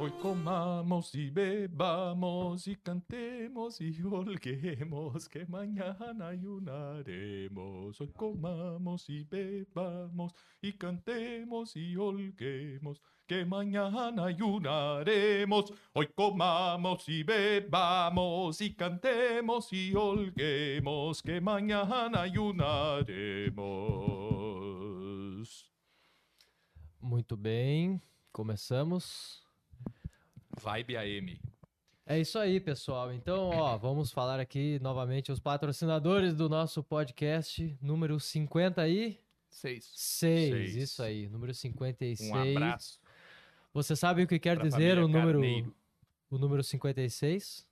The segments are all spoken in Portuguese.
Hoy comamos y bebamos y cantemos y holguemos que mañana ayunaremos. Hoy comamos y bebamos y cantemos y holguemos que mañana ayunaremos. Hoy comamos y bebamos y cantemos y holguemos que mañana ayunaremos. Muito bem, começamos. Vibe AM. É isso aí, pessoal. Então, ó, vamos falar aqui novamente os patrocinadores do nosso podcast número 56. Seis. Seis. Isso aí, número 56. Um abraço. Você sabe o que quer dizer o número Carneiro. o número 56?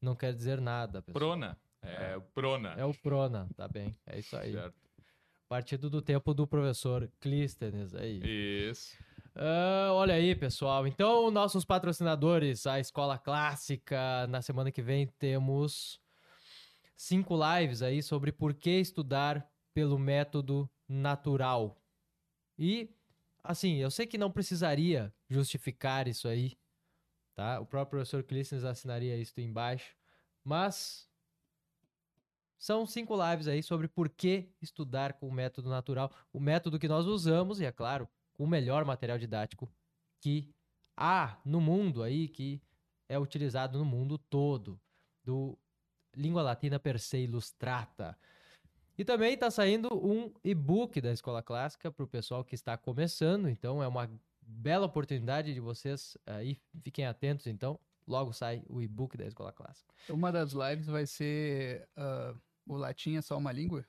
Não quer dizer nada, pessoal. Prona. É, o Prona. É o Prona, tá bem. É isso aí. Certo. Partido do tempo do professor Clístenes aí. Isso. Ah, olha aí, pessoal. Então, nossos patrocinadores, a Escola Clássica, na semana que vem temos cinco lives aí sobre por que estudar pelo método natural. E, assim, eu sei que não precisaria justificar isso aí, tá? O próprio professor Clístenes assinaria isso embaixo, mas são cinco lives aí sobre por que estudar com o método natural, o método que nós usamos, e é claro, o melhor material didático que há no mundo aí, que é utilizado no mundo todo, do Língua Latina per se Ilustrata. E também está saindo um e-book da Escola Clássica para o pessoal que está começando, então é uma bela oportunidade de vocês aí, fiquem atentos então, logo sai o e-book da Escola Clássica. Uma das lives vai ser ah, o latim é só uma língua?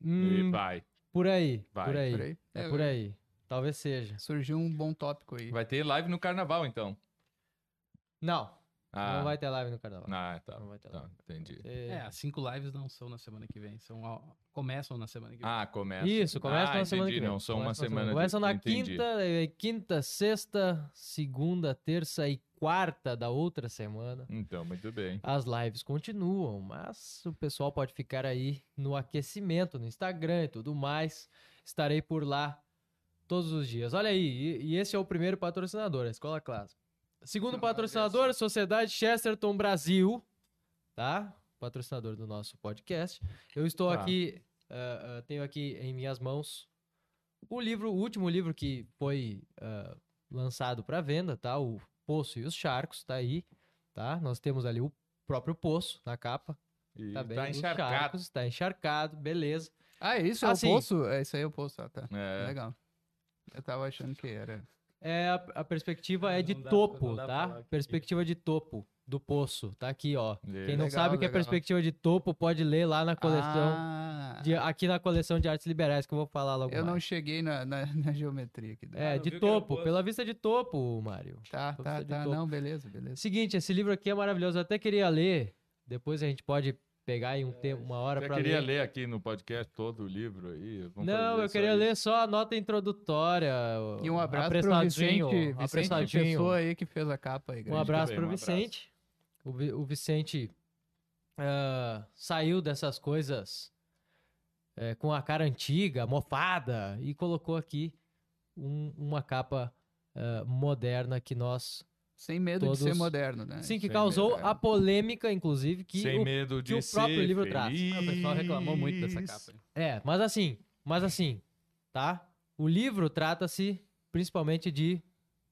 E Hum, vai. por aí, Vai, por aí, por aí? é É, por aí, talvez seja. Surgiu um bom tópico aí. Vai ter live no carnaval, então. Não, Ah, não vai ter live no Carnaval. Ah, tá. Não vai ter Tá, live. entendi. É, É, as cinco lives não são na semana que vem, são ao- começam na semana que vem. Ah, começa. Isso, começa ah, na semana que vem. Não, são uma Começa na semana. de- Começa na entendi. quinta, é, quinta, sexta, segunda, terça e quarta da outra semana. Então, muito bem. As lives continuam, mas o pessoal pode ficar aí no aquecimento, no Instagram e tudo mais. Estarei por lá todos os dias. Olha aí, e, e esse é o primeiro patrocinador, a Escola Clássica. Segundo patrocinador, Sociedade Chesterton Brasil, tá? Patrocinador do nosso podcast. Eu estou Tá. aqui, ah, ah, tenho aqui em minhas mãos o livro, o último livro que foi ah, lançado para venda, tá? O Poço e os Charcos, tá aí, tá? Nós temos ali o próprio Poço na capa, E tá bem? tá Os encharcado. Charcos, tá encharcado, beleza. Ah, é isso? É Assim. o poço? É isso aí, é o poço. Ah, tá. É. Legal. Eu tava achando que era. É, a, a perspectiva é Não de dá topo, não tá? Perspectiva de topo do poço, tá aqui, ó. Quem não Legal, sabe o que é perspectiva de topo pode ler lá na coleção, Ah, de- aqui na coleção de artes liberais que eu vou falar logo eu não mais. cheguei na, na, na geometria aqui. É, não de topo, pela vista de topo, Mário. Tá, tá, tá. topo. Não, beleza, beleza. Seguinte, esse livro aqui é maravilhoso. Eu até queria ler. Depois a gente pode pegar aí um tempo, uma hora Eu para queria ler. ler aqui no podcast todo o livro aí. vamos Não, eu queria isso. ler só a nota introdutória. o- E um abraço pro Vicente, apressadinho, Vicente apressadinho. Pessoa aí que fez a capa aí. Um abraço pro um abraço. Vicente. O, Vi- o Vicente ah, saiu dessas coisas eh, com a cara antiga, mofada, e colocou aqui um- uma capa ah, moderna que nós. Sem medo de ser todos- moderno, né? Sim, que sem causou medo, é. a polêmica, inclusive, que Sem o- medo de o ser próprio livro traz. feliz. Ah, o pessoal reclamou muito dessa capa. É, mas assim, mas assim, tá? O livro trata-se principalmente de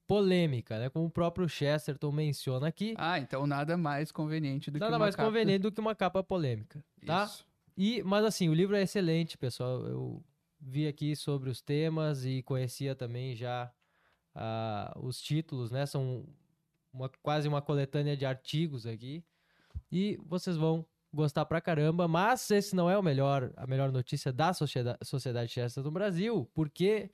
polêmica, né? Como o próprio Chesterton menciona aqui. Ah, então nada mais conveniente do que Nada uma mais capa- conveniente do que uma capa polêmica, tá? Isso. E, mas assim, o livro é excelente, pessoal. Eu vi aqui sobre os temas e conhecia também já ah, os títulos, né? São uma, quase uma coletânea de artigos aqui. E vocês vão gostar pra caramba. Mas esse não é o melhor, a melhor notícia da Sociedade, Sociedade Chester do Brasil, porque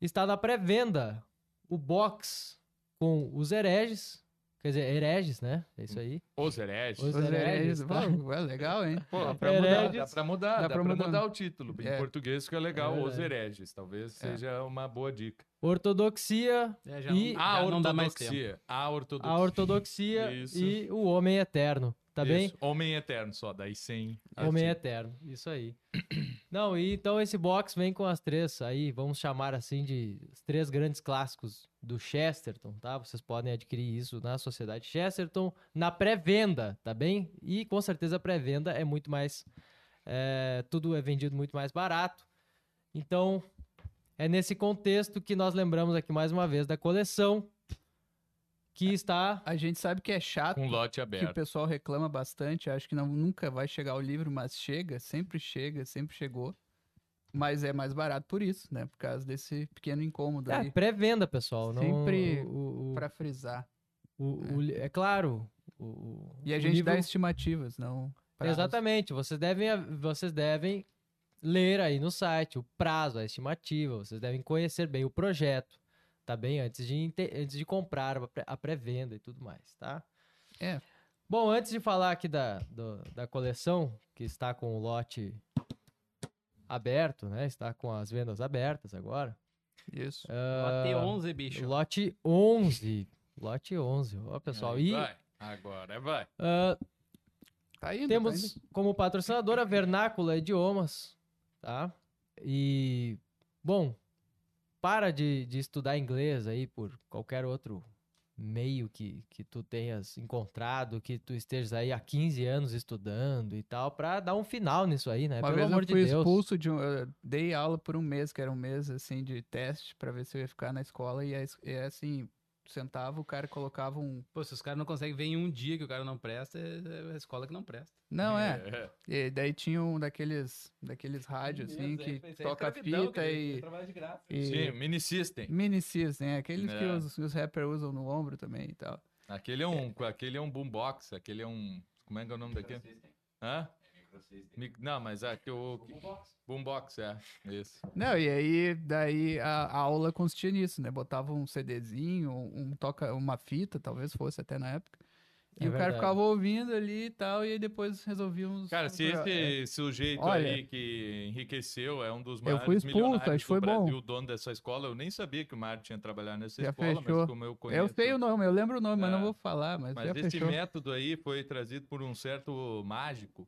está na pré-venda o box com os hereges. Quer dizer, hereges, né? É isso aí. Os hereges. Os Os hereges, tá? pô, é legal, hein? Pô, dá É, pra mudar, hereges. dá pra mudar, dá, Dá pra pra mudar. mudar. o título. Em É. português fica legal, É os hereges. Talvez É. seja uma boa dica. Ortodoxia, É, já E não, A já não dá mais tempo. ortodoxia. A ortodoxia. a ortodoxia Isso. e o homem eterno. Tá bem? Isso. Homem eterno só, daí sem. Homem artigo. Eterno, isso aí. Não, e então esse box vem com as três aí, vamos chamar assim de os três grandes clássicos do Chesterton, tá? Vocês podem adquirir isso na Sociedade Chesterton na pré-venda, tá bem? E com certeza a pré-venda é muito mais. é, tudo é vendido muito mais barato. Então, é nesse contexto que nós lembramos aqui mais uma vez da coleção que está. A gente sabe que é chato, Com lote que o aberto. pessoal reclama bastante. Acho que não, nunca vai chegar o livro, mas chega, sempre chega, sempre chegou. Mas é mais barato por isso, né? Por causa desse pequeno incômodo É, aí. pré-venda, pessoal. não- Sempre o- o- Pra frisar. O- o li- é claro. o- o- E a o gente livro- dá estimativas, não. prazos. Exatamente. Vocês devem, vocês devem ler aí no site o prazo, a estimativa. Vocês devem conhecer bem o projeto, tá bem? Antes de, antes de comprar a pré- a pré-venda e tudo mais, tá? É. Bom, antes de falar aqui da, do- da coleção, que está com o lote aberto, né? Está com as vendas abertas agora. Isso. Lote Ah, 11, bicho. Lote 11. Lote 11. Ó, pessoal. Aí E Vai. Agora vai. ah, Tá indo, tá Temos indo. como patrocinadora Vernácula Idiomas, tá? E, bom, para de, de estudar inglês aí por qualquer outro meio que, que tu tenhas encontrado, que tu estejas aí há 15 anos estudando e tal, pra dar um final nisso aí, né? Uma Pelo vez amor eu de fui Deus. expulso de um. Dei aula por um mês, que era um mês assim de teste, pra ver se eu ia ficar na escola. E é, é assim, sentava, o cara colocava um. Pô, se os caras não conseguem ver em um dia que o cara não presta, é a escola que não presta. Não, é. E daí tinha um daqueles, daqueles rádios, assim, que é- isso é toca escravidão, fita que e. trabalha de graça. e Sim, mini system. Mini cis, né? Aqueles que É. os, os rappers usam no ombro também e tal. Aquele é um, aquele é um boombox, aquele é um, como é que é o nome daquele? Hã? Não, mas é que o boombox é, isso. Não, e aí, daí a, a aula consistia nisso, né? Botava um CDzinho, um toca, uma fita, talvez fosse até na época. E É o cara verdade. ficava ouvindo ali e tal, e aí depois resolvíamos. Cara, se esse sujeito Olha, aí que enriqueceu é um dos eu maiores fui expulso, milionários acho que foi do bom. Brasil, o dono dessa escola, eu nem sabia que o Mário tinha trabalhado nessa Já escola, fechou. mas como eu conheço... Eu sei o nome, eu lembro o nome, mas não É. vou falar, mas, Mas já esse fechou. método aí foi trazido por um certo mágico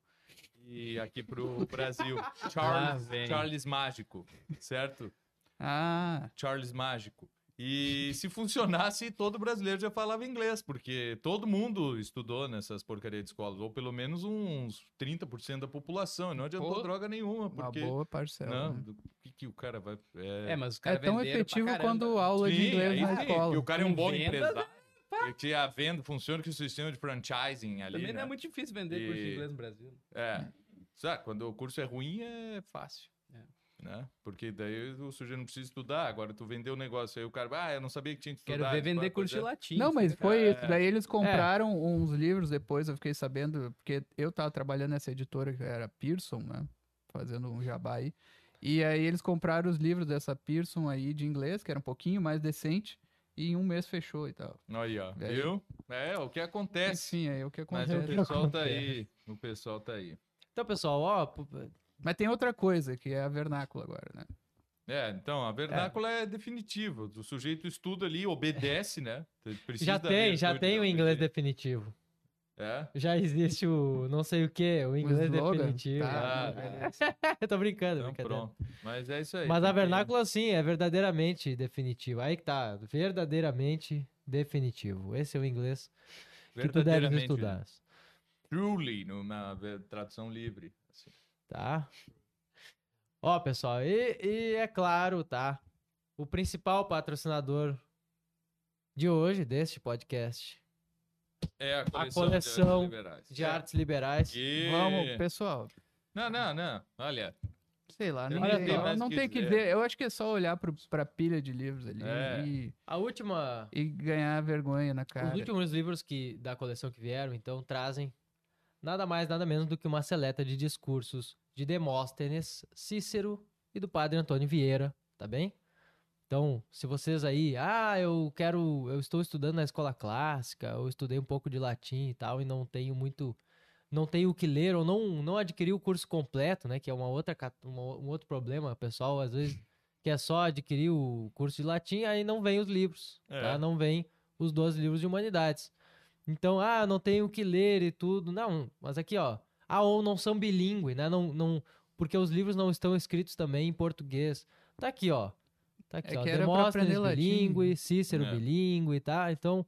e aqui pro Brasil, Charles, vem. Charles Mágico, certo? Ah, Charles Mágico. E se funcionasse, todo brasileiro já falava inglês, porque todo mundo estudou nessas porcarias de escolas, ou pelo menos uns 30% da população, e não adiantou Pô, droga nenhuma, uma porque... boa parcela. Não, né? do que, que o cara vai... É, mas os É caras tão efetivo quanto aula de Sim, inglês aí na sim, escola. que o cara é um bom venda, empresário. E que a venda funciona com o sistema de franchising ali, Também né? não é muito difícil vender curso de E- inglês no Brasil. É. Sabe, quando o curso é ruim, é fácil. É. Né? Porque daí o sujeito não precisa estudar. Agora tu vendeu o negócio aí, o cara, ah, eu não sabia que tinha que estudar. Quero ver isso, vender vai, curso de é. latim. Não, mas foi É. isso. Daí eles compraram uns livros depois, eu fiquei sabendo, porque eu tava trabalhando nessa editora que era Pearson, né? Fazendo um jabá aí. E aí eles compraram os livros dessa Pearson aí de inglês, que era um pouquinho mais decente, e em um mês fechou e tal. Aí, ó. Viu? É, o que acontece. Enfim, aí o que Mas acontece. o pessoal tá aí. O pessoal tá aí. Então, pessoal, ó, Mas tem outra coisa, que é a vernácula agora, né? É, então, a vernácula é, definitiva. O sujeito estuda ali, obedece, né? Precisa já tem, já tem o inglês definitivo. É? Já existe o não sei o que, o inglês slogan? definitivo. Tá, Ah. Eu tô brincando, Então, brincadeira. pronto. Mas é isso aí. Mas a vernácula, sim, é verdadeiramente definitivo. Aí que tá, verdadeiramente definitivo. Esse é o inglês que tu verdadeiramente, estudar, Truly, numa tradução livre. assim. tá? Ó, pessoal, e, e é claro, tá? O principal patrocinador de hoje, deste podcast, É a coleção, coleção de artes liberais. de artes liberais. E- Vamos, pessoal. Não, não, não. Olha, Sei lá, não, Olha, tem, mais não que tem que ver. Eu acho que é só olhar pro, pra pilha de livros ali É. e, A última e ganhar vergonha na cara. Os últimos livros que, da coleção que vieram, então, trazem nada mais, nada menos do que uma seleta de discursos de Demóstenes, Cícero e do padre Antônio Vieira, tá bem? Então, se vocês aí, ah, eu quero, eu estou estudando na escola clássica, eu estudei um pouco de latim e tal, e não tenho muito, não tenho o que ler, ou não, não adquiri o curso completo, né, que é uma outra, uma- um outro problema, pessoal, às vezes, que é só adquirir o curso de latim, aí não vem os livros, É. tá? Não vem os 12 livros de humanidades. Então, ah, não tenho o que ler e tudo. Não, mas aqui, ó. Ah, ou não são bilíngue, né? Não, não, porque os livros não estão escritos também em português. Tá aqui, ó. Tá aqui, É ó. que era pra Demóstenes aprender latim. bilíngue, Cícero É. bilíngue, tá? Então,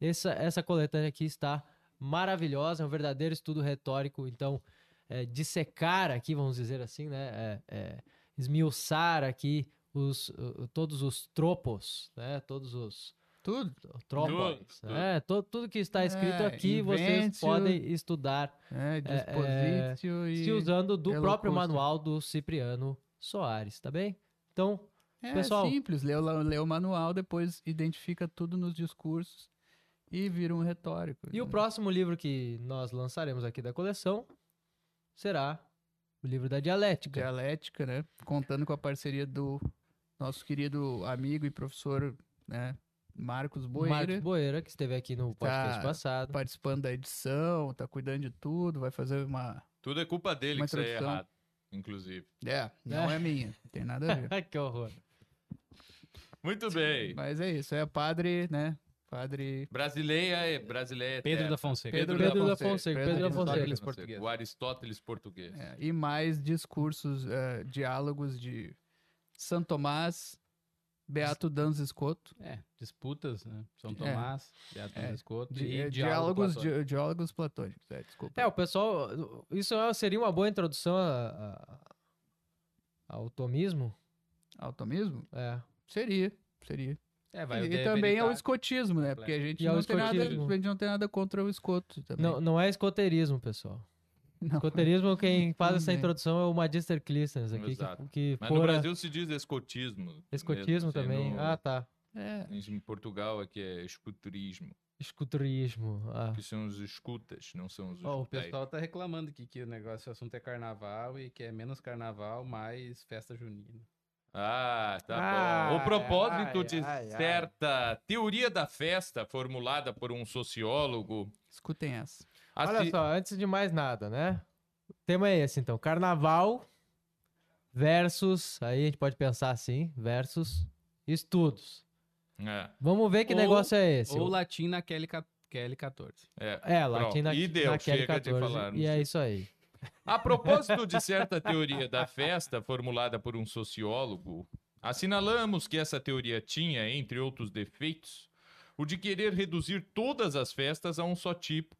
essa, essa coletânea aqui está maravilhosa, é um verdadeiro estudo retórico. Então, é, dissecar aqui, vamos dizer assim, né? É, é, esmiuçar aqui os, todos os tropos, né? Todos os Tudo. Tudo, né? To- Tudo que está escrito É, aqui, vocês podem estudar É, é, dispositio e... se usando do próprio manual do Cipriano Soares, tá bem? Então, É Pessoal- simples, lê, o- lê o manual, depois identifica tudo nos discursos e vira um retórico. e o né? próximo livro que nós lançaremos aqui da coleção será o livro da dialética. Dialética, né? Contando com a parceria do nosso querido amigo e professor, né? Marcos Boeira, Marcos Boeira, que esteve aqui no podcast Tá. passado. participando da edição, tá cuidando de tudo, vai fazer uma... Tudo é culpa dele que isso aí é errado, inclusive. É, não é minha, não tem nada a ver. que horror. Muito bem. Mas é isso, é padre, né? Padre... Brasileia é brasileia. Pedro eterna. da Fonseca. Pedro, Pedro da da Fonseca. Pedro Pedro da Fonseca. Aristóteles português. O Aristóteles português. É, e mais discursos, é, diálogos de São Tomás, Beato Danz Escoto. É, disputas, né? São É. Tomás, Beato É, Escoto Di- e é, diálogo diálogos, platônico. di- diálogos platônicos. É, desculpa. É, o pessoal. Isso é- seria uma boa introdução a- a- ao tomismo? Automismo? É. Seria, seria. É, vai e também ao escotismo, né? Porque a gente, ao não tem nada, a gente não tem nada contra o escoto também. Não, não é escoterismo, pessoal. Não. Escoterismo, quem faz essa introdução é o Magister Clístenes aqui, Exato. que, que Mas no Brasil se diz escotismo. escotismo mesmo, também. sendo- Ah, tá. É, Em Portugal aqui é escuturismo. Escuturismo. Ah. Que são os escutas, não são os Ó, o pessoal tá reclamando aqui que o negócio, o assunto é carnaval e que é menos carnaval, mais festa junina. Ah, tá Ai, bom. O propósito ai, de ai, ai. certa teoria da festa formulada por um sociólogo. escutem essa. Olha assi- só, antes de mais nada, né? O tema é esse, então. Carnaval versus. Aí a gente pode pensar assim: versus estudos. É, Vamos ver que Ou- negócio é esse. Ou latim na Kelly, Kelly 14. é. É, latim na, E deu, na Kelly chega de 14. falar, e é isso aí. A propósito de certa teoria da festa formulada por um sociólogo, assinalamos que essa teoria tinha, entre outros defeitos, o de querer reduzir todas as festas a um só tipo,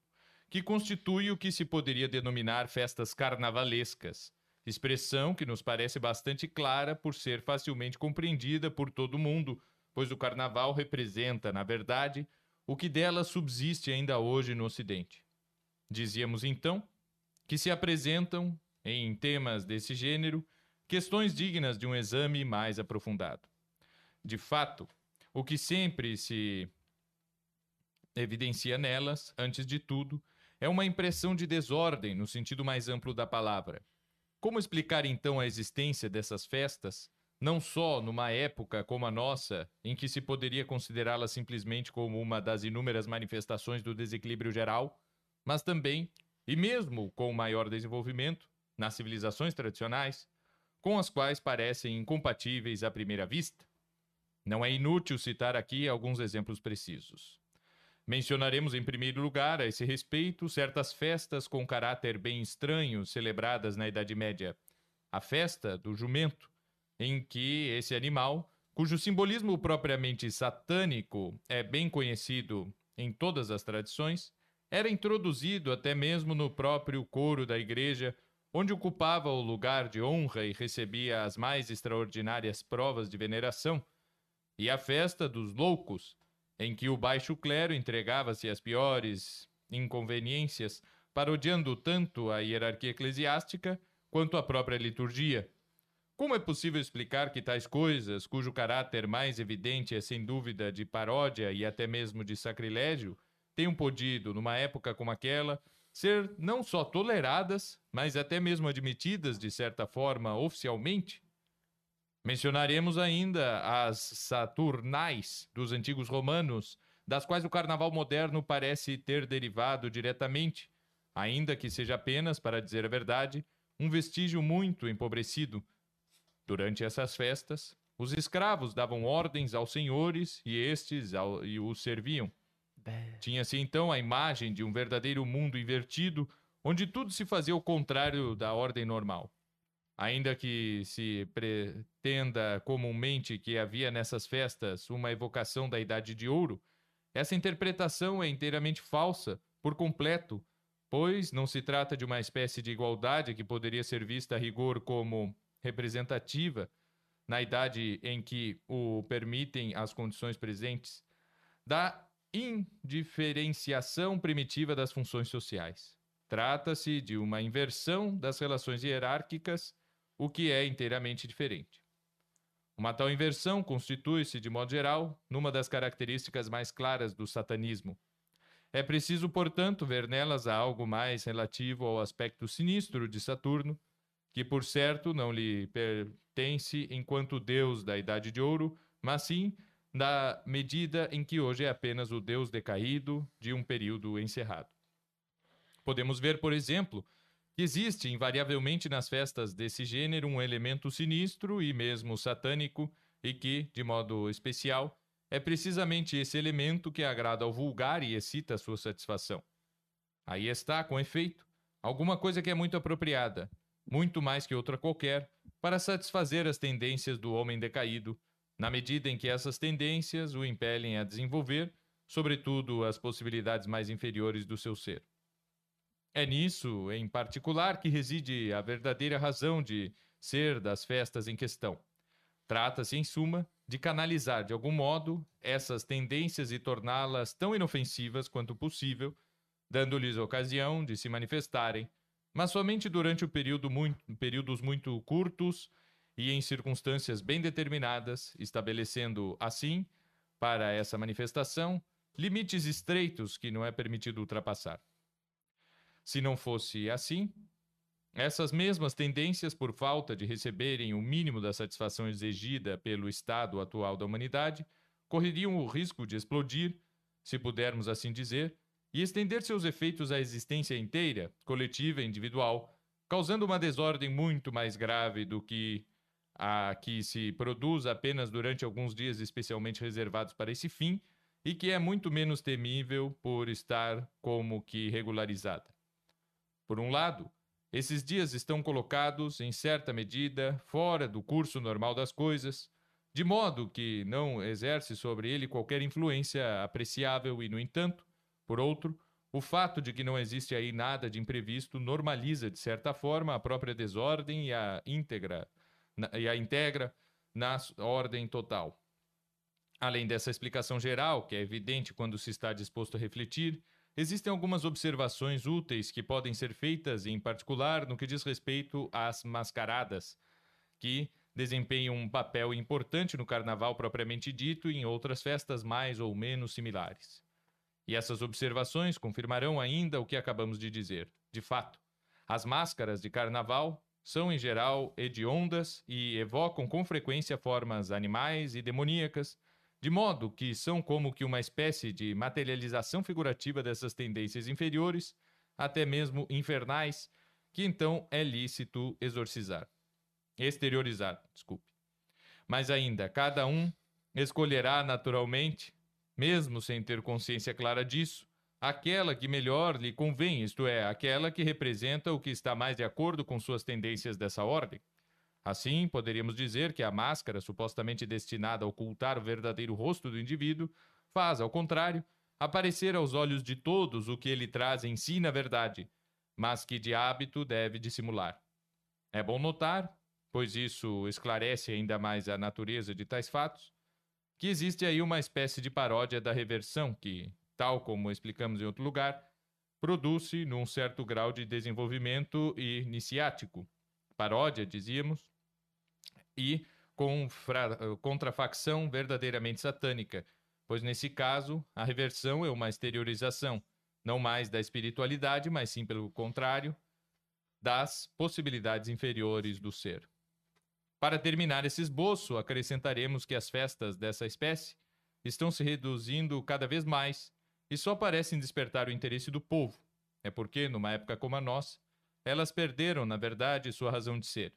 que constitui o que se poderia denominar festas carnavalescas, expressão que nos parece bastante clara por ser facilmente compreendida por todo mundo, pois o carnaval representa, na verdade, o que dela subsiste ainda hoje no Ocidente. Dizíamos então que se apresentam, em temas desse gênero, questões dignas de um exame mais aprofundado. De fato, o que sempre se evidencia nelas, antes de tudo, é uma impressão de desordem no sentido mais amplo da palavra. Como explicar então a existência dessas festas, não só numa época como a nossa, em que se poderia considerá-la simplesmente como uma das inúmeras manifestações do desequilíbrio geral, mas também e mesmo com maior desenvolvimento, nas civilizações tradicionais, com as quais parecem incompatíveis à primeira vista? Não é inútil citar aqui alguns exemplos precisos. Mencionaremos em primeiro lugar, a esse respeito, certas festas com caráter bem estranho celebradas na Idade Média. A festa do jumento, em que esse animal, cujo simbolismo propriamente satânico é bem conhecido em todas as tradições, era introduzido até mesmo no próprio coro da igreja, onde ocupava o lugar de honra e recebia as mais extraordinárias provas de veneração, e a festa dos loucos, em que o baixo clero entregava-se às piores inconveniências, parodiando tanto a hierarquia eclesiástica quanto a própria liturgia. Como é possível explicar que tais coisas, cujo caráter mais evidente é sem dúvida de paródia e até mesmo de sacrilégio, tenham podido, numa época como aquela, ser não só toleradas, mas até mesmo admitidas de certa forma oficialmente? Mencionaremos ainda as Saturnais dos antigos romanos, das quais o carnaval moderno parece ter derivado diretamente, ainda que seja apenas, para dizer a verdade, um vestígio muito empobrecido. Durante essas festas, os escravos davam ordens aos senhores e estes ao, e os serviam. Tinha-se então a imagem de um verdadeiro mundo invertido, onde tudo se fazia ao contrário da ordem normal. Ainda que se pretenda comumente que havia nessas festas uma evocação da Idade de Ouro, essa interpretação é inteiramente falsa, por completo, pois não se trata de uma espécie de igualdade que poderia ser vista a rigor como representativa na idade em que o permitem as condições presentes, da indiferenciação primitiva das funções sociais. Trata-se de uma inversão das relações hierárquicas, o que é inteiramente diferente. Uma tal inversão constitui-se, de modo geral, numa das características mais claras do satanismo. É preciso, portanto, ver nelas algo mais relativo ao aspecto sinistro de Saturno, que, por certo, não lhe pertence enquanto deus da Idade de Ouro, mas sim na medida em que hoje é apenas o deus decaído de um período encerrado. Podemos ver, por exemplo, que existe invariavelmente nas festas desse gênero um elemento sinistro e mesmo satânico, e que, de modo especial, é precisamente esse elemento que agrada ao vulgar e excita sua satisfação. Aí está, com efeito, alguma coisa que é muito apropriada, muito mais que outra qualquer, para satisfazer as tendências do homem decaído, na medida em que essas tendências o impelem a desenvolver, sobretudo, as possibilidades mais inferiores do seu ser. É nisso, em particular, que reside a verdadeira razão de ser das festas em questão. Trata-se, em suma, de canalizar de algum modo essas tendências e torná-las tão inofensivas quanto possível, dando-lhes ocasião de se manifestarem, mas somente durante um período muito, períodos muito curtos e em circunstâncias bem determinadas, estabelecendo, assim, para essa manifestação, limites estreitos que não é permitido ultrapassar. Se não fosse assim, essas mesmas tendências, por falta de receberem o mínimo da satisfação exigida pelo estado atual da humanidade, correriam o risco de explodir, se pudermos assim dizer, e estender seus efeitos à existência inteira, coletiva e individual, causando uma desordem muito mais grave do que a que se produz apenas durante alguns dias especialmente reservados para esse fim e que é muito menos temível por estar como que regularizada. Por um lado, esses dias estão colocados, em certa medida, fora do curso normal das coisas, de modo que não exerce sobre ele qualquer influência apreciável e, no entanto, por outro, o fato de que não existe aí nada de imprevisto normaliza, de certa forma, a própria desordem e a, e a integra na ordem total. Além dessa explicação geral, que é evidente quando se está disposto a refletir, Existem algumas observações úteis que podem ser feitas, em particular no que diz respeito às mascaradas, que desempenham um papel importante no carnaval propriamente dito e em outras festas mais ou menos similares. E essas observações confirmarão ainda o que acabamos de dizer. De fato, as máscaras de carnaval são em geral hediondas e evocam com frequência formas animais e demoníacas, de modo que são como que uma espécie de materialização figurativa dessas tendências inferiores, até mesmo infernais, que então é lícito exorcizar. Exteriorizar, desculpe. Mas ainda, cada um escolherá naturalmente, mesmo sem ter consciência clara disso, aquela que melhor lhe convém, isto é, aquela que representa o que está mais de acordo com suas tendências dessa ordem. Assim, poderíamos dizer que a máscara, supostamente destinada a ocultar o verdadeiro rosto do indivíduo, faz, ao contrário, aparecer aos olhos de todos o que ele traz em si na verdade, mas que de hábito deve dissimular. É bom notar, pois isso esclarece ainda mais a natureza de tais fatos, que existe aí uma espécie de paródia da reversão que, tal como explicamos em outro lugar, produz-se num certo grau de desenvolvimento iniciático. Paródia, dizíamos, e com contrafacção verdadeiramente satânica, pois nesse caso a reversão é uma exteriorização, não mais da espiritualidade, mas sim pelo contrário, das possibilidades inferiores do ser. Para terminar esse esboço, acrescentaremos que as festas dessa espécie estão se reduzindo cada vez mais e só parecem despertar o interesse do povo. É porque, numa época como a nossa, elas perderam, na verdade, sua razão de ser.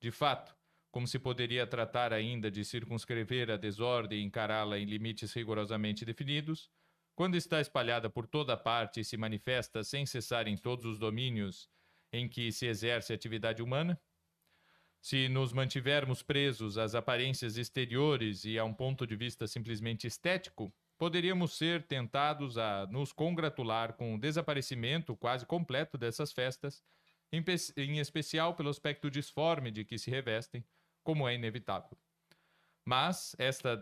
De fato, como se poderia tratar ainda de circunscrever a desordem e encará-la em limites rigorosamente definidos, quando está espalhada por toda parte e se manifesta sem cessar em todos os domínios em que se exerce a atividade humana, se nos mantivermos presos às aparências exteriores e a um ponto de vista simplesmente estético, poderíamos ser tentados a nos congratular com o desaparecimento quase completo dessas festas, em, pe- em especial pelo aspecto disforme de que se revestem, como é inevitável. Mas esta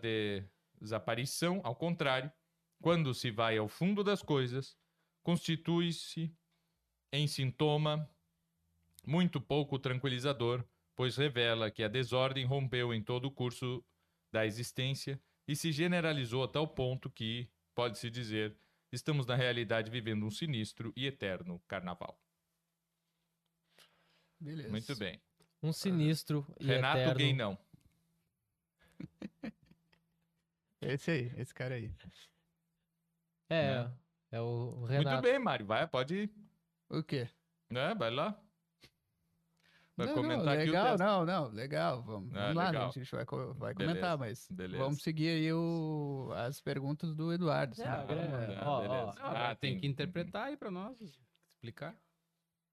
desaparição, ao contrário, quando se vai ao fundo das coisas, constitui-se em sintoma muito pouco tranquilizador, pois revela que a desordem rompeu em todo o curso da existência e se generalizou a tal ponto que, pode-se dizer, estamos na realidade vivendo um sinistro e eterno carnaval. Beleza. Muito bem. Um sinistro e Renato eterno. Gay não. Esse aí, esse cara aí. É, Né? é o Muito Renato. bem, Mário. Vai, pode ir. O quê? Né? Vai lá. Vai não, comentar não, aqui o legal, texto. não, não, legal. Vamos, Ah, vamos lá, né? legal. a gente vai, vai Beleza, comentar, mas beleza. vamos seguir aí o, as perguntas do Eduardo. É, é, Ah, ó, ó, beleza. Ah, Ah, tem tem- que interpretar aí pra nós, explicar.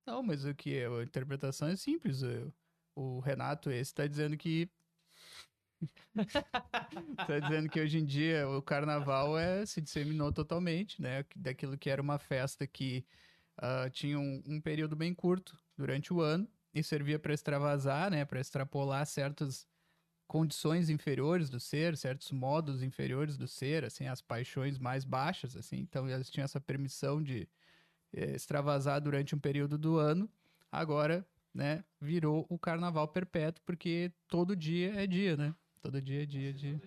Não, mas o que é? A interpretação é simples. O, o Renato, esse, tá dizendo que. tá dizendo que hoje em dia o carnaval é, se disseminou totalmente, né? Daquilo que era uma festa que ah, tinha um, um período bem curto durante o ano e servia para extravasar, né? Para extrapolar certas condições inferiores do ser, certos modos inferiores do ser, assim, as paixões mais baixas, assim. Então eles tinham essa permissão de eh, extravasar durante um período do ano. Agora, né, virou o carnaval perpétuo, porque todo dia é dia, né? Todo dia é dia, dia.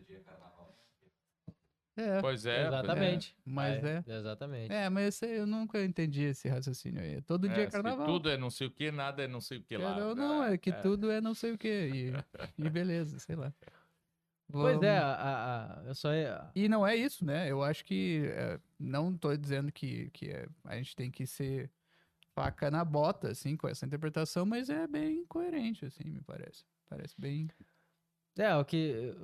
É, Pois é. pois é. Exatamente. mas é. Exatamente. É, mas esse- eu nunca entendi esse raciocínio aí. Todo dia é carnaval. Tudo é não sei o que, nada é não sei o que lá. não, não, é que tudo é não sei o quê. E, e beleza, sei lá. Pois Vamos- é, a, a- a- eu só ia... E não é isso, né? Eu acho que. é, não tô dizendo que, que é- a gente tem que ser faca na bota, assim, com essa interpretação, mas é bem coerente, assim, me parece. Parece bem. É, o que...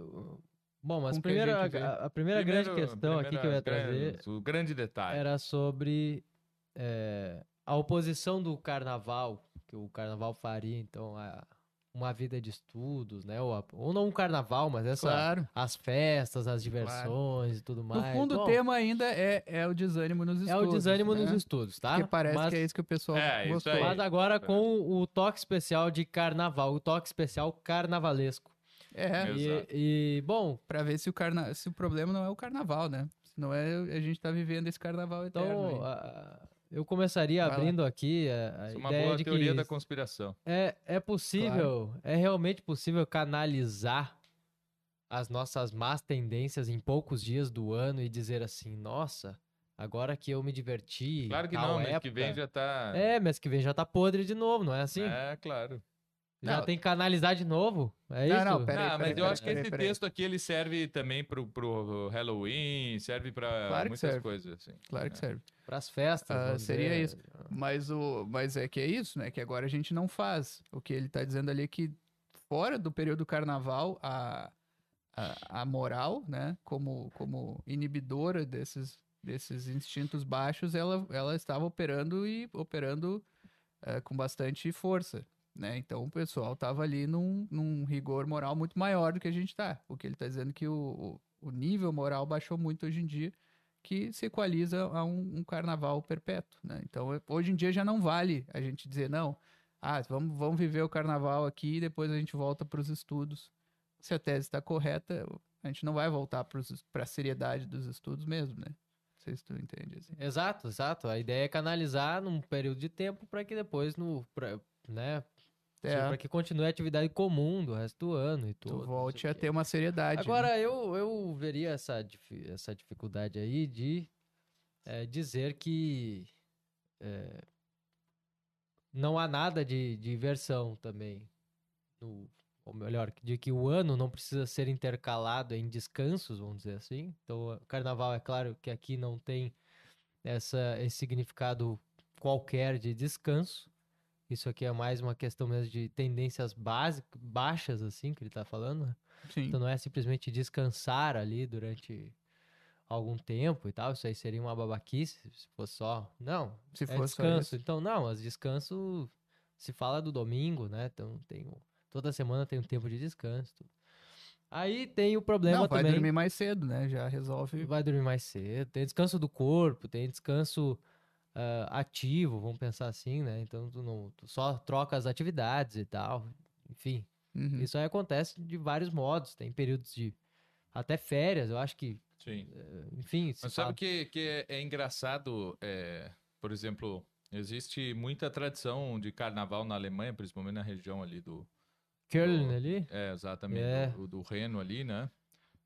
Bom, mas a primeiro, a, a- a primeira grande Primeiro- questão aqui que eu ia trazer O grande detalhe. era sobre é, a oposição do carnaval, que o carnaval faria, então, a uma vida de estudos, né? Ou, ou não um carnaval, mas essa, Claro. as festas, as diversões e tudo No mais. fundo, Bom, o tema ainda é, é o desânimo nos estudos. é o desânimo né? nos estudos, tá? Porque parece mas, que é isso que o pessoal É, isso gostou. aí. mas agora com o toque especial de carnaval, o toque especial carnavalesco. É. E, e, bom, pra ver se o, carna... se o problema não é o carnaval, né? Se não é, a gente tá vivendo esse carnaval eterno. então aí. a- eu começaria Vai lá. abrindo aqui a, a Isso é uma ideia boa de teoria que da conspiração. é, é possível, é realmente possível canalizar as nossas más tendências em poucos dias do ano e dizer assim, nossa, agora que eu me diverti. Claro que não, mês que época- vem já tá. É, mês que vem já tá podre de novo, não é assim? É, claro. Já Não. tem que canalizar de novo? É Não, isso? não, pera aí, ah, peraí, mas eu peraí, acho que peraí, esse peraí. texto aqui ele serve também pro, pro Halloween, serve pra Claro muitas serve. coisas. Assim. Claro que serve. Pras festas. Ah, seria dizer. isso. Mas, o, mas é que é isso, né? Que agora a gente não faz. O que ele tá dizendo ali é que fora do período do carnaval, a, a, a moral, né? Como, como inibidora desses, desses instintos baixos, ela, ela estava operando e operando eh, com bastante força. Né? Então o pessoal estava ali num, num rigor moral muito maior do que a gente está. O que ele está dizendo é que o, o nível moral baixou muito hoje em dia que se equaliza a um, um carnaval perpétuo, né? Então, é- hoje em dia já não vale a gente dizer, não, ah, vamos, vamos viver o carnaval aqui e depois a gente volta para os estudos. Se a tese está correta, a gente não vai voltar para a seriedade dos estudos mesmo, né? Não sei se tu entende, assim. Exato, exato. A ideia é canalizar num período de tempo para que depois, no, pra, né, É, para que continue a atividade comum do resto do ano e tudo. tu volte a ter uma seriedade. né? Agora, eu, eu veria essa, essa dificuldade aí de eh, dizer que eh, não há nada de diversão também. No, ou melhor, de que o ano não precisa ser intercalado em descansos, vamos dizer assim. Então, o carnaval, é claro que aqui não tem essa, esse significado qualquer de descanso. Isso aqui é mais uma questão mesmo de tendências básicas, baixas, assim, que ele está falando. né? Sim. Então não é simplesmente descansar ali durante algum tempo e tal. Isso aí seria uma babaquice se fosse só. Não, Se é fosse descanso. Então, não, mas descanso se fala do domingo, né? Então tem toda semana tem um tempo de descanso. tudo. Aí tem o problema Não, vai também. dormir mais cedo, né? Já resolve. Vai dormir mais cedo. Tem descanso do corpo, tem descanso ah, ativo, vamos pensar assim, né? Então tu, não, tu só troca as atividades e tal. Enfim, Uhum. isso aí acontece de vários modos. Tem períodos de até férias, eu acho que, Sim. enfim. se Mas sabe fala- que, que é, é engraçado, é, por exemplo, existe muita tradição de carnaval na Alemanha, principalmente na região ali do. Köln do- ali? É, exatamente, É. Do, do Reno ali, né?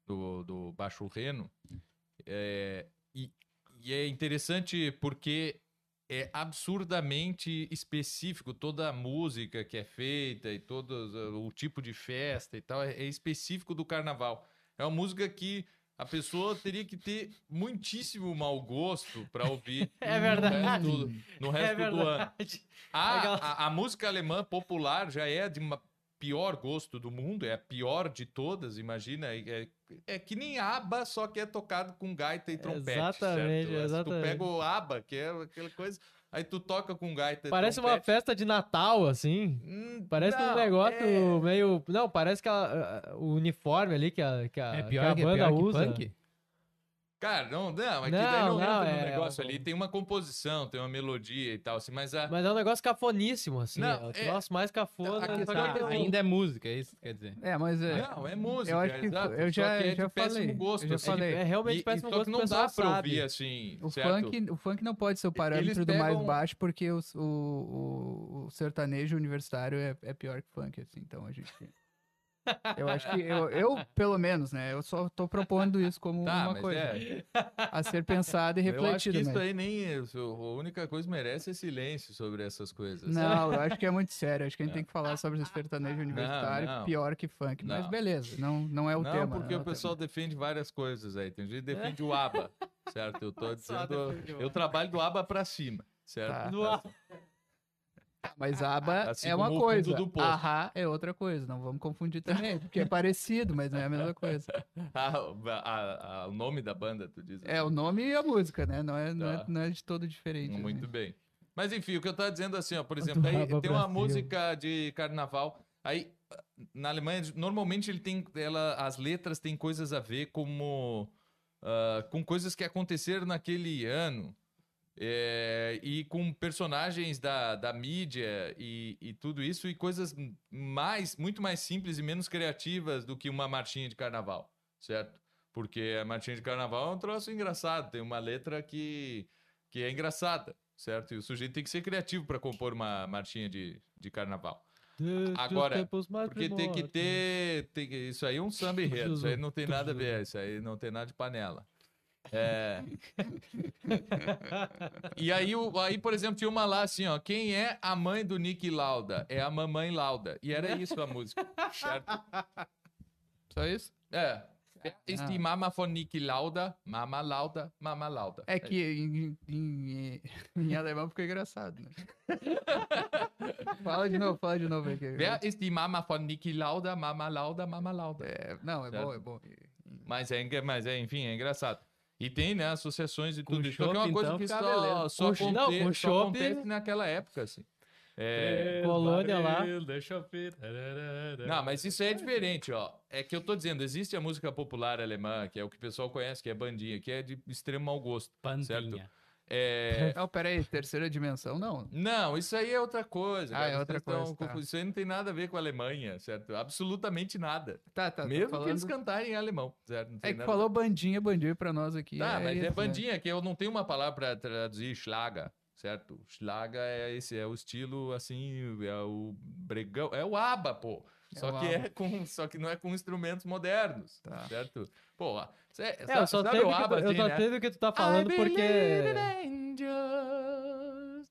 Do, do Baixo Reno. É, e, e é interessante porque é absurdamente específico toda a música que é feita e todo o tipo de festa e tal é, é específico do carnaval. É uma música que a pessoa teria que ter muitíssimo mau gosto para ouvir É no verdade. resto, do- no É resto do ano. verdade. A, Aquela- a, a música alemã popular já é de uma pior gosto do mundo, é a pior de todas, imagina. É, é- é que nem ABBA, só que é tocado com gaita e trompete. Exatamente, certo? exatamente. Tu pega o ABBA, que é aquela coisa, aí tu toca com gaita Parece e uma trompete. festa de Natal, assim. Hum, Parece um não, negócio é- meio. Não, parece que a- a- o uniforme ali que a, que a, É que pior a que, é banda pior que usa. Cara, não, não, é que Não, daí não, não, entra no é negócio o- ali. Tem uma composição, tem uma melodia e tal, assim, mas a... Mas é um negócio cafoníssimo, assim. Não, é o é- troço mais cafona. a que é que tem- Ainda é música, é isso que quer dizer. É, mas é. Não, é música, eu acho que exato, eu já, que é já péssimo falei. gosto, eu já assim. falei. É realmente E- péssimo e, gosto que que não o dá pra sabe. ouvir assim, O certo? funk, o funk não pode ser o parâmetro do mais baixo, porque o, o, o sertanejo universitário é, é pior que o funk, assim, então a gente... Eu acho que, eu, eu, pelo menos, né, eu só tô propondo isso como Tá, uma coisa é. a ser pensada e Eu acho que refletida, isso aí nem. A única coisa que merece é silêncio sobre essas coisas. Não, eu acho que é muito sério, acho que a gente tem que falar sobre o sertanejo universitário não. pior que funk, mas Não. beleza, não, não é o não, tema. porque não é o pessoal tema. defende várias coisas aí. Tem gente que defende o ABA, certo? Eu tô dizendo. o Eu trabalho do ABA pra cima, certo? Tá. A- Mas aba Assim é uma coisa, ahá é outra coisa, não vamos confundir também, porque é parecido, mas não é a mesma coisa. Ah, a- a- o nome da banda, tu diz. É o nome e a música, né? Não é, não é, Tá. não é de todo diferente. né? Muito bem. Mas enfim, o que eu tava dizendo assim, ó, por exemplo, aí tem uma música de carnaval, aí na Alemanha normalmente ele tem ela as letras têm coisas a ver como ah, com coisas que aconteceram naquele ano. É, e com personagens da, da mídia e, e tudo isso, e coisas mais, muito mais simples e menos criativas do que uma marchinha de carnaval, certo? Porque a marchinha de carnaval é um troço engraçado, tem uma letra que, que é engraçada, certo? E o sujeito tem que ser criativo para compor uma marchinha de, de carnaval. Desde Agora, Porque tem que ter. tem isso aí é um samba enredo, isso aí não tem nada a ver, isso aí não tem nada de panela. É. E aí, o- aí, por exemplo, tinha uma lá assim, ó. Quem é a mãe do Nick Lauda? É a mamãe Lauda. E era isso a música, certo? Só isso? É. Este mama von Nick Lauda, mama Lauda, mama Lauda. É que em, em, em alemão ficou engraçado, né? fala de novo, fala de novo aqui. Wer ist die Mama von Niki Lauda, Mama Lauda, Mama Lauda? É, não, é Certo. bom, é bom. Mas é, mas é, enfim, é engraçado. E tem, né, associações e Com tudo isso. Só que é uma coisa então, que só, só, Com não, com só chopp- acontece naquela época, assim. É, Colônia lá. Deixa eu ver. Não, mas isso aí é diferente, ó. É que eu tô dizendo, existe a música popular alemã, que é o que o pessoal conhece, que é bandinha, que é de extremo mau gosto. Pandinha. É... Não, pera aí, terceira dimensão, não. Não, isso aí é outra coisa. Ah, cara. é outra Vocês tão coisa, tá. Isso aí não tem nada a ver com a Alemanha, certo? Absolutamente nada. Tá, tá, Mesmo falando... que eles cantarem em alemão, certo? É que nada- falou bandinha, bandinha pra nós aqui. Tá, mas isso, é né? bandinha, que eu não tenho uma palavra pra traduzir Schlager, certo? Schlager é esse, é o estilo assim, é o bregão, é o ABBA, pô. É Só que é com, só que não é com instrumentos modernos, Tá. certo? Pô, cê, É, eu só sei o ABBA, tu- eu assim, só né? sei do que tu tá falando porque. angels,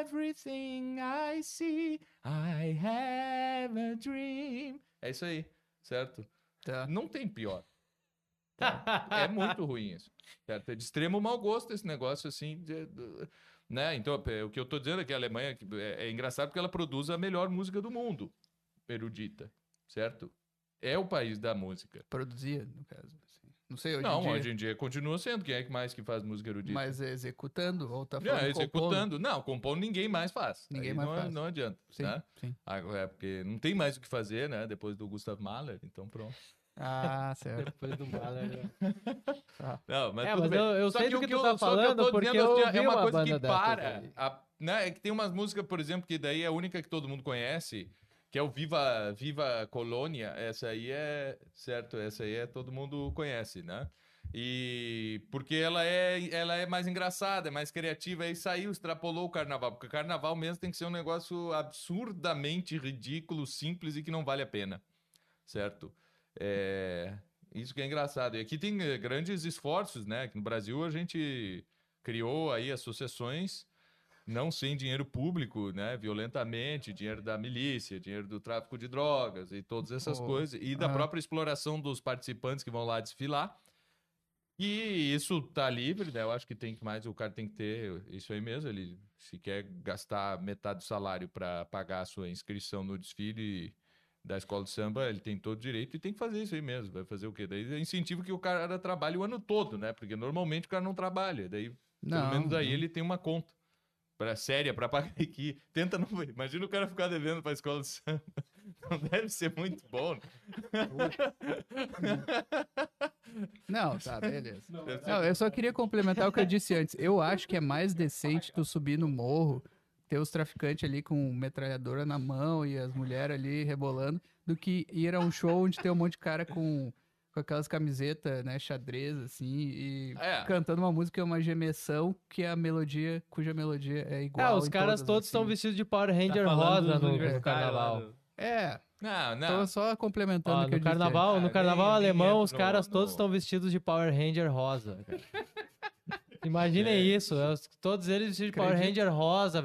everything I see. I have a dream. É isso aí, certo? Tá. Não tem pior. Tá? É muito ruim isso. Certo? É de extremo mau gosto esse negócio assim. de- de- né? Então, é, o que eu tô dizendo é que a Alemanha é, é engraçado porque ela produz a melhor música do mundo, erudita, certo? É o país da música. Produzia, no caso. assim. Não sei, hoje não, em dia. hoje em dia continua sendo. Quem é que mais que faz música erudita? Mas executando, ou tá falando É, compondo? executando. Não, compondo ninguém mais faz. Ninguém Aí mais não, faz. Não adianta. Sim, Né? sim. Agora, é porque não tem mais o que fazer, né? Depois do Gustav Mahler, então pronto. Ah, certo. Depois do Mahler. né? Não, mas É, tudo mas bem. eu- eu Só sei que do o que tu eu- tá que falando, tô porque dizendo eu assim, ouvi é uma uma coisa que para. a- né? É que tem umas músicas, por exemplo, que daí é a única que todo mundo conhece, que é o Viva, Viva Colônia. Essa aí é, certo, essa aí é todo mundo conhece, né? E porque ela é, ela é mais engraçada, é mais criativa, aí saiu, extrapolou o carnaval, porque o carnaval mesmo tem que ser um negócio absurdamente ridículo, simples e que não vale a pena, certo? É, isso que é engraçado. E aqui tem eh, grandes esforços, né? No Brasil a gente criou aí associações não sem dinheiro público, né? Violentamente, dinheiro da milícia, dinheiro do tráfico de drogas e todas essas Oh, coisas. E da ah. própria exploração dos participantes que vão lá desfilar. E isso tá livre, né? Eu acho que tem que mais, o cara tem que ter isso aí mesmo. Ele, se quer gastar metade do salário para pagar a sua inscrição no desfile da escola de samba, ele tem todo direito e tem que fazer isso aí mesmo. Vai fazer o quê? Daí é incentivo que o cara trabalhe o ano todo, né? Porque normalmente o cara não trabalha. Daí, pelo Não, menos aí não. ele tem uma conta. Pra, séria, pra pagar aqui. Tenta não. Imagina o cara ficar devendo pra escola de samba. Não deve ser muito bom. né? Não, tá, beleza. Não, eu só queria complementar o que eu disse antes. Eu acho que é mais decente tu subir no morro, ter os traficantes ali com metralhadora na mão e as mulheres ali rebolando, do que ir a um show onde tem um monte de cara com, com aquelas camisetas, né, xadrez, assim, e É. cantando uma música, uma gemessão, que a melodia, cuja melodia é igual. É, os caras todas, todos estão assim. vestidos de Power Ranger Tá rosa no- no, carnaval. do- É, Não, não. tô só complementando Ó, o que eu no disse carnaval, Ah, no nem- carnaval alemão, os no- caras no- todos estão vestidos de Power Ranger rosa. Imaginem É. isso, os- todos eles vestidos de Power. Ranger rosa,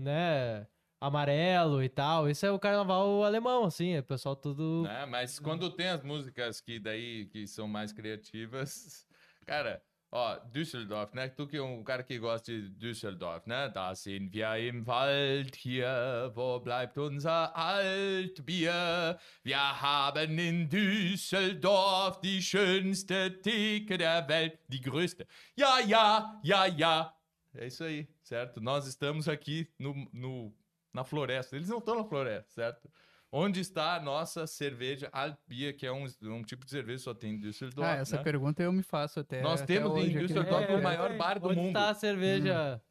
né? Amarelo e tal. Isso é o carnaval alemão, assim, é o pessoal tudo. Né? Mas quando tem as músicas que daí que são mais criativas, cara, ó, Düsseldorf, né? Tu que é um cara que gosta de Düsseldorf, né? Da sind wir im Wald hier, wo bleibt unser Altbier? Wir haben in Düsseldorf die schönste Theke der Welt, die größte. Ja, ja, ja, ja. É isso aí, certo? Nós estamos aqui no, no, na floresta. Eles não estão na floresta, certo? Onde está a nossa cerveja Altbier, que é um, um tipo de cerveja que só tem em Düsseldorf, Ah, essa né? pergunta eu me faço até. Nós até temos em hoje Düsseldorf podcast. o maior bar do Onde mundo. está a cerveja?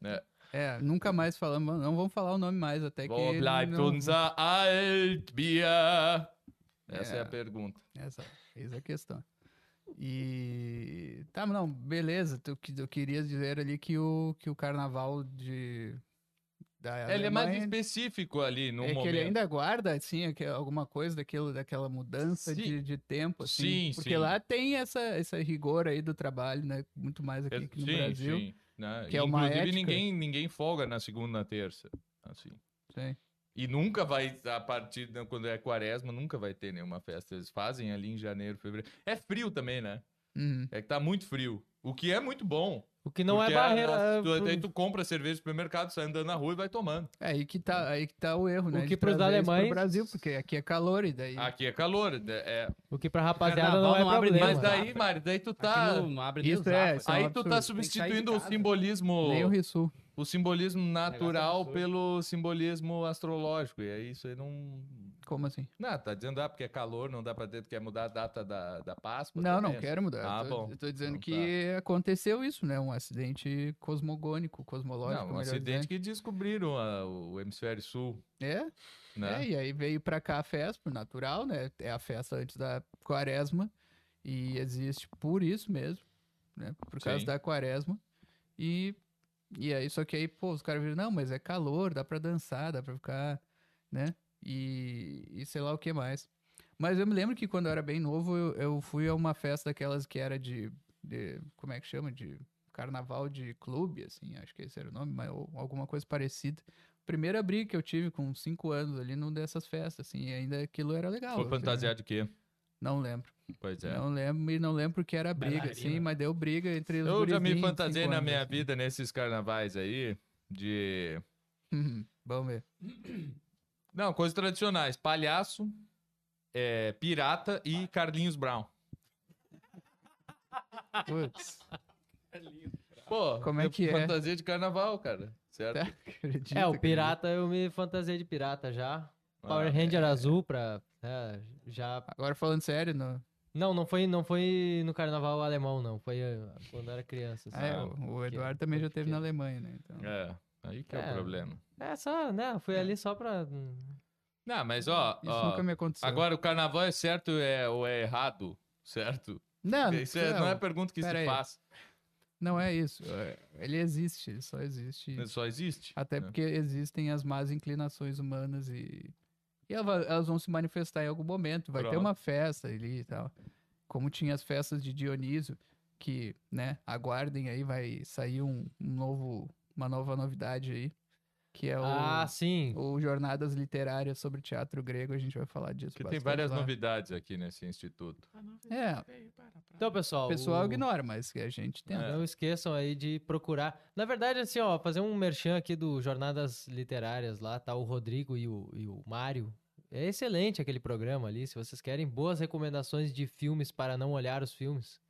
É, nunca mais falamos, não vamos falar o nome mais, até que. Bleibt não- unser Altbier? Essa é. É. a pergunta. Essa, essa é a questão. E. Tá, não, beleza. Tu, que- tu querias dizer ali que o, que o carnaval de. Da Ele é mais específico ali no é momento. que ele ainda guarda, assim, alguma coisa daquilo, daquela mudança de, de tempo, assim. Sim, porque sim. lá tem essa, essa rigor aí do trabalho, né? Muito mais aqui É, que no sim, Brasil. sim, né? que é uma Inclusive, ética. ninguém, ninguém folga na segunda na terça. Assim. Sim. E nunca vai, a partir de quando é quaresma, nunca vai ter nenhuma festa. Eles fazem ali em janeiro, fevereiro. É frio também, né? Uhum. É que tá muito frio. O que é muito bom. O que não porque é barreira. a- é tu, Aí tu compra cerveja no supermercado, sai andando na rua e vai tomando. É aí que tá, aí que tá o erro, né? que de pros trazer isso pro alemães- Brasil, porque aqui é calor e daí. Aqui é calor. né? É. O que pra rapaziada carnaval não é não abre problema. Mas daí, Mário, daí tu tá. Aqui não, não abre nem Isso os é, isso é um Aí tu tá substituindo o simbolismo. Nem o Rissul. o simbolismo natural absurdo. pelo simbolismo astrológico. E aí isso aí não. Como assim? Não, tá dizendo, ah, porque é calor, não dá pra ter, tu quer mudar a data da, da Páscoa. Não, não beleza. quero mudar. Ah, eu tô, bom. eu tô dizendo Então que aconteceu isso, né? Um acidente cosmogônico, cosmológico. Não, um acidente dizendo. que descobriram a- o hemisfério sul, É, né? é, e aí veio pra cá a festa, por natural, né? É a festa antes da quaresma. E existe por isso mesmo, né? Por causa Sim. da quaresma. E, e aí, só que aí, pô, os caras viram, não, mas é calor, dá pra dançar, dá pra ficar, né? E, e sei lá o que mais. Mas eu me lembro que quando eu era bem novo, eu, eu fui a uma festa daquelas que era de, de- Como é que chama? De carnaval de clube, assim, acho que esse era o nome, mas ou alguma coisa parecida. Primeira briga que eu tive com cinco anos ali numa dessas festas, assim, e ainda aquilo era legal. Foi assim, fantasiado de quê? né? Não lembro. Pois é. Não lembro, e não lembro porque era briga, assim, Bailarina. mas deu briga entre os Eu já me fantasiei na anos, minha assim. vida nesses carnavais aí de. Uhum, Vamos ver. Não, coisas tradicionais. Palhaço, é, pirata e Carlinhos Brown. Putz, Pô, Como é que é? Fantasia de carnaval, cara. Certo? tá? É, o pirata, eu me fantasiei de pirata já. Power Ah, Ranger azul pra. é, já. Agora falando sério, no... Não, não foi, não foi no carnaval alemão, não. Foi eh, quando eu era criança. Ah, é, Ah, o, o Eduardo também já teve pequeno. na Alemanha, né? Então... É, aí que é, É. o problema. É, só, né? Fui ali só pra. Não, mas ó, Isso ó, nunca me aconteceu. agora o carnaval é certo é, ou é errado, certo? não, Isso é- não é pergunta que pera se aí. faz. não é isso. É, Ele existe, ele só existe. Ele só existe. Até né? porque existem as más inclinações humanas e, e ela- elas vão se manifestar em algum momento. Vai ter Pronto. uma festa ali e tal. Como tinha as festas de Dionísio, que, né, aguardem aí, vai sair um, um novo, uma nova novidade aí, que é o, Ah, sim. o Jornadas Literárias sobre Teatro Grego. A gente vai falar disso Porque tem várias lá. novidades aqui nesse instituto. É, Então, pessoal. o pessoal o- ignora, mas que a gente tem. É. Não esqueçam aí de procurar. Na verdade, assim, ó, fazer um merchan aqui do Jornadas Literárias lá, tá o Rodrigo e o, e o Mário. É excelente aquele programa ali. Se vocês querem boas recomendações de filmes para não olhar os filmes.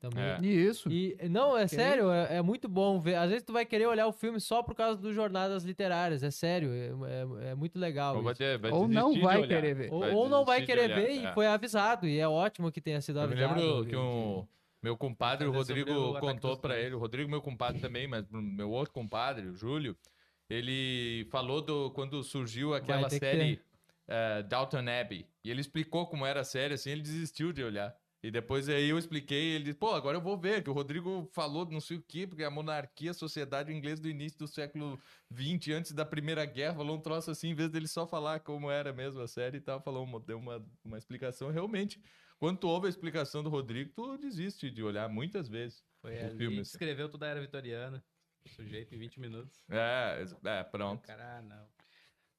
Também. É. Isso. E, não, é sério, é, é muito bom ver. Às vezes tu vai querer olhar o filme só por causa do Jornadas Literárias, é sério, é, é- é muito legal. Ou vai, ter, vai Ou não vai olhar. querer ver. Ou, vai ou não vai querer ver é. e foi avisado, e é ótimo que tenha sido Eu me avisado. lembro que de- um, meu compadre, o sobre Rodrigo, o contou dos pra cães. ele. O Rodrigo, meu compadre também, mas meu outro compadre, o Júlio, ele falou do quando surgiu aquela série Downton Abbey. E ele explicou como era a série, assim, ele desistiu de olhar. E depois aí eu expliquei, ele disse, pô, agora eu vou ver, que o Rodrigo falou não sei o quê, porque a monarquia, a sociedade inglesa do início do século XX, antes da Primeira Guerra, falou um troço assim, em vez dele só falar como era mesmo a série e tal, falou, uma- deu uma, uma explicação. Realmente, quando tu ouve a explicação do Rodrigo, tu desiste de olhar muitas vezes. Foi O filme, que assim. escreveu toda a era vitoriana. O sujeito em 20 minutos. É, é, pronto. cara, ah, não.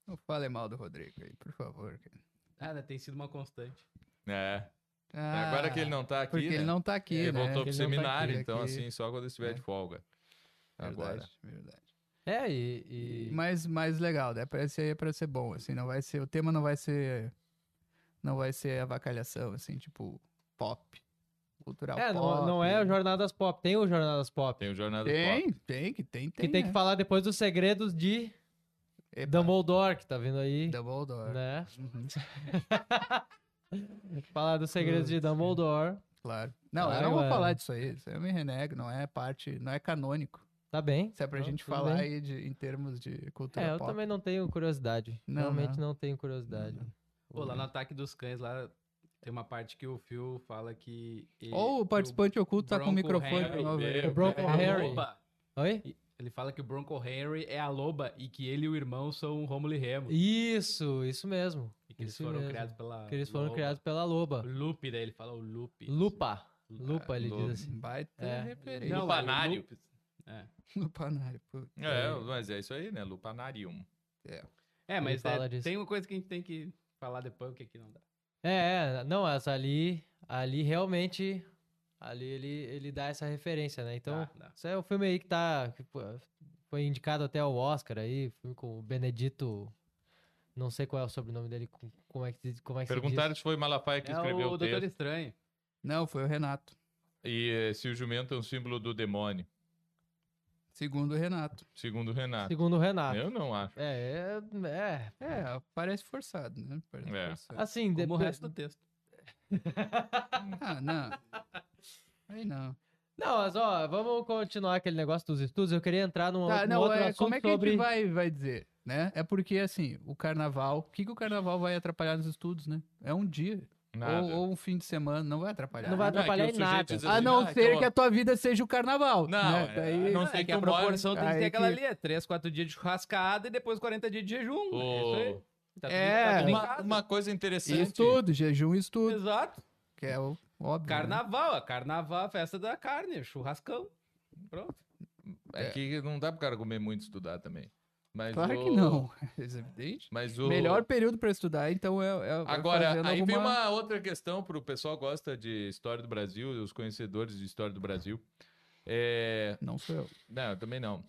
Não fale mal do Rodrigo aí, por favor. cara. Ah, tem sido uma constante. É. Agora que ele não tá aqui, Porque né? ele não tá aqui, ele né? voltou pro Ele não tá seminário, aqui, então aqui. assim, só quando estiver É. de folga. Agora. Verdade, verdade. É, e. e- Mas mais legal, né? Parece aí é pra ser bom, assim, não vai ser, o tema não vai ser, não vai ser avacalhação, assim, tipo, pop, cultural É, não, pop. não é o Jornadas Pop, tem o Jornadas Pop. Tem o Jornada Tem, Pop. tem, que tem, que tem, tem né? que falar depois dos segredos de Epa, Dumbledore, que tá vindo aí. Dumbledore. Né? Uhum, Falar dos segredos de Dumbledore. claro. Não, Vai, eu não vou mano. falar disso aí, isso aí eu me renego, não é parte, não é canônico. Tá bem. Isso é pra Não, gente tudo falar bem. aí de, em termos de cultura É, eu pop. também não tenho curiosidade. Não, Realmente não. não, tenho curiosidade. Pô, lá no Ataque dos Cães, lá tem uma parte que o Phil fala que... ele- Ou o que participante oculto tá com o Bronco microfone de novo aí. meu O Bronco é a Harry. loba. Oi? Ele fala que o Bronco Henry é a loba e que ele e o irmão são Rômulo e Remo. Isso, isso mesmo. Que eles isso foram mesmo. criados pela Que eles foram loba. criados pela loba. O Lupe, daí ele fala o Lupe. Lupa. Lupa, ele Lupa. diz assim. Baita É. referência. Não, Lupanário. o É. Lupanário, pô. É, mas é isso aí, né? Lupanarium. É, mas fala é, disso. tem uma coisa que a gente tem que falar depois, o que aqui não dá. É, é, não, essa ali, ali realmente, ali ele, ele dá essa referência, né? Então, isso é o filme aí que tá, que foi indicado até ao Oscar aí, filme com o Benedito, não sei qual é o sobrenome dele, com- como é que, como é que se Perguntaram se foi Malafaia que É escreveu o o Doutor texto. Estranho. Não, foi o Renato. E eh, se o jumento é um símbolo do demônio, Segundo o Renato. segundo o. Renato. Segundo o Renato. Eu não acho. É, é, é, É, parece forçado, né? Parece É. forçado. assim, Como o depois- resto do texto. Ah, não. Aí não. Não, mas ó, vamos continuar aquele negócio dos estudos, eu queria entrar num, Tá, num não, outro é, assunto como é que a sobre... gente vai, vai dizer, né? É porque, assim, o carnaval... O que, que o carnaval vai atrapalhar nos estudos, né? É um dia. Ou, ou um fim de semana, não vai atrapalhar. Não vai Não, é atrapalhar em nada. A assim, não ah, ser então- que a tua vida seja o carnaval. Não, né? é, Daí- a não É ser que, que a mora- proporção tem que ser aquela que- ali, é 3, 4 dias de churrascada e depois 40 dias de jejum. É isso aí. Tá tudo, É, tá tudo Uma, uma coisa interessante. Estudo, jejum e estudo. Exato. Que é o óbvio. né? Carnaval, a carnaval, a festa da carne, churrascão. Pronto. É que não dá pro cara comer muito e estudar também. Mas Claro o- que não. É evidente. Mas o... Melhor período pra estudar, então, é, é é Agora, aí vem alguma- uma outra questão pro pessoal que gosta de história do Brasil, os conhecedores de história do Brasil. É... Não sou eu. Não, eu também não.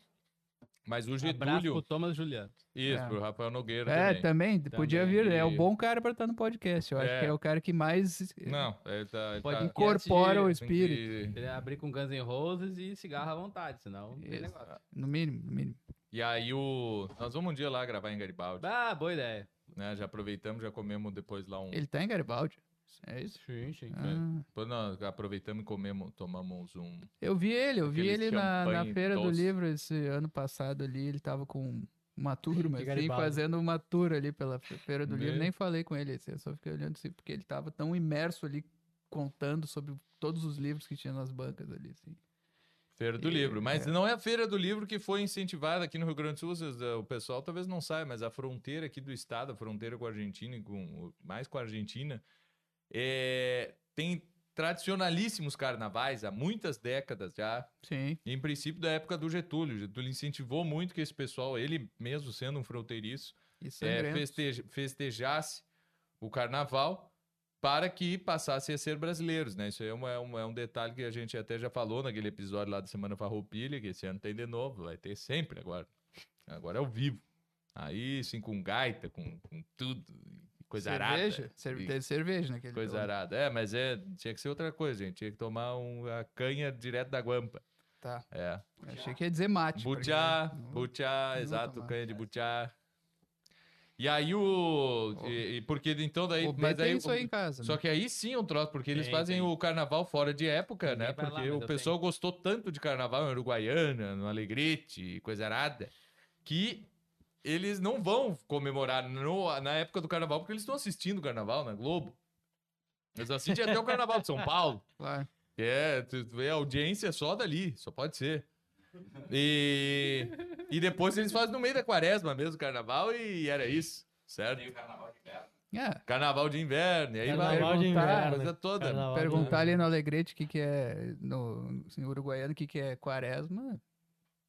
Mas o Abraço Getúlio. pro Thomas Juliano. Isso, É. pro Rafael Nogueira É, também. também, podia Também. vir. É o E- bom cara pra estar no podcast. Eu acho É. que é o cara que mais Não, ele tá. ele Pode tá- incorpora o espírito. que- Ele abrir com Guns N' Roses e cigarro à vontade, senão não. No mínimo, no mínimo. E aí o. Nós vamos um dia lá gravar em Garibaldi. Ah, boa ideia. Né? Já aproveitamos, já comemos depois lá um. Ele tá em Garibaldi. É isso? Sim, sim. Ah, Depois nós aproveitamos e comemos, tomamos um. eu vi ele, eu vi ele na, na feira do doce. livro esse ano passado ali. Ele tava com uma turma, assim, fazendo uma tour ali pela fe- feira do livro. Né? Nem falei com ele, assim, eu só fiquei olhando assim, porque ele tava tão imerso ali, contando sobre todos os livros que tinha nas bancas ali, assim. Feira do E- Livro. Mas é. não é a Feira do Livro que foi incentivada aqui no Rio Grande do Sul. O pessoal talvez não saiba, mas a fronteira aqui do estado, a fronteira com a Argentina e com, mais com a Argentina, é, tem tradicionalíssimos carnavais há muitas décadas já. Sim. Em princípio, da época do Getúlio. Getúlio incentivou muito que esse pessoal, ele mesmo sendo um fronteiriço, é, festeja- festejasse o carnaval para que passassem a ser brasileiros, né? Isso aí é, uma- é um, é um detalhe que a gente até já falou naquele episódio lá da Semana Farroupilha, que esse ano tem de novo, vai ter sempre agora. Agora é ao vivo. Aí, sim, com gaita, com, com tudo, coisa cerveja? arada. Cer- E Teve cerveja naquele Coisa todo. arada. É, mas é, tinha que ser outra coisa, gente. Tinha que tomar um, a canha direto da guampa. Tá. É. Achei que ia dizer mate. Butiá, Não- butiá, exato, canha de butiá. E aí o. E, e porque então daí. O mas aí, tem isso aí em casa. Só né? que aí sim é um troço, porque eles fazem tem. o carnaval fora de época, Ninguém né? lá, Porque mas o pessoal gostou tanto de carnaval em Uruguaiana, no Alegrete, coisa arada, que eles não vão comemorar no- na época do carnaval, porque eles estão assistindo o carnaval na Globo. Eles assistem até o carnaval de São Paulo. Claro. É, tu tu vê a audiência só dali, só pode ser. E, e depois eles fazem no meio da quaresma mesmo, carnaval, e era isso, certo? É. Carnaval de inverno, e aí vai Carnaval de perguntar, inverno. coisa toda. Carnaval de Perguntar ali inverno. no Alegrete o que, que é. No assim, uruguaiano o que, que é quaresma.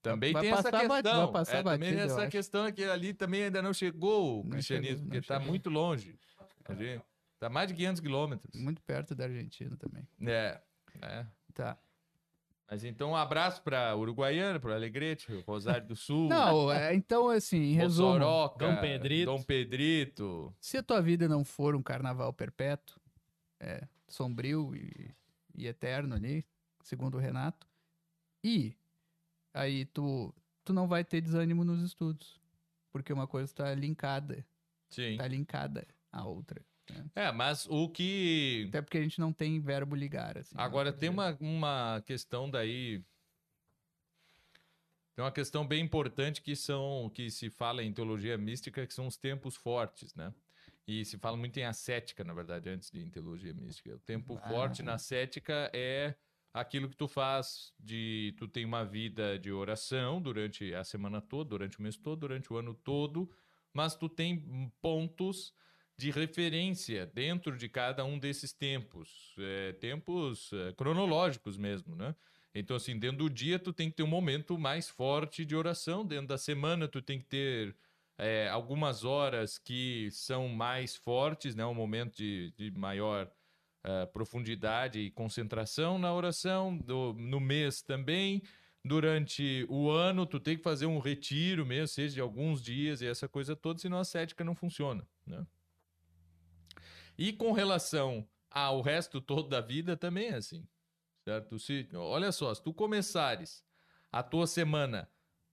Também Vai tem essa questão. batido, vai passar é, também batido, eu essa acho. questão é que ali também ainda não chegou o Não cristianismo, chegou, porque está muito longe. Está mais de 500 quilômetros. Muito perto da Argentina também. É, é. Tá. Mas então um abraço para Uruguaiana, para Alegrete, Rosário do Sul, Não, é, então, assim, em resumo, Mossoroca, Dom Pedrito. Dom Pedrito. se a tua vida não for um carnaval perpétuo, é, sombrio e, e eterno ali, segundo o Renato, e aí tu, tu não vai ter desânimo nos estudos, porque uma coisa está linkada, Sim. tá linkada à outra. É, mas o que. Até porque a gente não tem verbo ligar, assim. né? Agora tem uma, uma questão daí. Tem uma questão bem importante que são que se fala em teologia mística, que são os tempos fortes, né? E se fala muito em ascética, na verdade, antes de em teologia mística. O tempo Ah. forte na ascética é aquilo que tu faz de tu tem uma vida de oração durante a semana toda, durante o mês todo, durante o ano todo, mas tu tem pontos de referência dentro de cada um desses tempos, é, tempos é, cronológicos mesmo, né? Então, assim, dentro do dia tu tem que ter um momento mais forte de oração, dentro da semana tu tem que ter é, algumas horas que são mais fortes, né? Um momento de, de maior eh, profundidade e concentração na oração, do- no mês também. Durante o ano, tu tem que fazer um retiro mesmo, seja de alguns dias e essa coisa toda, senão a cética não funciona, né? E com relação ao resto todo da vida também é assim, certo? Se, olha só, se tu começares a tua semana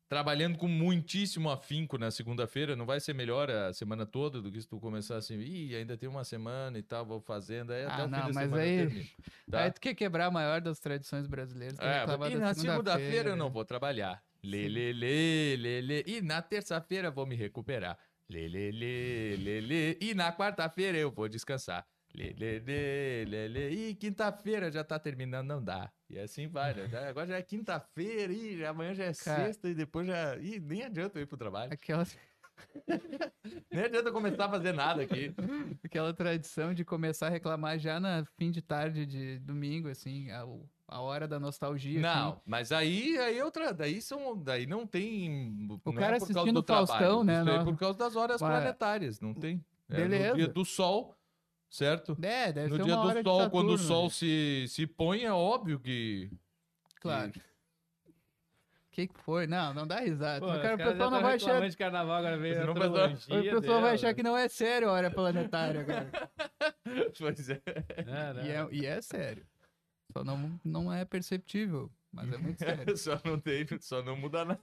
trabalhando com muitíssimo afinco na segunda-feira, não vai ser melhor a semana toda do que se tu começar assim, ih, ainda tem uma semana e tal, vou fazendo, aí até Ah, o fim não, da mas semana aí- termina, tá? Aí tu quer quebrar a maior das tradições brasileiras. É, reclamar e na segunda-feira eu não né? vou trabalhar. Lê, lê, lê, lê, lê. E na terça-feira eu vou me recuperar. Lê, lê, lê, lê, lê. E na quarta-feira eu vou descansar. Lê, lê, lê, lê, lê. E quinta-feira já tá terminando, não dá. E assim vai, né? Agora já é quinta-feira, e amanhã já é Cara. sexta e depois já. Ih, nem adianta eu ir pro trabalho. Aquela, Nem adianta eu começar a fazer nada aqui. aquela tradição de começar a reclamar já na fim de tarde de domingo, assim, a, a hora da nostalgia. Não, assim. mas aí, aí outra, daí são, daí não tem. O não cara é por causa assistindo do o Faustão, trabalho, né, Isso aí é não- por causa das horas Mas- planetárias, não tem. É Beleza. no dia do sol, certo? É, deve no ser dia do sol, quando o Saturno, sol né? se, se põe, é óbvio que. Claro. que que foi? Não, não dá risada. Pô, cara, o pessoal não vai achar, de carnaval, agora veio não o pessoal vai achar né? que não é sério a hora planetária, cara. Pois é. Não, não. E é, e é sério. Só não, não é perceptível, mas é muito sério. só não tem, só não muda nada.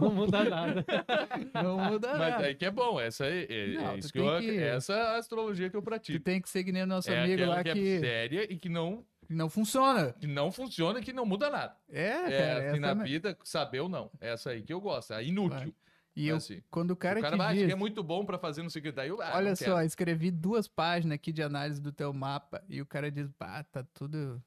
Não muda nada. Não muda Mas nada. aí que é bom, essa é, é- Não, é tu isso que eu, que- essa é a astrologia que eu Tu pratico. tem que ser que nem o nosso é amigo lá que, é que, séria e que não, que não funciona. que não funciona e que não muda nada. É, É, cara. assim, na é me- vida, saber ou não. Essa aí que eu gosto, é inútil. E eu, assim. quando o cara, o cara te vai, diz, que é muito bom pra fazer no eu, ah, olha só, quero. escrevi duas páginas aqui de análise do teu mapa e o cara diz, pá, tá tudo...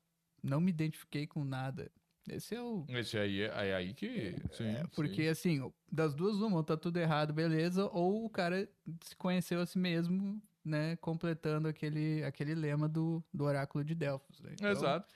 Não me identifiquei com nada. Esse é o... Esse aí é, é aí que, sim, É, porque sim. assim, das duas uma, ou tá tudo errado, beleza, ou o cara se conheceu a si mesmo, né, completando aquele, aquele lema do, do oráculo de Delfos. né? Então, Exato.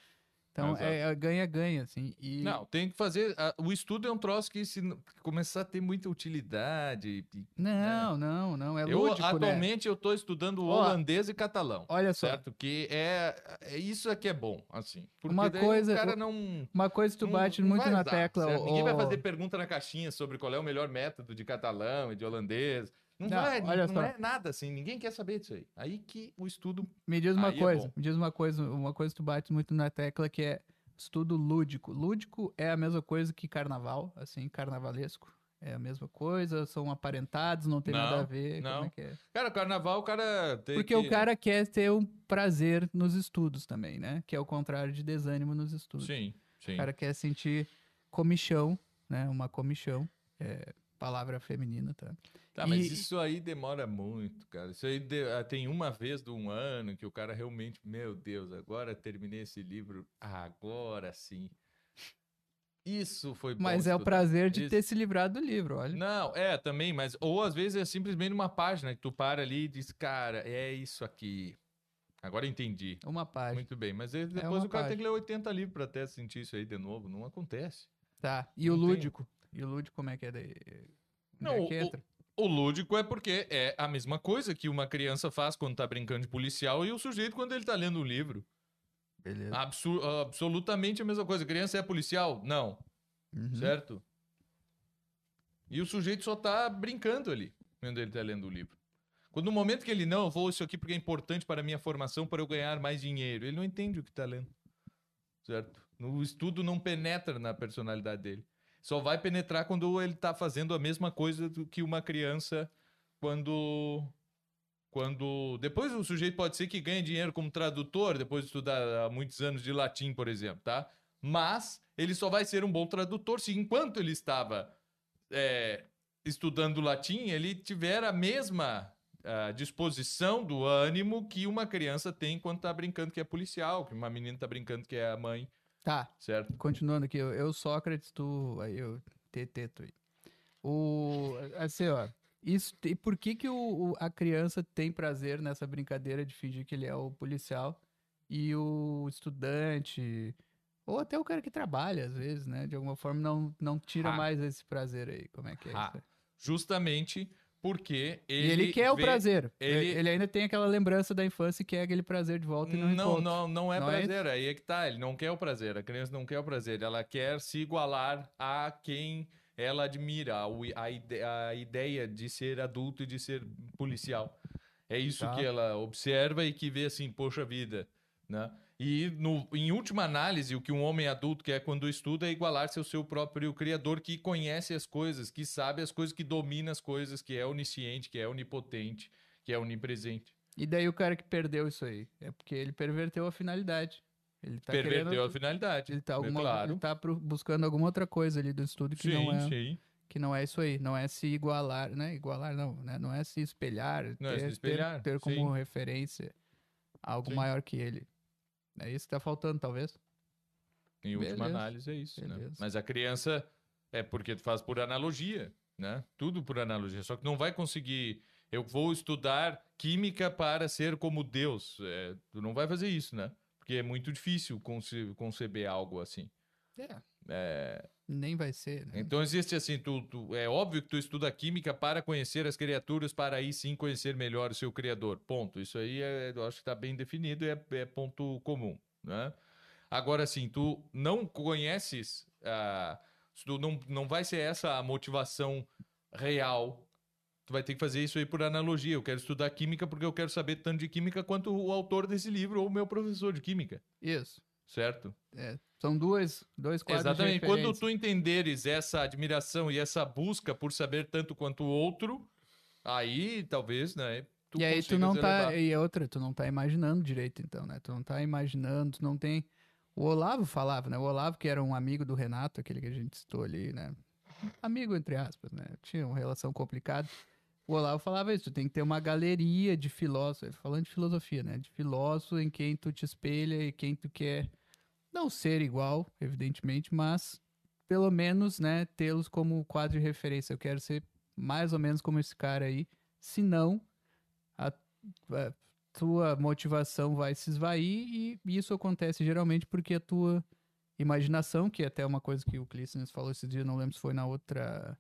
Então é é ganha-ganha, assim. E, Não, tem que fazer. a- o estudo é um troço que se começar a ter muita utilidade. e- não, não, não, é eu lúdico, né? atualmente eu tô estudando Ó, holandês e catalão. Olha só, Certo? Que é, é isso é que é bom, assim. Porque Uma coisa- o cara não. uma coisa que tu não- bate não muito na usar, tecla... certo? Ninguém vai fazer pergunta na caixinha sobre qual é o melhor método de catalão e de holandês. Não, Não, vai, olha não só. é nada assim. Ninguém quer saber disso aí. Aí que o estudo. Me diz uma Aí é coisa, bom. me diz uma coisa, uma coisa que tu bate muito na tecla que é estudo lúdico. Lúdico é a mesma coisa que carnaval, assim, carnavalesco. É a mesma coisa, são aparentados, não tem nada Não, a ver. Não. é é? Cara, carnaval, o cara tem. Porque que... o cara quer ter um prazer nos estudos também, né? Que é o contrário de desânimo nos estudos. Sim, sim. O cara quer sentir comichão, né? Uma comichão. É palavra feminina, tá? Tá, mas E- isso aí demora muito, cara. Isso aí de- ah, tem uma vez do um ano que o cara realmente, meu Deus, agora terminei esse livro, agora sim. Isso foi bom. Mas é o prazer de Isso. ter se livrado do livro, olha. Não, é também, mas ou às vezes é simplesmente uma página que tu para ali e diz, cara, é isso aqui. Agora entendi. Uma página. Muito bem, mas aí depois uma o cara tem página. que ler 80 livros pra até sentir isso aí de novo. Não acontece. Tá. E o Não tem- lúdico? E o lúdico como é que é daí? Não, é que o- entra? O lúdico é porque é a mesma coisa que uma criança faz quando tá brincando de policial e o sujeito quando ele tá lendo um livro. Beleza. Absu- absolutamente a mesma coisa. Criança é policial? Não. Uhum. Certo? E o sujeito só tá brincando ali quando ele tá lendo o livro. Quando no momento que ele, não, eu vou isso aqui porque é importante para a minha formação, para eu ganhar mais dinheiro, ele não entende o que tá lendo. Certo? O estudo não penetra na personalidade dele. Só vai penetrar quando ele tá fazendo a mesma coisa do que uma criança quando quando depois o sujeito pode ser que ganhe dinheiro como tradutor depois de estudar há muitos anos de latim, por exemplo, tá? Mas ele só vai ser um bom tradutor se enquanto ele estava é, estudando latim ele tiver a mesma ah, disposição do ânimo que uma criança tem quando tá brincando que é policial, que uma menina tá brincando que é a mãe, Tá, certo? continuando aqui. Eu, eu Sócrates, tu... Aí eu... Teteto aí. O... Assim, ó. Isso, e por que que o, o- a criança tem prazer nessa brincadeira de fingir que ele é o policial e o estudante... Ou até o cara que trabalha, às vezes, né? De alguma forma, não, não tira Ah. mais esse prazer aí. Como é que é Ah, isso? aí? Justamente porque E ele ele, quer o vê- prazer. ele- Ele... ele ainda tem aquela lembrança da infância e quer aquele prazer de volta e não, Não, encontra. não, não é Não é prazer, aí é que tá. Ele não quer o prazer. A criança não quer o prazer. Ela quer se igualar a quem ela admira, o- a, ide- a ideia de ser adulto e de ser policial. É isso Tá. que ela observa e que vê assim, poxa vida, né? E no, em última análise, o que um homem adulto quer quando estuda é igualar-se ao seu próprio criador que conhece as coisas, que sabe as coisas, que domina as coisas, que é onisciente, que é onipotente, que é onipresente. E daí o cara que perdeu isso aí? É porque ele perverteu a finalidade. Ele tá Perverteu querendo... a finalidade. Ele tá, é alguma... claro. ele tá buscando alguma outra coisa ali do estudo que, sim, não é, sim. que não é isso aí. Não é se igualar, né? Igualar não, né? Não é se espelhar. Não é ter, se ter- espelhar, Ter, como sim. referência algo Sim. maior que ele. É isso que tá faltando, talvez. Em última Beleza, análise é isso, né? beleza. Mas a criança é porque tu faz por analogia, né? Tudo por analogia. Só que não vai conseguir. Eu vou estudar química para ser como Deus. É, tu não vai fazer isso, né? Porque é muito difícil conce- conceber algo assim. É. É, Nem vai ser, né? Então existe assim, tu, tu- é óbvio que tu estuda química para conhecer as criaturas, para aí sim conhecer melhor o seu criador. Ponto. Isso aí é, eu acho que está bem definido e é, é ponto comum, né? Agora sim, tu não conheces ah, tu não, não vai ser essa a motivação real. Tu vai ter que fazer isso aí por analogia. Eu quero estudar química porque eu quero saber tanto de química quanto o autor desse livro ou o meu professor de química, Isso. Certo? É, são duas, dois quadros Exatamente. Quando tu entenderes essa admiração e essa busca por saber tanto quanto o outro, aí talvez, né? Tu e aí tu não tá. elevar. E outra, tu não tá imaginando direito, então, né? Tu não tá imaginando, tu não tem. O Olavo falava, né? O Olavo, que era um amigo do Renato, aquele que a gente citou ali, né? Amigo, entre aspas, né? Tinha uma relação complicada. O Olavo falava isso, tu tem que ter uma galeria de filósofos, falando de filosofia, né? De filósofos em quem tu te espelha e quem tu quer não ser igual, evidentemente, mas pelo menos, né, tê-los como quadro de referência. Eu quero ser mais ou menos como esse cara aí, se não, a, a tua motivação vai se esvair e isso acontece geralmente porque a tua imaginação, que é até uma coisa que o Clístenes falou esse dia, não lembro se foi na outra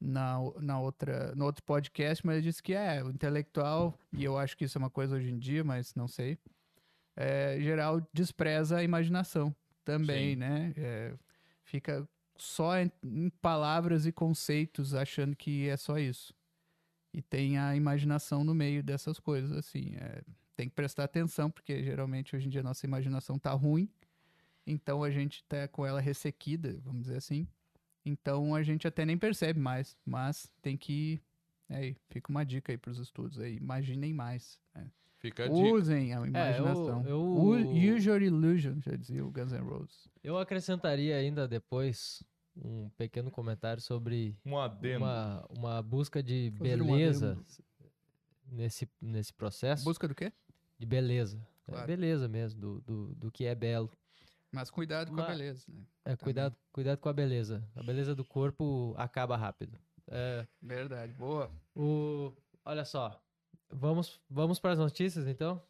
na, na outra no outro podcast, mas ele disse que é o intelectual e eu acho que isso é uma coisa hoje em dia, mas não sei. É, geral despreza a imaginação também, Sim. né? É, fica só em, em palavras e conceitos achando que é só isso. E tem a imaginação no meio dessas coisas, assim. é, tem que prestar atenção, porque geralmente hoje em dia a nossa imaginação tá ruim. Então a gente tá com ela ressequida, vamos dizer assim. Então a gente até nem percebe mais. Mas tem que. Aí, fica uma dica aí pros estudos aí. Imaginem mais. né? Fica a dica. Usem a imaginação. eu- U- Use your illusion, já dizia o Guns N' Roses. Eu acrescentaria ainda depois um pequeno comentário sobre Um uma, uma busca de Fazer um beleza adendo. nesse, nesse processo. Busca do quê? De beleza. É Claro. beleza mesmo, do, do, do que é belo. Mas cuidado com a Ma- beleza, né? É, cuidado, cuidado com a beleza. A beleza do corpo acaba rápido. É, Verdade, boa. o, olha só. Vamos, vamos para as notícias, então?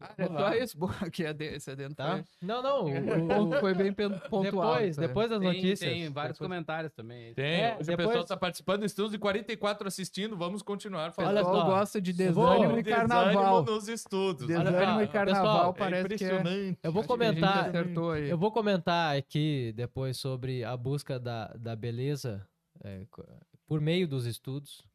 Ah, é só isso, boa, que ade- esse adendo Tá? foi... Não, não. o- O o- ponto foi bem pontual. depois, né? depois das Tem, notícias. tem vários depois- comentários também. Tem, É, hoje o depois- pessoal está participando, estamos em 44 assistindo, vamos continuar O falando. Olha pessoal só. gosta de Eu vou- desânimo e Desânimo carnaval. nos estudos. Desânimo Olha e carnaval pessoal, parece que é... impressionante. Eu vou que a gente comentar. acertou aí. Eu vou comentar aqui depois sobre a busca da, da beleza é, por meio dos estudos,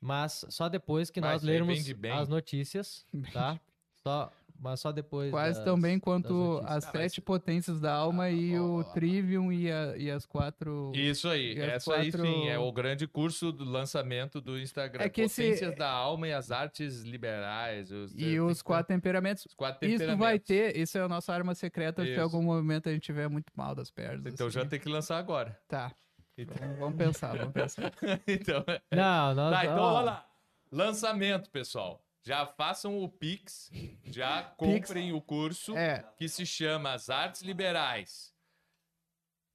mas só depois que Mas nós isso aí lermos as notícias, tá? Só, mas só depois. Quase das- tão bem quanto as Ah, mas- sete potências da alma e ó, o ó, ó. Trivium e, a- e as quatro... Isso aí, E essa aí quatro- sim, é o grande curso do lançamento do Instagram. É que esse- Potências da alma e as artes liberais. Os, E os quatro temperamentos. os quatro Isso temperamentos. vai ter, isso é a nossa arma secreta se Isso. algum momento a gente tiver muito mal das pernas. Então assim. já tem que lançar agora. Tá, Então, vamos, vamos pensar, vamos pensar. então, é- Não, nós, tá, então ó, olha lá. Lançamento, pessoal. Já façam o Pix, já comprem o curso É, que se chama As Artes Liberais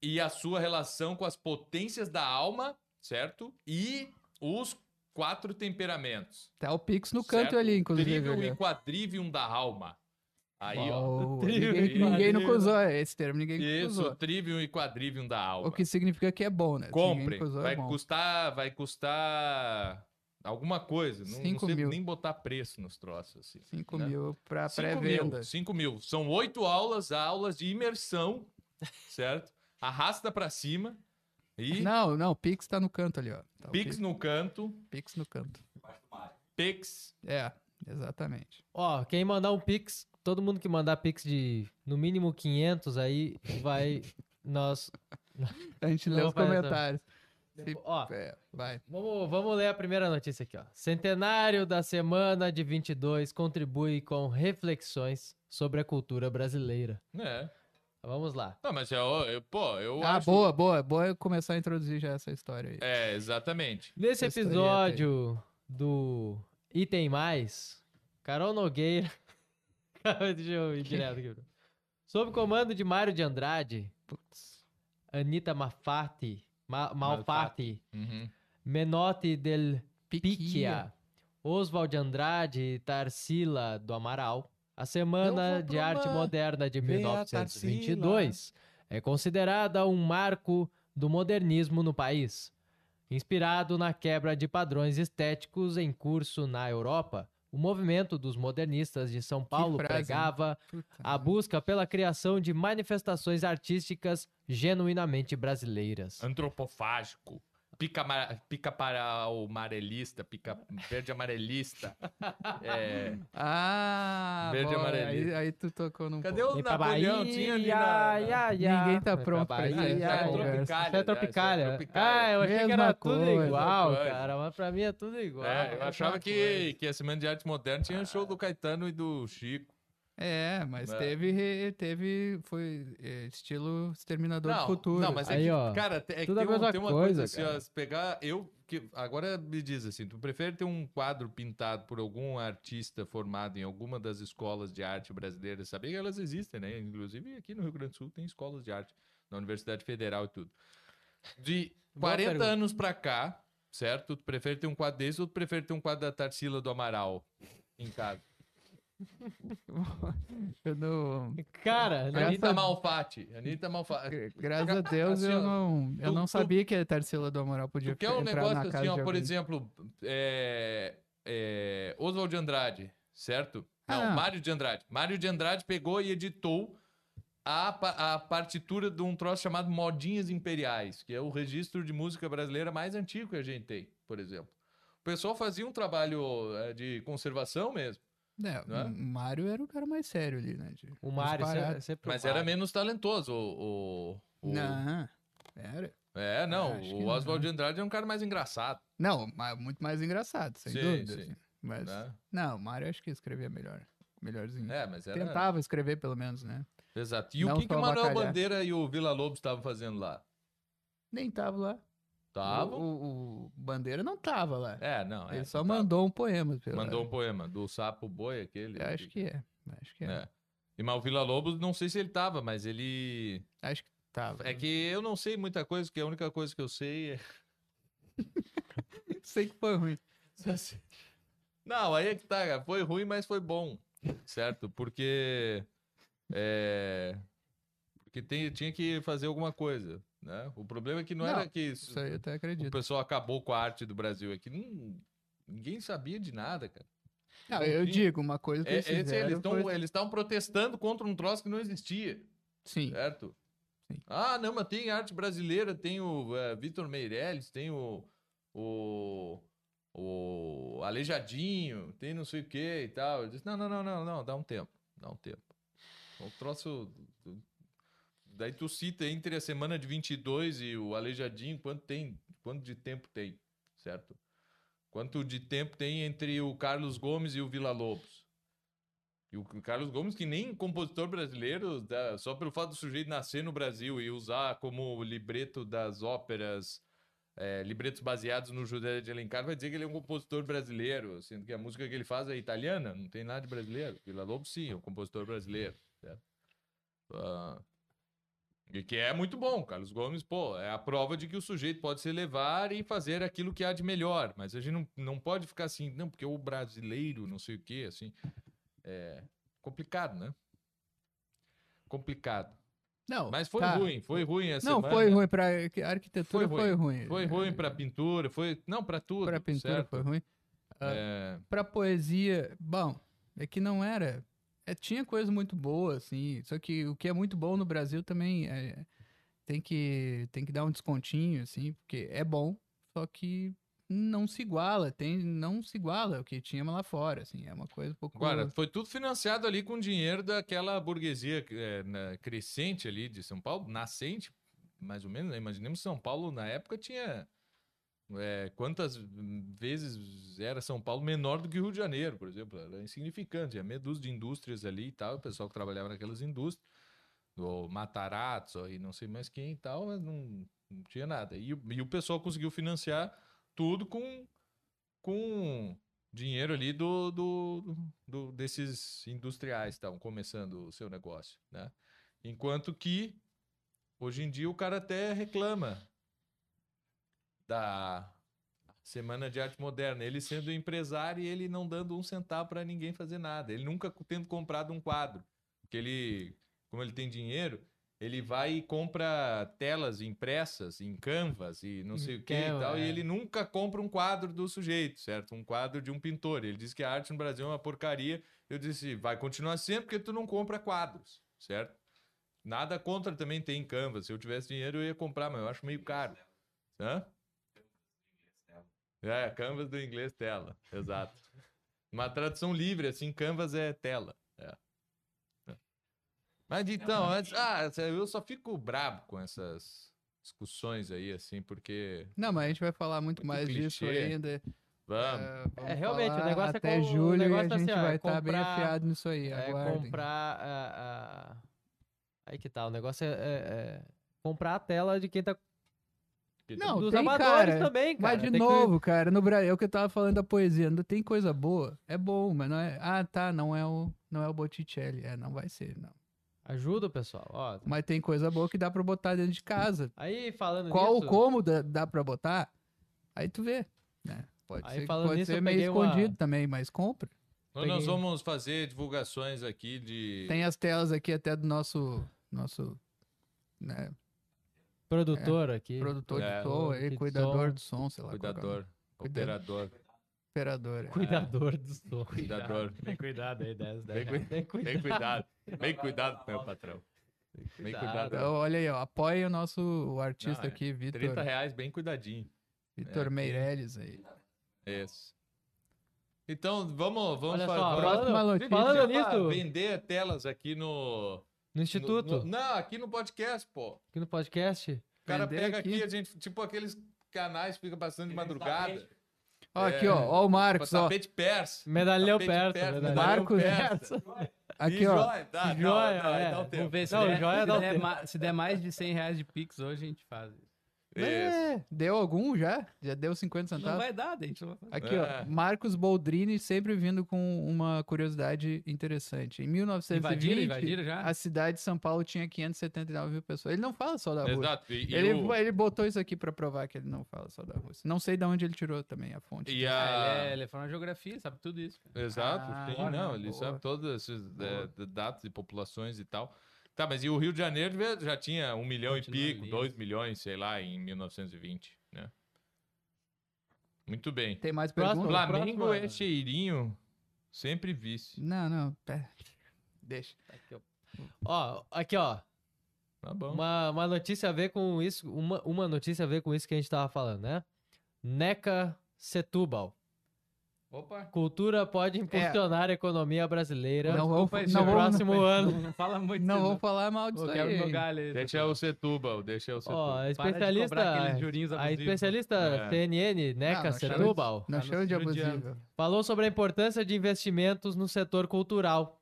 e a sua relação com as potências da alma, certo? E os quatro temperamentos. tá o Pix no canto certo? ali, inclusive. Trivium e quadrivium da alma. Aí, ó. Trivium ninguém, ninguém nunca usou esse termo, ninguém Isso, usou. trivium e quadrivium da alma. O que significa que é bom, né? Usou, é Vai bom. custar, vai custar alguma coisa. Não, não Cinco sei mil. nem botar preço nos troços assim. 5 né? mil pra Cinco pré-venda. mil, 5 mil. São oito aulas, aulas de imersão, certo? Arrasta pra cima e Não, não, o Pix tá no canto ali, ó. Tá o Pix no canto, Pix no canto. Pix. É, exatamente. ó, quem mandar um Pix, todo mundo que mandar Pix de no mínimo 500 aí vai. Nós. A gente lê os tá. comentários. Se- Ó, É, vai. Vamos, vamos ler a primeira notícia aqui, ó. Centenário da semana de 22 contribui com reflexões sobre a cultura brasileira. É. Vamos lá. Não, mas eu, eu- pô, eu Ah, acho... boa, boa. Boa eu começar a introduzir já essa história aí. É, exatamente. Nesse Essa historieta episódio do Item Mais, Carol Nogueira. Deixa eu ir direto aqui. Sob comando de Mário de Andrade, Putz. Anitta Mafati, Ma Malfatti, Uhum. Menotti del. Piquia, Oswald Andrade e Tarsila do Amaral. A Semana de Arte Moderna de ver a 1922 é considerada um marco do modernismo no país. Inspirado na quebra de padrões estéticos em curso na Europa O movimento dos modernistas de São Paulo frase, pregava Puta a busca pela criação de manifestações artísticas genuinamente brasileiras. Antropofágico. Pica, pica para o amarelista, pica verde amarelista. É, Ah, Verde e bom, amarelo. aí, aí tu tocou num Cadê ponto. o Napoleão? Tinha ali na- ia, ia. Ninguém tá pronto pra pra Bahia, isso, ia, é ia. Tropicália, Isso é Tropicália. isso é Tropicália. Ah, eu achei que Mesma era tudo coisa, igual, mesma coisa. cara. Mas pra mim é tudo igual. É, eu achava que, coisa. que a Semana de Arte Moderna tinha show do Caetano e do Chico. É, mas É. teve, teve, foi é, estilo Exterminador do Não, Futuro. não, mas é Aí, que, ó, cara, é que tem, um- tem uma coisa, coisa, assim, ó, se pegar, eu, que agora me diz assim, tu prefere ter um quadro pintado por algum artista formado em alguma das escolas de arte brasileiras, sabia que elas existem, né? Inclusive aqui no Rio Grande do Sul tem escolas de arte, na Universidade Federal e tudo. De Boa 40 pergunta. anos pra cá, certo? Tu prefere ter um quadro desse ou tu prefere ter um quadro da Tarsila do Amaral em casa? Eu não, Cara, Graças Anitta Malfatti, Anitta Malfatti. gra- graças a Deus Assim, eu não, eu tu- não tu- sabia que a Tarsila do Amaral podia Tu quer um entrar negócio na casa assim, ó, por exemplo, é, é, Oswald de Andrade, certo? Não, Ah. Mário de Andrade. Mário de Andrade pegou e editou a, pa- a partitura de um troço chamado Modinhas Imperiais, que é o registro de música brasileira mais antigo que a gente tem, por exemplo. O pessoal fazia um trabalho é, de conservação mesmo, É, não é? o Mário era o cara mais sério ali, né? de- o Mário disparado. sempre, mas o era menos talentoso. O, o- o- Não, era. É, não, que o. Oswald de Andrade é um cara mais engraçado, Não, muito mais engraçado, sem Sim, dúvida. sim. assim. Mas, né? não, o Mário acho que escrevia melhor. Melhorzinho. É, mas era... Tentava escrever, pelo menos, né? Exato. E Não o que, que o Manuel. Bandeira e o Vila Lobos estavam fazendo lá? Nem tava lá. Estavam? O, o- Bandeira não tava lá. É, não. é, Ele só tava. mandou um poema. Pela... Mandou um poema do sapo boi, aquele. Eu acho que é. Acho que é. É. E mas o Vila Lobos, não sei se ele tava, mas ele. Acho que tava. É que eu não sei muita coisa, porque a única coisa que eu sei é. Sei que foi ruim. Não, aí é que tá, cara. Foi ruim, mas foi bom. Certo? Porque. É. Porque tem- tinha que fazer alguma coisa. Né? O problema é que não, Não, era que isso- Isso aí eu até o acredito. pessoal acabou com a arte do Brasil. É que não- ninguém sabia de nada, cara. Não, eu digo, uma coisa que É, eles eles estão protestando contra um troço que não existia, Sim. certo? Sim. Ah, não, mas tem arte brasileira, tem o eh, Vitor Meirelles, tem o, o, o Aleijadinho, tem não sei o que e tal. Eu disse, não, não, não, não, não, dá um tempo, dá um tempo. O troço... Daí tu cita entre a semana de 22 e o Aleijadinho, quanto tem, quanto de tempo tem, certo? Quanto de tempo tem entre o Carlos Gomes e o Vila Lobos? E o Carlos Gomes, que nem compositor brasileiro, só pelo fato do sujeito nascer no Brasil e usar como libreto das óperas, é, libretos baseados no José de Alencar, vai dizer que ele é um compositor brasileiro, sendo que a música que ele faz é italiana, não tem nada de brasileiro. Vila Lobos, sim, é um compositor brasileiro, certo? Ah, e que é muito bom. Carlos Gomes, pô, é a prova de que o sujeito pode se elevar e fazer aquilo que há de melhor. Mas a gente não, não pode ficar assim, não, porque o brasileiro, não sei o quê, assim. É complicado, né? Complicado. Não, Mas foi tá. ruim, foi ruim essa Não, semana. foi ruim pra a arquitetura, Foi foi ruim. Foi ruim pra pintura, foi. Não, pra tudo. Pra pintura certo? foi ruim. É, Pra poesia, bom, é que não era. É, tinha coisa muito boa, assim. Só que o que é muito bom no Brasil também é, tem, que, tem que dar um descontinho, assim, porque é bom, só que não se iguala, tem, não se iguala o que tinha lá fora, assim. É uma coisa um pouco. Agora, foi tudo financiado ali com dinheiro daquela burguesia é, na- crescente ali de São Paulo, nascente, mais ou menos. Né? Imaginemos São Paulo na época tinha. É, quantas vezes era São Paulo menor do que Rio de Janeiro, por exemplo? Era insignificante. Tinha dúzia de indústrias ali e tal, o pessoal que trabalhava naquelas indústrias, o Matarazzo e não sei mais quem e tal, mas não, não tinha nada. E, e o pessoal conseguiu financiar tudo com, com dinheiro ali do, do, do- desses industriais que estavam começando o seu negócio, né? Enquanto que hoje em dia o cara até reclama da Semana de Arte Moderna, ele sendo empresário e ele não dando um centavo para ninguém fazer nada, ele nunca tendo comprado um quadro, porque ele, como ele tem dinheiro, ele vai e compra telas impressas em canvas e não sei o que e Canva, tal, e é. ele nunca compra um quadro do sujeito, certo? Um quadro de um pintor. Ele diz que a arte no Brasil é uma porcaria. Eu disse, vai continuar sendo porque tu não compra quadros, certo? Nada contra também ter em canvas. Se eu tivesse dinheiro, eu ia comprar, mas eu acho meio caro. Hã? É, canvas do inglês tela, exato. Uma tradução livre, assim, canvas é tela. é. É. Mas então, antes, ah, eu só fico brabo com essas discussões aí, assim, porque. Não, mas a gente vai falar muito, Muito mais disso clichê. ainda. Vamos. É, vamos É, realmente, o negócio é até com- o julho e negócio a é gente assim, vai é estar bem comprar- afiado nisso aí. É aguardem. comprar a, a- Aí que tá, o negócio é, é- é comprar a tela de quem tá... Não, dos tem, amadores cara. também, cara. Mas de tem que- novo, cara, no Brasil, é o que eu tava falando da poesia, não tem coisa boa. É bom, mas não é. Ah, tá, não é o, não é o Botticelli. É, não vai ser, não. Ajuda o pessoal, ó. Mas tem coisa boa que dá pra botar dentro de casa. Aí, falando Qual nisso... como dá, dá pra botar? Aí tu vê, né? Pode Aí, ser, falando pode nisso, ser eu meio peguei uma- escondido também, mas compra. Então nós Peguei. vamos fazer divulgações aqui de. Tem as telas aqui até do nosso, nosso né, Produtor aqui. produtor É, de som, aí, de cuidador som. do som, sei lá. é. Cuidador, operador, Operador. é. Cuidador do som. cuidador. Bem cuidado aí, 10, Bem, 10 cui- Tem cuidado. bem cuidado. Bem cuidado, meu patrão. Bem cuidado. Então, olha aí, ó, apoia o nosso o artista Não, é aqui, 30 Vitor, reais, bem cuidadinho. Vitor É. Meirelles aí. Isso. Então, vamos, vamos Olha fa- só, vamos- próxima falando, notícia. falando nisso, Vender telas aqui no. No no- Instituto, no- não, aqui no podcast, pô. aqui no podcast. O cara Vender pega aqui. aqui, a gente, tipo aqueles canais que fica passando de madrugada. Ó, É, aqui, ó, ó o Marcos, ó. Tapete persa. Medalhão perto. persa, medalhão Marcos persa. Aqui, E ó. joia, dá, dá, Joia, dá, é. dá um tempo. Vamos ver se, Não, der, joia se, dá der se der mais de 100 reais de Pix hoje, a gente faz. Isso. É, deu algum já? Já deu 50 Não centavos? vai dar, a gente não vai. Aqui, É. ó, Marcos Boldrini sempre vindo com uma curiosidade interessante. Em 1920, Invadiram, invadiram já? a cidade de São Paulo tinha 579 mil pessoas. Ele não fala só da Rússia. Exato. E, e Ele, o- ele botou isso aqui pra provar que ele não fala só da Rússia. Não sei de onde ele tirou também a fonte. e Ah, a... ele, é, ele é em geografia, sabe tudo isso. cara. Exato, Ah, sim, boa, não, ele boa. sabe todas essas é, d- datas e populações e tal. Tá, mas e o Rio de Janeiro já- tinha um milhão Continua e pico, ali. dois milhões, sei lá, em 1920, né? Muito bem. Tem mais perguntas? Flamengo é cheirinho, sempre vice. Não, não, pera. Deixa. Aqui, ó. Ó, aqui, ó. Tá bom. Uma, uma notícia a ver com isso. Uma, uma notícia a ver com isso que a gente tava falando, né? Neca Setúbal. Opa. Cultura pode impulsionar a economia brasileira Não vamos, desculpa não vamos, próximo Não, ano. não fala muito. não vamos falar mal disso Pô, aí. galho. Deixa o Setúbal, deixa o Ó, Setúbal. a Para de especialista, a especialista É. CNN, Neca Não, não Setúbal, Não Tá chama de judiando. abusivo. falou sobre a importância de investimentos no setor cultural.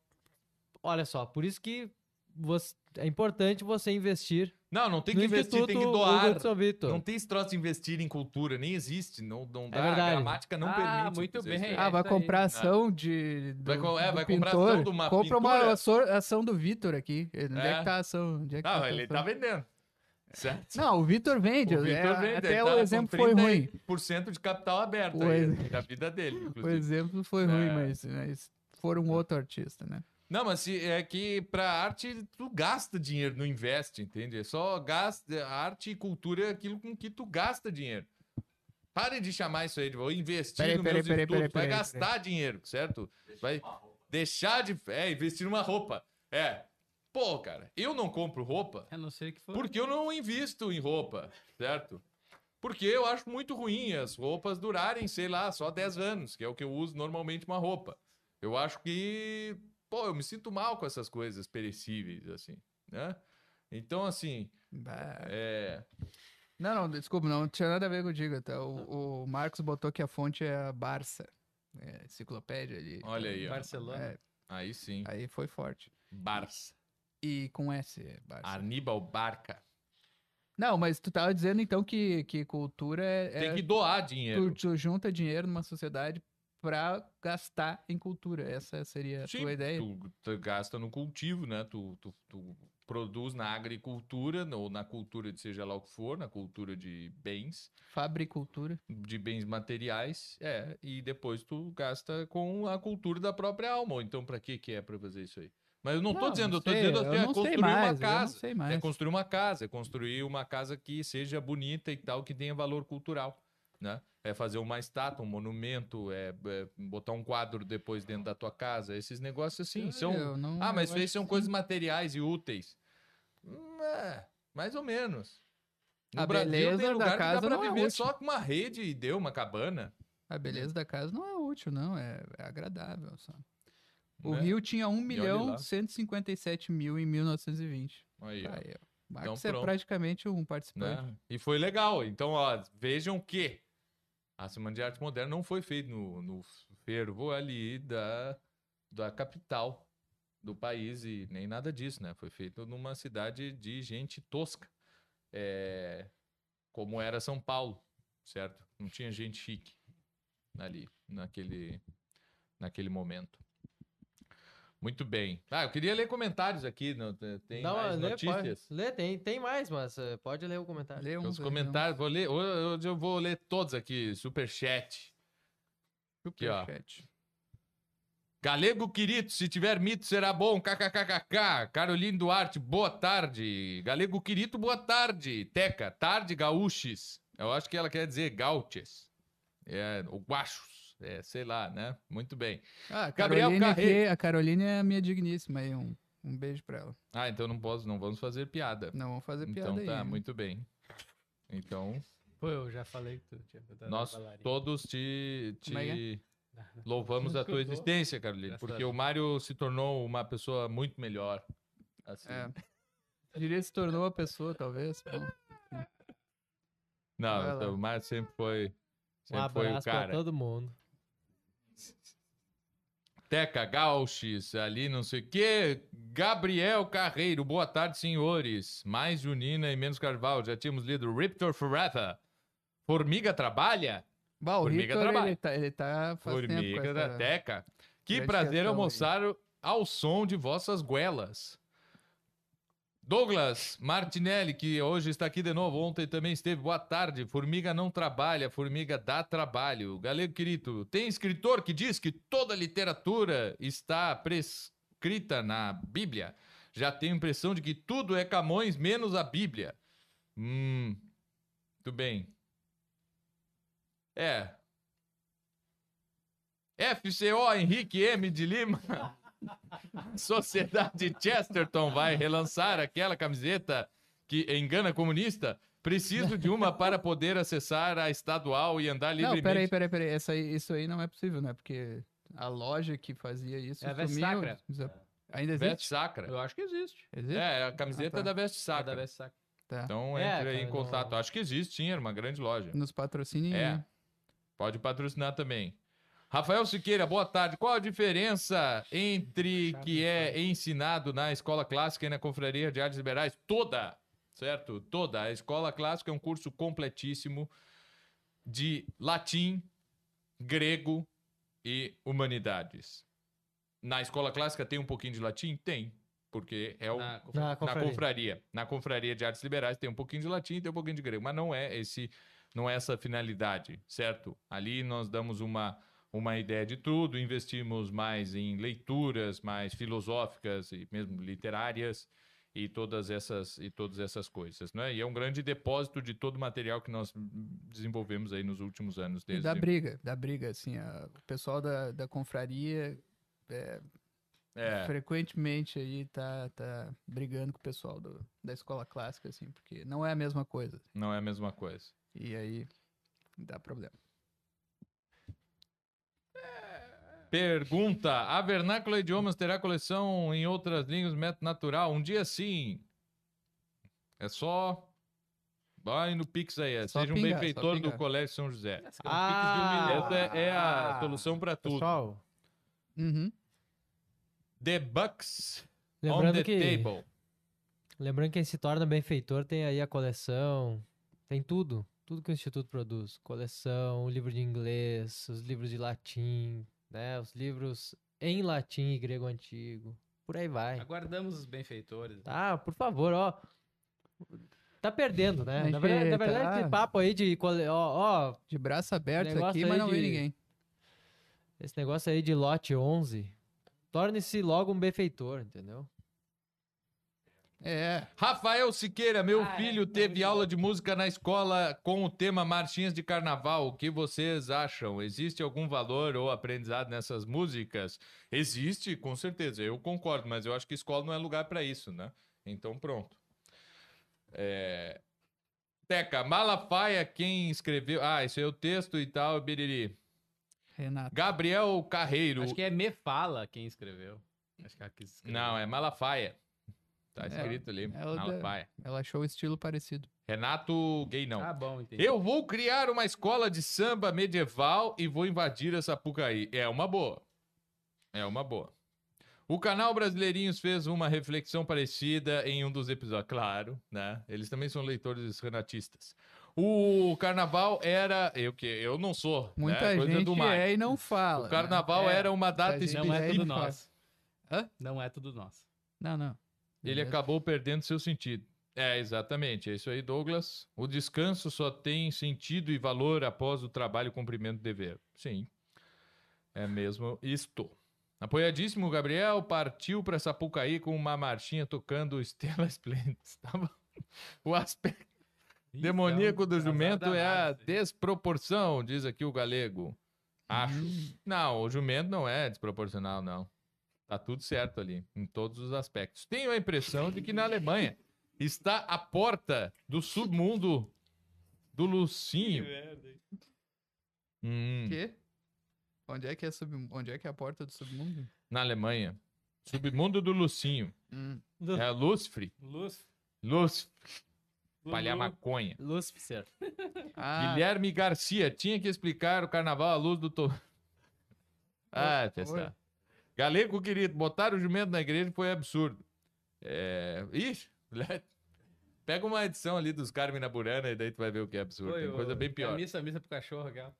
Olha só, por isso que você- é importante você investir Não, não tem que investir, tem que doar. Não tem esse troço de investir em cultura, nem existe, não, não dá, a verdade. gramática não Ah, permite. muito bem. isso. Ah, É vai comprar ação de. Do, Vai é, vai comprar ação de uma Compra uma pintura. ação, ação do Vitor aqui. Onde é. É. que tá a ação? Onde é que Não, tá a ele tá vendendo. Certo? Não, o Vitor vende. O Vitor é, vende, até o tá com exemplo foi ruim. 30% de capital aberto O aí, ex- da vida dele, O inclusive. exemplo foi ruim, É. mas, mas foram outro artista, né? Não, mas se- é que pra arte tu gasta dinheiro, não investe, entende? É só gasta, arte e cultura é aquilo com que tu gasta dinheiro. Pare de chamar isso aí de vou investir Peraí, nos peraí, meus peraí, estudos, peraí, vai peraí, gastar dinheiro, certo? Vai deixar de é, investir numa roupa. É. Pô, cara, eu não compro roupa A não ser que for. porque eu não invisto em roupa, certo? Porque eu acho muito ruim as roupas durarem, sei lá, só 10 anos, que é o que eu uso normalmente uma roupa. Eu acho que, pô, eu me sinto mal com essas coisas perecíveis, assim, né? Então, assim, Bah. é... Não, não, desculpa, não tinha nada a ver contigo. Tá? O, o Marcos botou que a fonte é a Barça. É, enciclopédia ali. Olha aí, ó. Barcelona. É, Aí sim, aí foi forte. Barça. E com S, é Barça. Aníbal Barca. Não, mas tu tava dizendo então que, que cultura é. Tem é que doar dinheiro. tu, tu junta dinheiro numa sociedade pra gastar em cultura. Essa seria a Sim, tua ideia. Tu, tu gasta no cultivo, né? Tu, tu, tu produz na agricultura, ou na cultura de seja lá o que for, na cultura de bens. Fabricultura. de bens materiais, é, e depois tu gasta com a cultura da própria alma. Ou então, pra que que é pra fazer isso aí? Mas eu não tô Não, dizendo, eu tô sei, dizendo eu assim, é construir mais, uma casa. É construir uma casa, é construir uma casa que seja bonita e tal, que tenha valor cultural, né? É fazer uma estátua, um monumento, é, é botar um quadro depois dentro da tua casa, esses negócios assim, são... Eu não- Ah, mas eu isso aí acho são que coisas materiais e úteis. Hum, é, mais ou menos. No A Brasil beleza tem da lugar que casa dá pra não é viver útil. só com uma rede e deu uma cabana. A beleza da casa não é útil, não. É, é agradável. Só. O né? Rio tinha 1 olhe milhão lá. 157 mil em 1920. Aí, ó. Aí, ó. Então, Marcos é pronto. praticamente um participante. né? E foi legal. Então, ó, vejam que a Semana de Arte Moderna não foi feita no, no fervo ali da, da capital do país e nem nada disso, né? Foi feito numa cidade de gente tosca, é, como era São Paulo, certo? Não tinha gente chique ali, naquele, naquele momento. Muito bem. Ah, eu queria ler comentários aqui. Não, tem Dá mais lê, notícias? Pode, lê, tem, tem mais, mas eh, pode ler o comentário. Lê Os uns aí, comentários, vou ler. Hoje eu vou ler todos aqui. Superchat. um Aqui, ó. superchat. Galego Quirito, se tiver mito será bom. KKKKK. Caroline Duarte, boa tarde. Galego Quirito, boa tarde. Teca, tarde, gaúches. Eu acho que ela quer dizer gaúches. É, ou guachos. É, sei lá, né? Muito bem. Ah, a Gabriel Caroline, a Caroline é a minha digníssima aí. Um, um beijo pra ela. Ah, então não posso, não vamos fazer piada. Não vamos fazer piada Então aí. tá, né? muito bem. Então, Pô, eu já falei que tu tinha nós todos te, te Como é louvamos a tua existência, Carolina, porque o Mário se tornou uma pessoa muito melhor. Assim. É. Eu diria que se tornou a pessoa, talvez. Não, lá. o Mário sempre foi, Um sempre foi o abraço pra cara. todo mundo. Teca Gauches, ali não sei o quê. Gabriel Carreiro, boa tarde, senhores. Mais Junina e menos Carvalho. Já tínhamos lido Riptor Forever. Formiga trabalha? Bah, Formiga trabalha. ele tá, ele tá Formiga da essa- Teca. Que prazer questão aí. almoçar ao som de vossas guelas. Douglas Martinelli, que hoje está aqui de novo, ontem também esteve. Boa tarde. Formiga não trabalha, formiga dá trabalho. Galego querido, tem escritor que diz que toda literatura está prescrita na Bíblia. Já tenho a impressão de que tudo é Camões menos a Bíblia. Hum, muito bem. É, FCO Henrique M de Lima. Sociedade Chesterton vai relançar aquela camiseta que engana comunista. Preciso de uma para poder acessar a estadual e andar Não, livremente. peraí, peraí, peraí. Essa aí, isso aí não é possível, né? Porque a loja que fazia isso É a Veste sumiu. Sacra. Desa- Ainda Veste existe? Sacra. Eu acho que existe. Existe? É, a camiseta Ah, tá. da Veste É Sacra. da Veste Sacra. Tá. Então É, entre aí em cara, não- contato. Acho que existe, sim, era uma grande loja. Nos patrocinem. É. Pode patrocinar também. Rafael Siqueira, boa tarde. Qual a diferença entre que é ensinado na escola clássica e na confraria de artes liberais? Toda, certo? Toda. A escola clássica é um curso completíssimo de latim, grego e humanidades. Na escola clássica tem um pouquinho de latim? Tem, porque é o, Na Na confraria. na confraria. Na confraria de artes liberais tem um pouquinho de latim e tem um pouquinho de grego, mas não é esse não é essa finalidade, certo? Ali nós damos uma uma ideia de tudo, investimos mais em leituras mais filosóficas e mesmo literárias e todas essas e todas essas coisas, né? E é um grande depósito de todo o material que nós desenvolvemos aí nos últimos anos E desde da briga, da briga, assim, a- o pessoal da, da confraria é, é, frequentemente aí tá, tá brigando com o pessoal do, da escola clássica, assim, porque não é a mesma coisa. não é a mesma coisa. E aí dá problema. Pergunta: A Vernácula Idiomas terá coleção em outras línguas, método natural? Um dia sim. É só. Vai no Pix aí. é. Seja um benfeitor do. Colégio São José. Ah, Essa é a solução para tudo. Pessoal, Uhum. The Bucks on lembrando the que, table. lembrando que quem se torna benfeitor tem aí a coleção, tem tudo, tudo que o Instituto produz. Coleção, livro de inglês, os livros de latim, né, os livros em latim e grego antigo, por aí vai. Aguardamos os benfeitores. Ah, por favor, ó. Tá perdendo, né? Na verdade, na verdade tá. esse papo aí de. Ó, ó, De braço aberto aqui, mas não vem de- ninguém. esse negócio aí de lote 11. Torne-se logo um benfeitor, entendeu? É. Rafael Siqueira, meu Ah, é. filho, Não, teve aula de música na escola com o tema Marchinhas de Carnaval. O que vocês acham? Existe algum valor ou aprendizado nessas músicas? Existe, com certeza. Eu concordo, mas eu acho que escola não é lugar para isso, né? Então, pronto. É... Teca, Malafaia, quem escreveu. Ah, isso aí é o texto e tal, biriri. Renato. Gabriel Carreiro. Acho que é Me Fala quem escreveu. Acho que é a que escreveu. Não, é Malafaia. Tá É, escrito ali. é o da- Malafaia. Ela achou o estilo parecido. Renato Gay não. Ah, bom, entendi. Eu vou criar uma escola de samba medieval e vou invadir essa Pucaí. É uma boa. É uma boa. O canal Brasileirinhos fez uma reflexão parecida em um dos episódios. Claro, né? Eles também são leitores renatistas. O carnaval era. Eu que eu não sou. Muita né? Coisa gente é e não fala. O carnaval né? É. era uma data a gente Não é tudo nosso. Hã? Não é tudo nosso. Não, não. Ele Beleza. acabou perdendo seu sentido. É, exatamente. É isso aí, Douglas. O descanso só tem sentido e valor após o trabalho e cumprimento do dever. Sim. É mesmo isto. Apoiadíssimo, Gabriel partiu para Sapucaí com uma marchinha tocando Estela Splendid. Tava... O aspecto demoníaco do jumento é a desproporção, diz aqui o galego. Acho. Hum. Não, o jumento não é desproporcional, não. Tá tudo certo ali, em todos os aspectos. Tenho a impressão de que na Alemanha está a porta do submundo do Lucinho. Hum, Quê? Onde é que é, sub... Onde é que é a porta do submundo? na Alemanha. Submundo do Lucinho. Hum. É Lúcifer. Luz. Lúcifer. Lulu. Palhar maconha. Lucifer. Ah, Guilherme Garcia. Tinha que explicar o carnaval à luz do... To... Ah, Oi. Galego, querido, botar o jumento na igreja foi absurdo. É... Ixi, pega uma edição ali dos Carmen na Burana e daí tu vai ver o que é absurdo. Foi Tem coisa bem A pior. missa, a missa pro cachorro, aquela.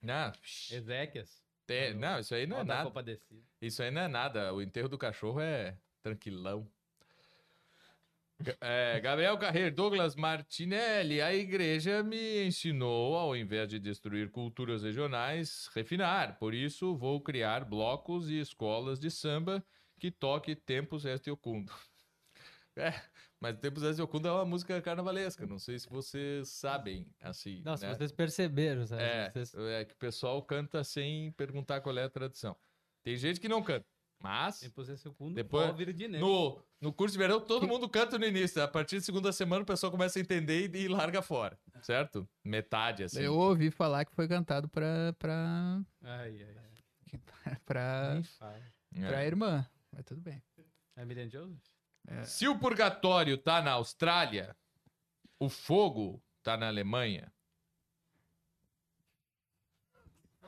Não, Ezequias. tem- não, isso aí não é nada. Isso aí não é nada. O enterro do cachorro é tranquilão. É, Gabriel Carreiro, Douglas Martinelli, a igreja me ensinou, ao invés de destruir culturas regionais, refinar. Por isso, vou criar blocos e escolas de samba que toque Tempos Este Ocundo. É, mas Tempos Este Ocundo é uma música carnavalesca. Não sei se vocês sabem, assim. Não, se né? vocês perceberam, né? É, Vocês- é que o pessoal canta sem perguntar qual é a tradução. Tem gente que não canta, mas Depois esse segundo, Depois- de no, no curso de verão todo mundo canta no início. A partir da segunda semana o pessoal começa a entender e, e larga fora, certo? Metade, assim. eu ouvi falar que foi cantado pra, pra, Ai, ai, ai. pra. É. pra irmã. Mas tudo bem. É Miriam Joseph? É. Se o purgatório tá na Austrália, o fogo tá na Alemanha.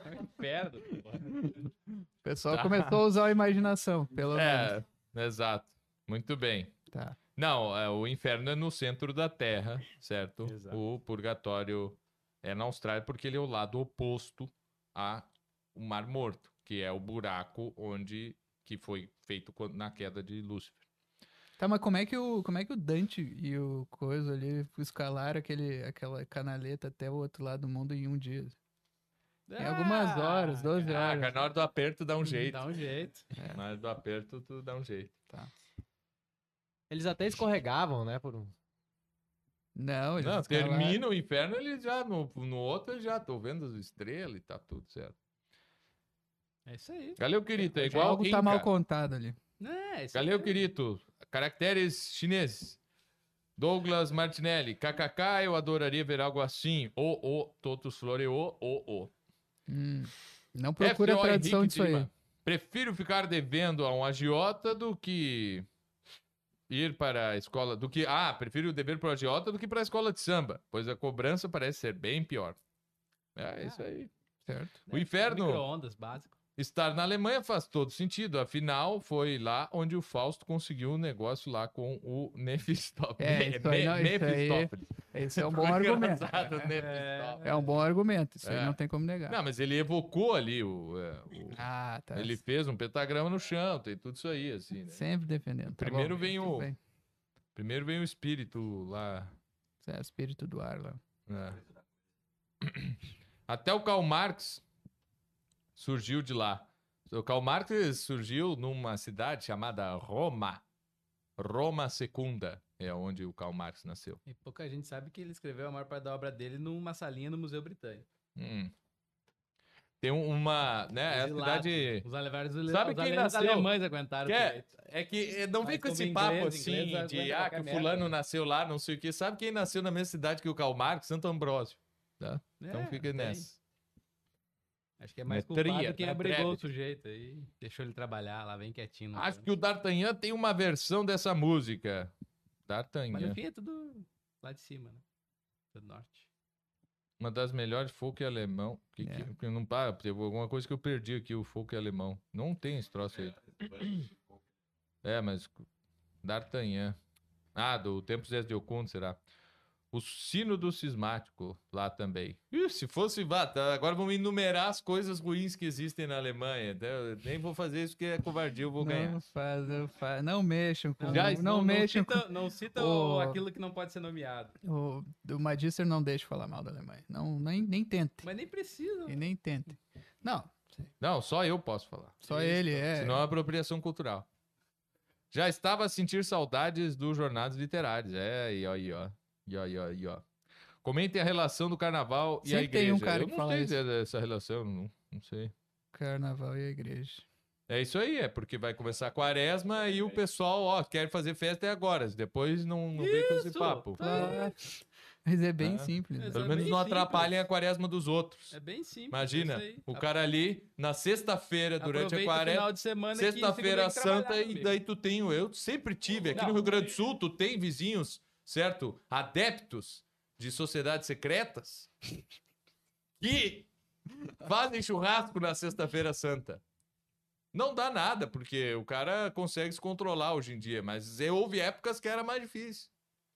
É um inferno. O pessoal Tá. começou a usar a imaginação, pelo menos. É, exato. Muito bem. Tá. Não, é, o inferno é no centro da Terra, certo? Exato. O purgatório é na Austrália porque ele é o lado oposto ao Mar Morto, que é o buraco onde que foi feito na queda de Lúcifer. Tá, mas como é que o, como é que o Dante e o coisa ali escalaram aquele, aquela canaleta até o outro lado do mundo em um dia? Em algumas horas, 12 Ah, horas. cara, na hora do aperto dá um jeito. Dá um jeito. Na hora do aperto tu dá um jeito. Eles até escorregavam, né? Por um... Não, eles Não, termina o inferno, ele já no, no outro ele já tô vendo as estrelas e tá tudo certo. É isso aí. Galeu querido, é igual Algo tá mal contado ali. É, isso aí. Galeu querido, caracteres chineses. Douglas Martinelli, kkk, eu adoraria ver algo assim. O, o, totus floreou, o, o. Hum, Não procura a tradução disso aí. Prefiro ficar devendo a um agiota do que ir para a escola, do que, ah, prefiro o dever para o agiota do que para a escola de samba, pois a cobrança parece ser bem pior. É isso aí. Certo. O inferno Micro-ondas, básico. estar na Alemanha faz todo sentido, afinal foi lá onde o Fausto conseguiu um negócio lá com o Nefistófeles. É, isso aí não- isso aí-. Esse é um bom argumento. engraçado, Nefistófeles. É um bom argumento. Isso É. aí não tem como negar. Não, mas ele evocou ali o, é, o- Ah, tá. ele fez um pentagrama no chão, tem tudo isso aí, assim, né? Sempre defendendo. Tá Primeiro bom, vem o- bem. Primeiro vem o espírito lá. Isso é espírito do ar lá. né? Até o Karl Marx surgiu de lá. O Karl Marx surgiu numa cidade chamada Roma. Roma Secunda é onde o Karl Marx nasceu. E pouca gente sabe que ele escreveu a maior parte da obra dele numa salinha no Museu Britânico. Hum. Tem um- uma, né, é a cidade... Os alevares, os Sabe quem nasceu? alemães aguentaram. Que é, é que eh, não vem Mas com esse papo inglês, assim inglês de aguenta ah, que fulano nasceu lá, não sei o quê. Sabe quem nasceu na mesma cidade que o Karl Marx? Santo Ambrósio. Tá? Então É, fica tem. nessa. Acho que é mais É tria, culpado quem né? abrigou o sujeito aí. Deixou ele trabalhar lá, bem quietinho. Acho canto. que o D'Artagnan tem uma versão dessa música. Mas no D'Artagnan. fim é tudo lá de cima, né? Do norte. Uma das melhores folk alemão. Que, que, É. que não para, teve alguma coisa que eu perdi aqui, o folk alemão. Não tem esse troço aí. É, mas D'Artagnan. Ah, do Tempos de Oculto, será? O sino do cismático lá também. Ih, se fosse, vá, tá, agora vamos enumerar as coisas ruins que existem na Alemanha. né? Eu nem vou fazer isso porque é covardia, eu vou ganhar. Não faz, não faz. Não mexam com. Já- não, mexam cita, não cita o- aquilo que não pode ser nomeado. com. O, o Magister não deixa falar mal da Alemanha. Não, nem, nem tente. Mas nem precisa. E nem tente. Não, Não, só eu posso falar. só Isso. ele é. Senão é apropriação cultural. Já estava a sentir saudades dos jornadas literários. É, aí, ó, aí, ó. E ó, aí, ó. Comentem a relação do carnaval e a Sempre tem igreja. um cara eu que não fala sei isso. dessa relação, não, não sei. Carnaval e a igreja. É isso aí, é porque vai começar a quaresma e o pessoal, ó, quer fazer festa é agora. Depois não, não vem com esse Isso! papo. Claro. Mas é bem Ah. simples. né? Mas Pelo é menos bem não simples. atrapalhem a quaresma dos outros. É bem simples. Imagina, é isso aí. o cara ali, na sexta-feira, durante a Aproveita o quaresma, final de semana que Sexta-feira segunda tem que Santa, e daí tu tem. o- Eu sempre tive. Aqui Não, no Rio Grande do Sul, tu tem vizinhos, certo? Adeptos de sociedades secretas que fazem churrasco na Sexta-feira Santa. Não dá nada, porque o cara consegue se controlar hoje em dia, mas é, houve épocas que era mais difícil,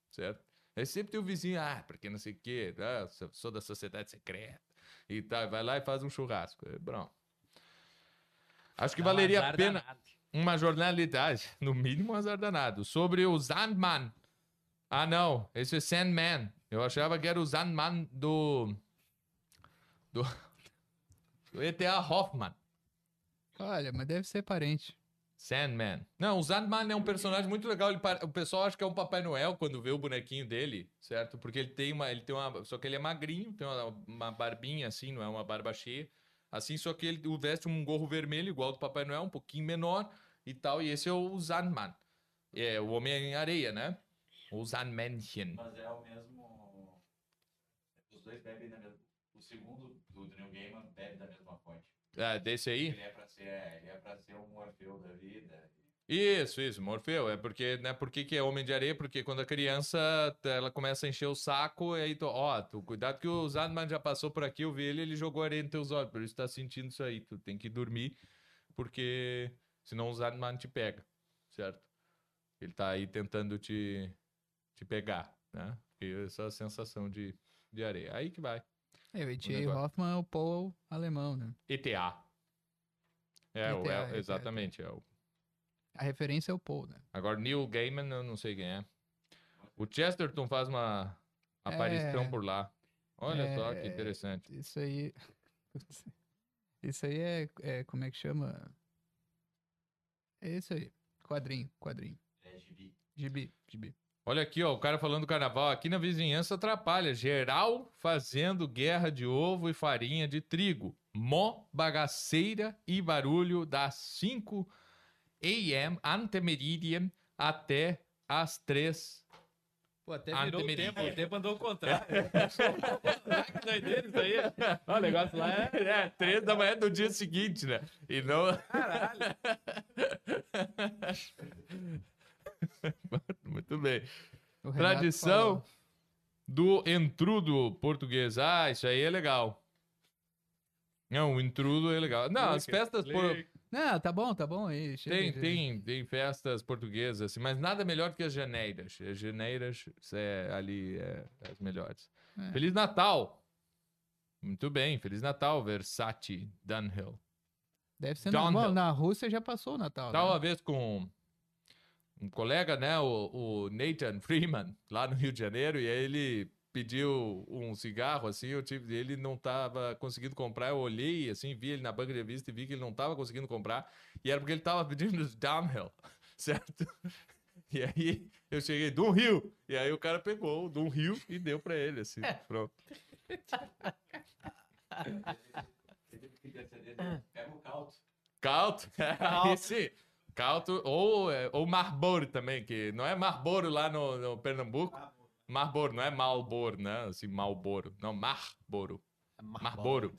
certo? Aí sempre tem o vizinho, ah, porque não sei o quê, ah, sou- da sociedade secreta e tal, vai lá e faz um churrasco. É, bom. Acho que um valeria a pena uma jornalidade, no mínimo um azar danado, sobre o Sandman. Ah, não, esse é Sandman. Eu achava que era o Sandman do. do. do ETA Hoffman. Olha, mas deve ser parente. Sandman. Não, o Sandman é um personagem muito legal. Ele O pessoal acha que é um Papai Noel quando vê o bonequinho dele, certo? Porque ele tem uma. Ele tem uma. Só que ele é magrinho, tem uma, uma barbinha assim, não é uma barba cheia. Assim, só que ele veste um gorro vermelho, igual do Papai Noel, um pouquinho menor e tal. E esse é o Sandman. É o Homem-Areia, né? O Sandmännchen. Mas é o mesmo. Os dois bebem da mesma. O segundo, do Neil Gaiman, bebe da mesma fonte. Ah, desse aí? Ele é pra ser, é, ele é pra ser um Morfeu da vida. Isso, isso, Morfeu. É porque, né? Por que, que é homem de areia? Porque quando a criança ela começa a encher o saco, e aí tu, ó, tu, cuidado que o Zadman já passou por aqui, eu vi ele, ele jogou areia nos teus olhos, por isso tá sentindo isso aí. Tu tem que dormir, porque senão o Zadman te pega, certo? Ele tá aí tentando te, te pegar, né? Porque essa sensação de, de areia. Aí que vai. É, o E.T.A. Hoffman é o Paul alemão, né? ETA. É, o- ETA, é, ETA. exatamente. É o, A referência é o Paul, né? Agora, Neil Gaiman, eu não sei quem é. O Chesterton faz uma aparição É. por lá. Olha só que É. interessante. Isso aí. Isso aí é, é. Como é que chama? É isso aí. Quadrinho, quadrinho. É gibi. Gibi, gibi. Olha aqui, ó, o cara falando do carnaval. Aqui na vizinhança atrapalha. Geral fazendo guerra de ovo e farinha de trigo. Mó bagaceira e barulho das 5 a.m. antemeridian até as 3 Pô, até virou o tempo. O tempo andou ao contrário. que doideira isso aí. O negócio lá é... É, três da manhã do dia seguinte, né? E não. Caralho. Muito bem. Tradição falou. do entrudo português. Ah, isso aí é legal. Não, o intrudo é legal. Não, as festas. por- Não, tá bom, tá bom aí. chega Tem, de- tem, tem festas portuguesas, assim, mas nada melhor do que as janeiras. As janeiras é, ali é, as melhores. É. Feliz Natal! Muito bem, Feliz Natal, Versace Dunhill. Deve ser Downhill. normal. Na Rússia já passou o Natal. Tava né? vez com um colega, né, o, o Nathan Freeman, lá no Rio de Janeiro, e aí ele pediu um cigarro, assim, eu tive, ele não tava conseguindo comprar, eu olhei, assim, vi ele na banca de revista e vi que ele não tava conseguindo comprar, e era porque ele tava pedindo os Downhill, certo? E aí eu cheguei, Dum Rio, e aí o cara pegou o Dum Rio e deu pra ele, assim, pronto. Queria ser dele, pega o caldo. Calto, aí sim. Calto, ou, é, ou Marlboro também, que não é Marlboro lá no, no Pernambuco, Marlboro, não é Malboro, né? Assim, Malboro. Não, Marlboro. Marlboro.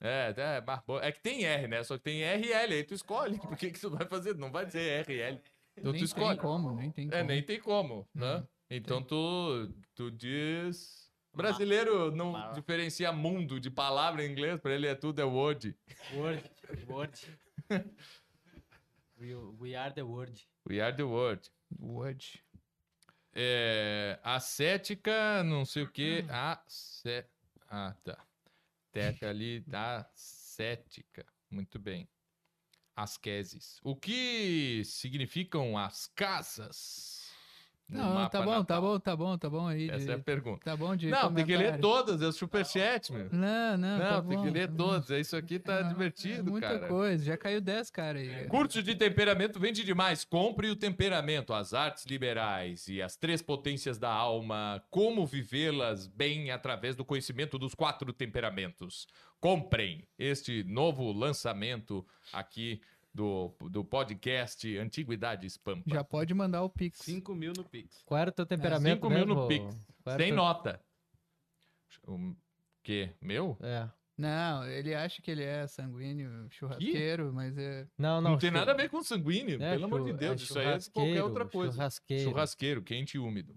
É, é, Marlboro. É que tem R, né? Só que tem R e L. Aí tu escolhe. Por que, que tu vai fazer? Não vai dizer R e L. Então nem tu escolhe. tem como, nem tem como. É, nem tem como, né? Então tu, tu diz. Brasileiro não Ma- diferencia mundo de palavra em inglês, pra ele é tudo é word. Word. Word. we, are the word. We are the word. Wood. É, ascética, não sei o que. Acé... Ah, tá. Teca ali, ascética. Muito bem. Asqueses. O que significam as casas? Não, tá bom, tá natal? bom, tá bom, tá bom aí. Essa de- é a pergunta. Tá bom de Não, tem que ler todas, é o superchat, meu. Não, não, Não, tá tem bom, que ler tá todas. Isso aqui tá É, divertido, é muita cara. coisa, já caiu 10, cara aí. Curso de temperamento vende demais. Compre o temperamento, as artes liberais e as três potências da alma. Como vivê-las bem através do conhecimento dos quatro temperamentos. Comprem este novo lançamento aqui do, do podcast Antiguidades Pampa. Já pode mandar o Pix. 5 mil no Pix. Qual era o teu temperamento cinco mil no? Pix. Sem teu- nota. O quê? Meu? É. Não, ele acha que ele é sanguíneo, churrasqueiro, mas é. Não, Não, não. tem nada a ver com sanguíneo, é, pelo amor de Deus. é Isso aí é qualquer outra churrasqueiro, coisa. Churrasqueiro. Churrasqueiro, quente e úmido.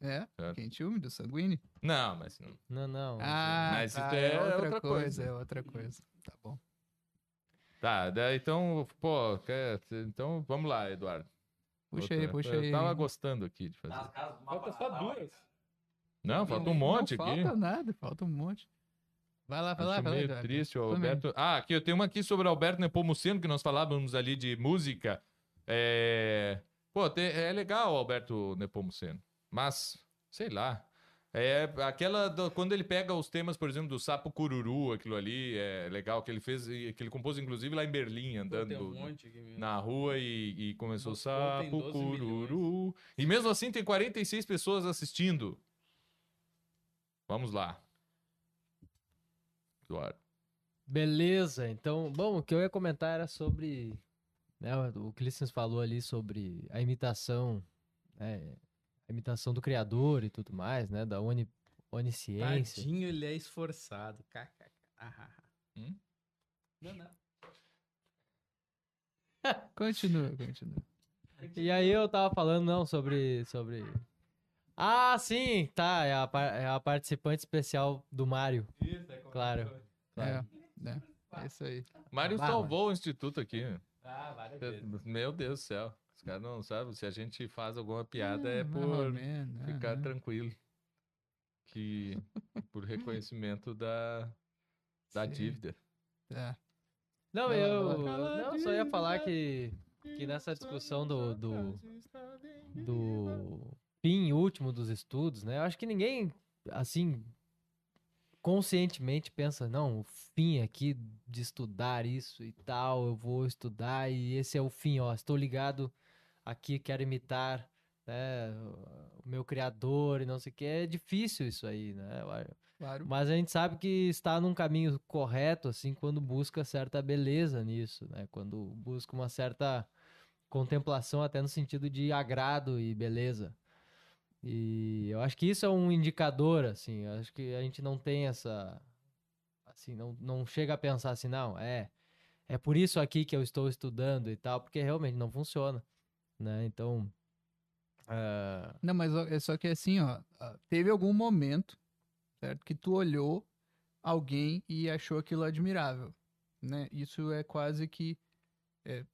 É, Certo. quente úmido, sanguíneo. Não, mas não. Não, não. Ah, Mas tá, isso é outra, outra coisa, coisa. é outra coisa. Tá bom. Tá, daí então, pô, quer- então vamos lá, Eduardo. Puxa aí, Outra- puxa eu aí. tava gostando aqui de fazer. Nas casas Falta só duas. Não, falta um Não monte aqui. Falta nada, falta um monte. Vai lá, vai lá, vai lá. meio triste, o Também. Alberto. Ah, aqui eu tenho uma aqui sobre o Alberto Nepomuceno, que nós falávamos ali de música. É... Pô, tem- é legal o Alberto Nepomuceno, mas, sei lá. É aquela. do- quando ele pega os temas, por exemplo, do Sapo Cururu, aquilo ali, é legal, que ele fez, e que ele compôs inclusive lá em Berlim, andando um na rua e, e começou Sapo 12 Cururu. E mesmo assim tem 46 pessoas assistindo. Vamos lá. Eduardo. Beleza, então, bom, o que eu ia comentar era sobre, né, o que o Clístenes falou ali sobre a imitação, né, imitação do criador e tudo mais, né, da oni, onisciência. Tadinho, ele é esforçado. KKK. Ah, ah, ah. Hum? Não, não. Continua, continua. E aí eu tava falando, não, sobre, sobre... Ah, sim, tá, é a, é a participante especial do Mario, Isso, é Claro. foi. É, né? É isso aí. Mário salvou o instituto aqui. Ah, várias vezes. Meu Deus do céu. Os caras não sabem. Se a gente faz alguma piada é mais por menos, ficar tranquilo. Que por reconhecimento da, da Sim. dívida. Tá. Não, lá, eu não, só ia falar que, que nessa discussão do, do, do fim último dos estudos, né? Eu acho que ninguém, assim, conscientemente pensa, não, o fim aqui de estudar isso e tal, eu vou estudar e esse é o fim, ó, estou ligado aqui, quero imitar, né, o meu criador e não sei o que. É difícil isso aí, né? Claro. Mas a gente sabe que está num caminho correto, assim, quando busca certa beleza nisso, né? Quando busca uma certa contemplação, até no sentido de agrado e beleza. E eu acho que isso é um indicador, assim. Eu acho que a gente não tem essa. Assim, não, não chega a pensar assim, não, é. É por isso aqui que eu estou estudando e tal, porque realmente não funciona, né? Então. ah, Não, mas é só que assim, ó, ah, teve algum momento, certo, que tu olhou alguém e achou aquilo admirável, né? Isso é quase que é,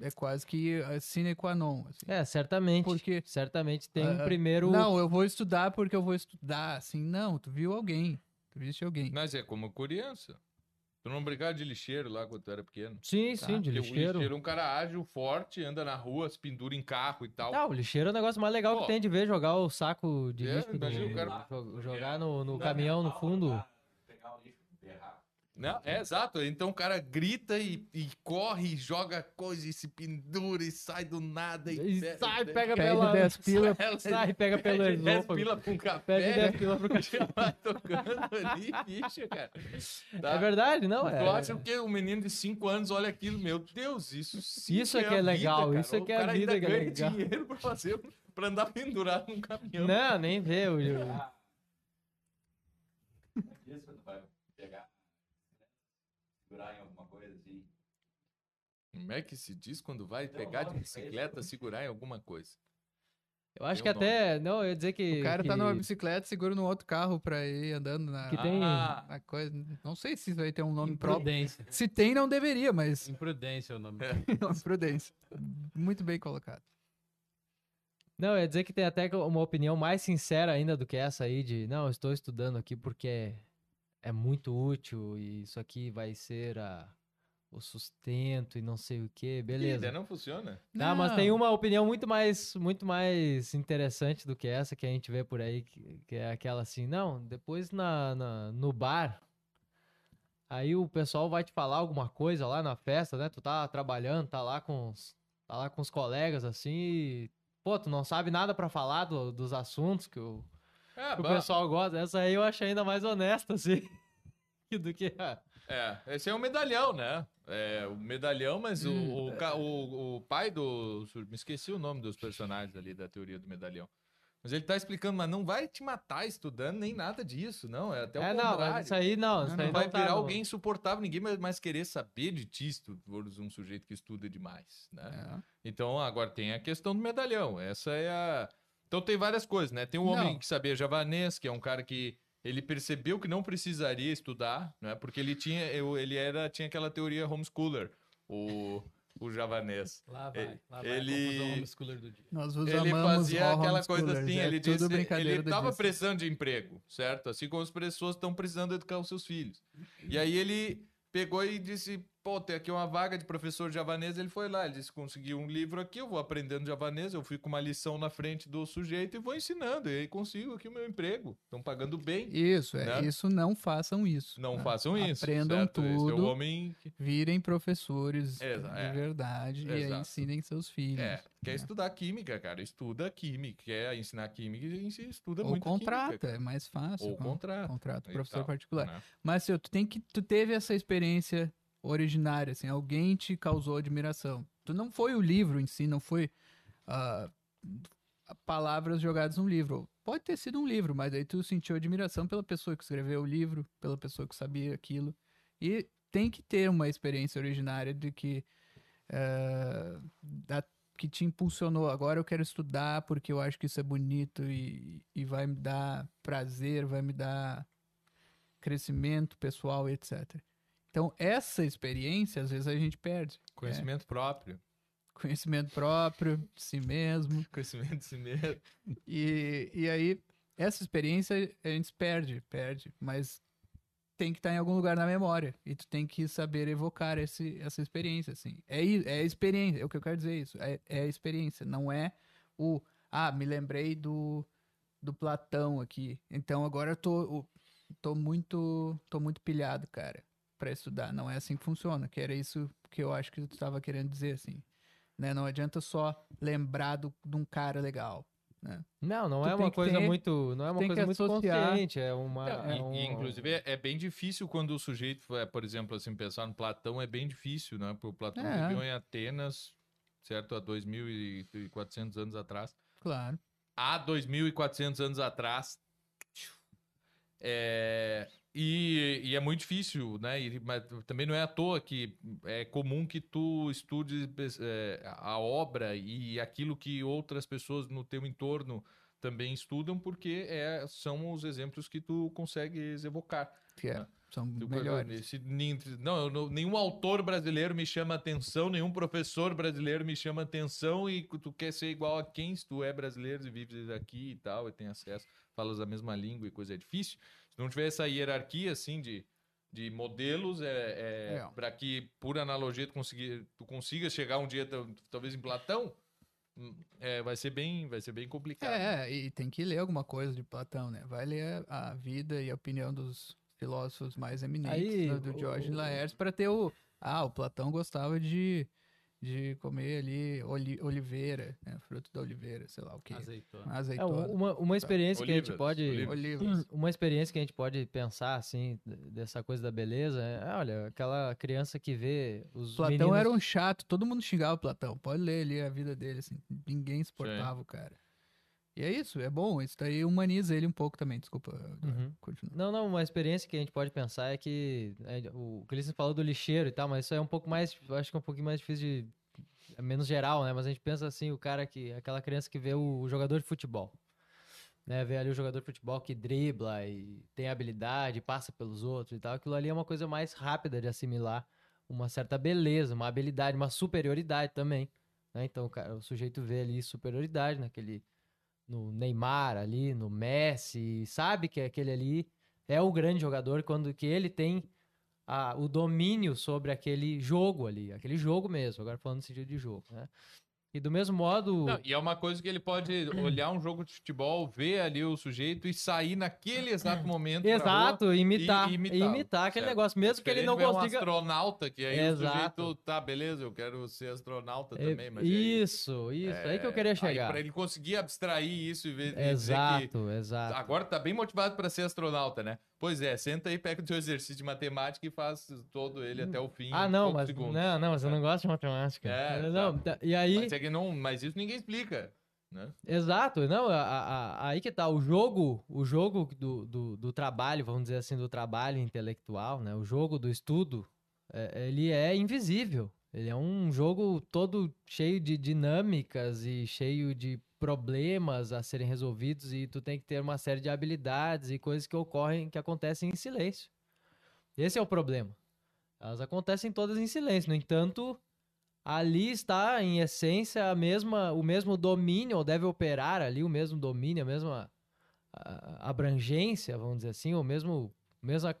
é quase que a sine qua non, assim. é, certamente. Porque Certamente tem um Ah, primeiro. não, eu vou estudar porque eu vou estudar, assim, não, tu viu alguém, tu viste alguém. Mas é como criança. Tu não brincava de lixeiro lá quando tu era pequeno? Sim, sim, de Porque lixeiro. O lixeiro é um cara ágil, forte, anda na rua, se pendura em carro e tal. Não, o lixeiro é o negócio mais legal Pô. que tem de ver jogar o saco de É, lixo cara- jo- jogar no, no caminhão no fundo. Pegar o lixo, berrar. Não, é exato. Então o cara grita e, e corre, e joga coisa e se pendura e sai do nada. E, E pe- sai, pe- pega Pede pela. 10 pila. Sai, pega pelo Pede 10 esôfago. pila pra um Pede café. 10 pila pro Já vai tocando ali, bicho, cara. Tá? É verdade, não? É, acha que um menino de 5 anos olha aquilo, meu Deus, isso sim Isso é que é legal, vida, isso é que o é a cara vida ainda que é ganha legal. dinheiro pra fazer, pra andar pendurado num caminhão. Não, nem vê. o- Isso quando vai pegar, segurar em alguma coisa assim. Como é que se diz quando vai pegar de bicicleta, segurar em alguma coisa? Eu acho Tem que um até. Não, eu ia dizer que. O cara tá que- numa bicicleta, segura no outro carro pra ir andando na, Que tem- Ah, na coisa. Não sei se isso vai ter um nome próprio. Imprudência. Se tem, não deveria, mas Imprudência é o nome. prudência. Muito bem colocado. Não, eu ia dizer que tem até uma opinião mais sincera ainda do que essa aí de, não, eu estou estudando aqui porque é muito útil e isso aqui vai ser a, o sustento e não sei o que, beleza. Beleza. Não funciona? Tá, mas tem uma opinião muito mais, muito mais interessante do que essa que a gente vê por aí, que, que é aquela assim, não, depois na, na- no bar, aí o pessoal vai te falar alguma coisa lá na festa, né? Tu tá trabalhando, tá lá com os, tá lá com os colegas assim, e, pô, tu não sabe nada pra falar do- dos assuntos que o, Ah, que o pessoal gosta. Essa aí eu acho ainda mais honesta, assim, do que a... É, esse é o medalhão, né? É, o medalhão, mas o- Hum. o, ca- o, o pai do. Me esqueci o nome dos personagens ali da teoria do medalhão. Mas ele tá explicando, mas não vai te matar estudando nem nada disso, não. É até o É, não, contrário. mas isso aí não, isso Não, aí Não vai não tá virar alguém insuportável, ninguém vai mais querer saber de ti se tu fores um sujeito que estuda demais, né? É. Então, agora tem a questão do medalhão. Essa é a. Então tem várias coisas, né? Tem um Não. homem que sabia javanês, que é um cara que ele percebeu que não precisaria estudar, né? Porque ele tinha, eu- ele era, tinha aquela teoria homeschooler, o, o javanês. Lá vai, lá vai Ele- homeschooler do dia. Nós vos Ele fazia aquela coisa homeschoolers, assim, é ele disse, ele do tava Disney. precisando de emprego, certo? Assim como as pessoas estão precisando educar os seus filhos. E aí ele pegou e disse, pô, tem aqui uma vaga de professor javanês, ele foi lá, ele disse, consegui um livro aqui, eu vou aprendendo javanês, eu fui com uma lição na frente do sujeito e vou ensinando, e aí consigo aqui o meu emprego. Estão pagando bem. Isso, é. Né? Isso não façam isso. Não né? façam isso. Aprendam certo? Esse é o tudo. homem Virem professores Exa- de é. verdade e aí Exato. ensinem seus filhos. é, quer né? estudar química, cara, estuda química, quer ensinar química, e estuda Ou muito contrata, química. é mais fácil. Ou con- contrata. Contrata e professor tal, particular. né? Mas assim, tu tem que tu teve essa experiência originária, assim, alguém te causou admiração. Tu não foi o livro em si, não foi ah, palavras jogadas num livro. Pode ter sido um livro, mas aí tu sentiu admiração pela pessoa que escreveu o livro, pela pessoa que sabia aquilo. E tem que ter uma experiência originária de que eh, da- que te impulsionou. Agora eu quero estudar porque eu acho que isso é bonito e, e vai me dar prazer, vai me dar crescimento pessoal, etc. Então, essa experiência, às vezes, a gente perde. Conhecimento próprio. Conhecimento próprio, de si mesmo. Conhecimento de si mesmo. E, e aí, essa experiência a gente perde, perde. Mas tem que estar em algum lugar na memória. E tu tem que saber evocar esse, essa experiência, assim. É, é a experiência, é o que eu quero dizer isso. É, é a experiência, não é o... Ah, me lembrei do, do Platão aqui. Então, agora eu tô, tô muito, tô muito pilhado, cara, pra estudar. Não é assim que funciona, que era isso que eu acho que tu estava querendo dizer, assim. Né? Não adianta só lembrar do- de um cara legal. Não, não Tu é uma coisa ter- muito, não é uma coisa muito associar. consciente, é uma Não, é e- um- e, inclusive, é, é bem difícil quando o sujeito, é, por exemplo, assim, pensar no Platão, é bem difícil, né? Porque o Platão É. viveu em Atenas, certo? Há 2.400 anos atrás. Claro. Há 2.400 anos atrás. É, e, e é muito difícil, né? E, mas também não é à toa que é comum que tu estude é, a obra e aquilo que outras pessoas no teu entorno também estudam, porque é, são os exemplos que tu consegues evocar. Que é, Ah. São melhores. se nin- não, nenhum autor brasileiro me chama atenção, nenhum professor brasileiro me chama atenção e tu quer ser igual a quem se tu é brasileiro e vives aqui e tal, e tem acesso, falas a mesma língua e coisa é difícil. Se não tiver essa hierarquia assim de de modelos é, é, É. para que, por analogia, tu, conseguir, tu consiga chegar um dia, tal- talvez em Platão, hum, é, vai ser bem, vai ser bem complicado. É, e tem que ler alguma coisa de Platão, né? Vai ler a vida e a opinião dos filósofos mais eminentes, Aí, né, do o- George Laertes, para ter o... Ah, o Platão gostava de, de comer ali oli- oliveira, né? Fruto da oliveira, sei lá o quê. Azeitona. É, Azeitona. uma, uma experiência que a gente pode. Uma experiência que a gente pode pensar, assim, dessa coisa da beleza, é, olha, aquela criança que vê os Platão meninos... era um chato, todo mundo xingava o Platão. Pode ler ali a vida dele, assim. Ninguém suportava o cara. E é isso, é bom. Isso daí humaniza ele um pouco também. Desculpa, Uhum. continua. Não, não, uma experiência que a gente pode pensar é que é, o Clício falou do lixeiro e tal, mas isso é um pouco mais, eu acho que é um pouquinho mais difícil de é menos geral, né? Mas a gente pensa assim, o cara que aquela criança que vê o, o jogador de futebol, né? Vê ali o jogador de futebol que dribla e tem habilidade, passa pelos outros e tal, aquilo ali é uma coisa mais rápida de assimilar, uma certa beleza, uma habilidade, uma superioridade também, né? Então, o, cara, o sujeito vê ali superioridade naquele no Neymar ali, no Messi, sabe que aquele ali é o grande jogador quando que ele tem a- o domínio sobre aquele jogo ali, aquele jogo mesmo, agora falando no sentido de jogo, né? E do mesmo modo, Não, e é uma coisa que ele pode olhar um jogo de futebol, ver ali o sujeito e sair naquele exato momento. pra rua. exato, imitar, e imitar, imitar, aquele certo. negócio, mesmo que ele não consiga um astronauta, que aí Exato. o sujeito, tá, beleza, eu quero ser astronauta É, também, mas e aí? Isso, isso, É, aí que eu queria Aí chegar. pra ele conseguir abstrair isso e, ver, e dizer que Exato, exato. agora tá bem motivado para ser astronauta, né? Pois é, senta aí, pega o teu exercício de matemática e faz todo ele até o fim. Ah, não, mas segundos. não, não, mas eu não gosto de matemática. É, não, tá. tá- e aí Mas, é não, mas isso ninguém explica, né? Exato, não, a- a- aí que tá, o jogo, o jogo do, do, do trabalho, vamos dizer assim, do trabalho intelectual, né, o jogo do estudo, é, ele é invisível, ele é um jogo todo cheio de dinâmicas e cheio de problemas a serem resolvidos e tu tem que ter uma série de habilidades e coisas que ocorrem, que acontecem em silêncio. Esse é o problema. Elas acontecem todas em silêncio, no entanto, ali está em essência a mesma, o mesmo domínio, ou deve operar ali o mesmo domínio, a mesma ah, abrangência, vamos dizer assim, ou mesmo mesma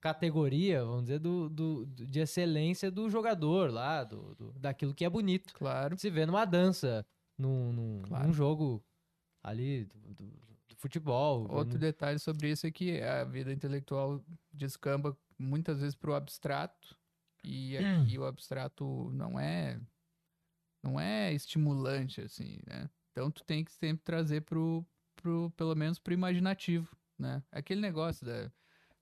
categoria, vamos dizer, do- do- de excelência do jogador lá, do, do- daquilo que é bonito. Claro. Se vê numa dança, num, num, Claro. num jogo ali do, do- do futebol. Outro detalhe sobre isso é que a vida intelectual descamba muitas vezes para o abstrato e aqui o abstrato não é não é estimulante assim, né? Então tu tem que sempre trazer pro, pro pelo menos pro imaginativo, né? Aquele negócio da,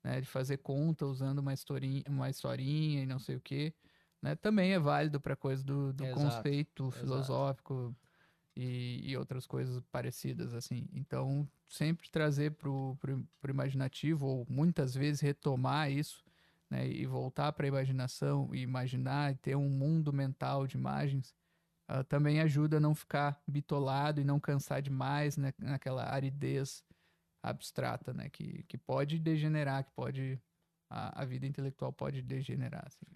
né, de fazer conta usando uma historinha, uma historinha e não sei o quê, né? Também é válido para coisa do, do Exato, conceito exato. filosófico e, e outras coisas parecidas, assim. Então, sempre trazer pro, pro imaginativo, ou muitas vezes retomar isso, né? E voltar para a imaginação, e imaginar, e ter um mundo mental de imagens, ah, também ajuda a não ficar bitolado e não cansar demais né, naquela aridez abstrata, né? Que, que pode degenerar, que pode... A, a vida intelectual pode degenerar, assim.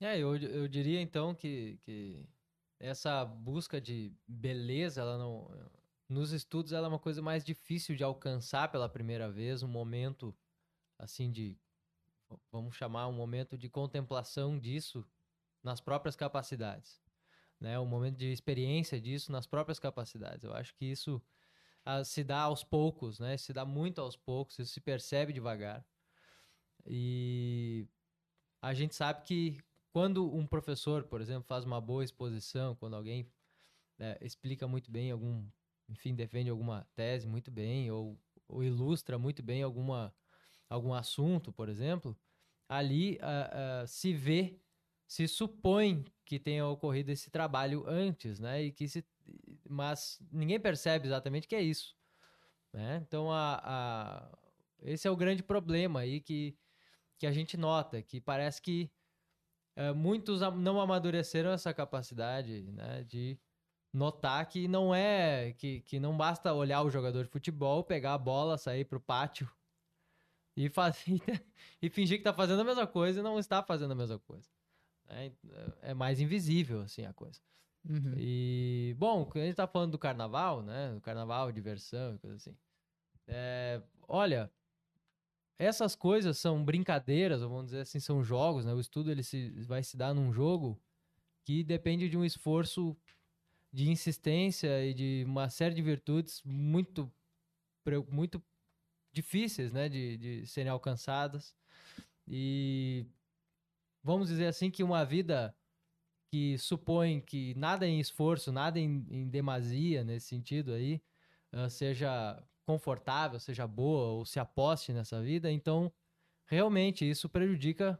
É, eu, eu diria então que, que essa busca de beleza, ela não. Nos estudos, ela é uma coisa mais difícil de alcançar pela primeira vez, um momento assim de. Vamos chamar um momento de contemplação disso nas próprias capacidades. Né? Um momento de experiência disso nas próprias capacidades. Eu acho que isso ah, se dá aos poucos, né? Se dá muito aos poucos, isso se percebe devagar. E a gente sabe que quando um professor, por exemplo, faz uma boa exposição, quando alguém né, explica muito bem algum, enfim, defende alguma tese muito bem, ou, ou ilustra muito bem alguma, algum assunto, por exemplo, ali ah, ah, se vê, se supõe que tenha ocorrido esse trabalho antes, né? E que se, mas ninguém percebe exatamente que é isso. Né? Então, a, a- esse é o grande problema aí que, que a gente nota, que parece que eh, muitos não amadureceram essa capacidade né, de notar que não é que, que não basta olhar o jogador de futebol, pegar a bola, sair para o pátio e, fazer, e fingir que está fazendo a mesma coisa e não está fazendo a mesma coisa. né? É mais invisível assim a coisa. Uhum. E, bom, quando a gente tá falando do carnaval, né? Do carnaval, diversão e coisa assim. É, olha, essas coisas são brincadeiras, vamos dizer assim, são jogos, né? O estudo ele se, vai se dar num jogo que depende de um esforço de insistência e de uma série de virtudes muito, muito difíceis, né? De, de serem alcançadas. E vamos dizer assim que uma vida que supõe que nada em esforço, nada em, em demasia nesse sentido aí, ah, seja confortável, seja boa ou se aposte nessa vida, então realmente isso prejudica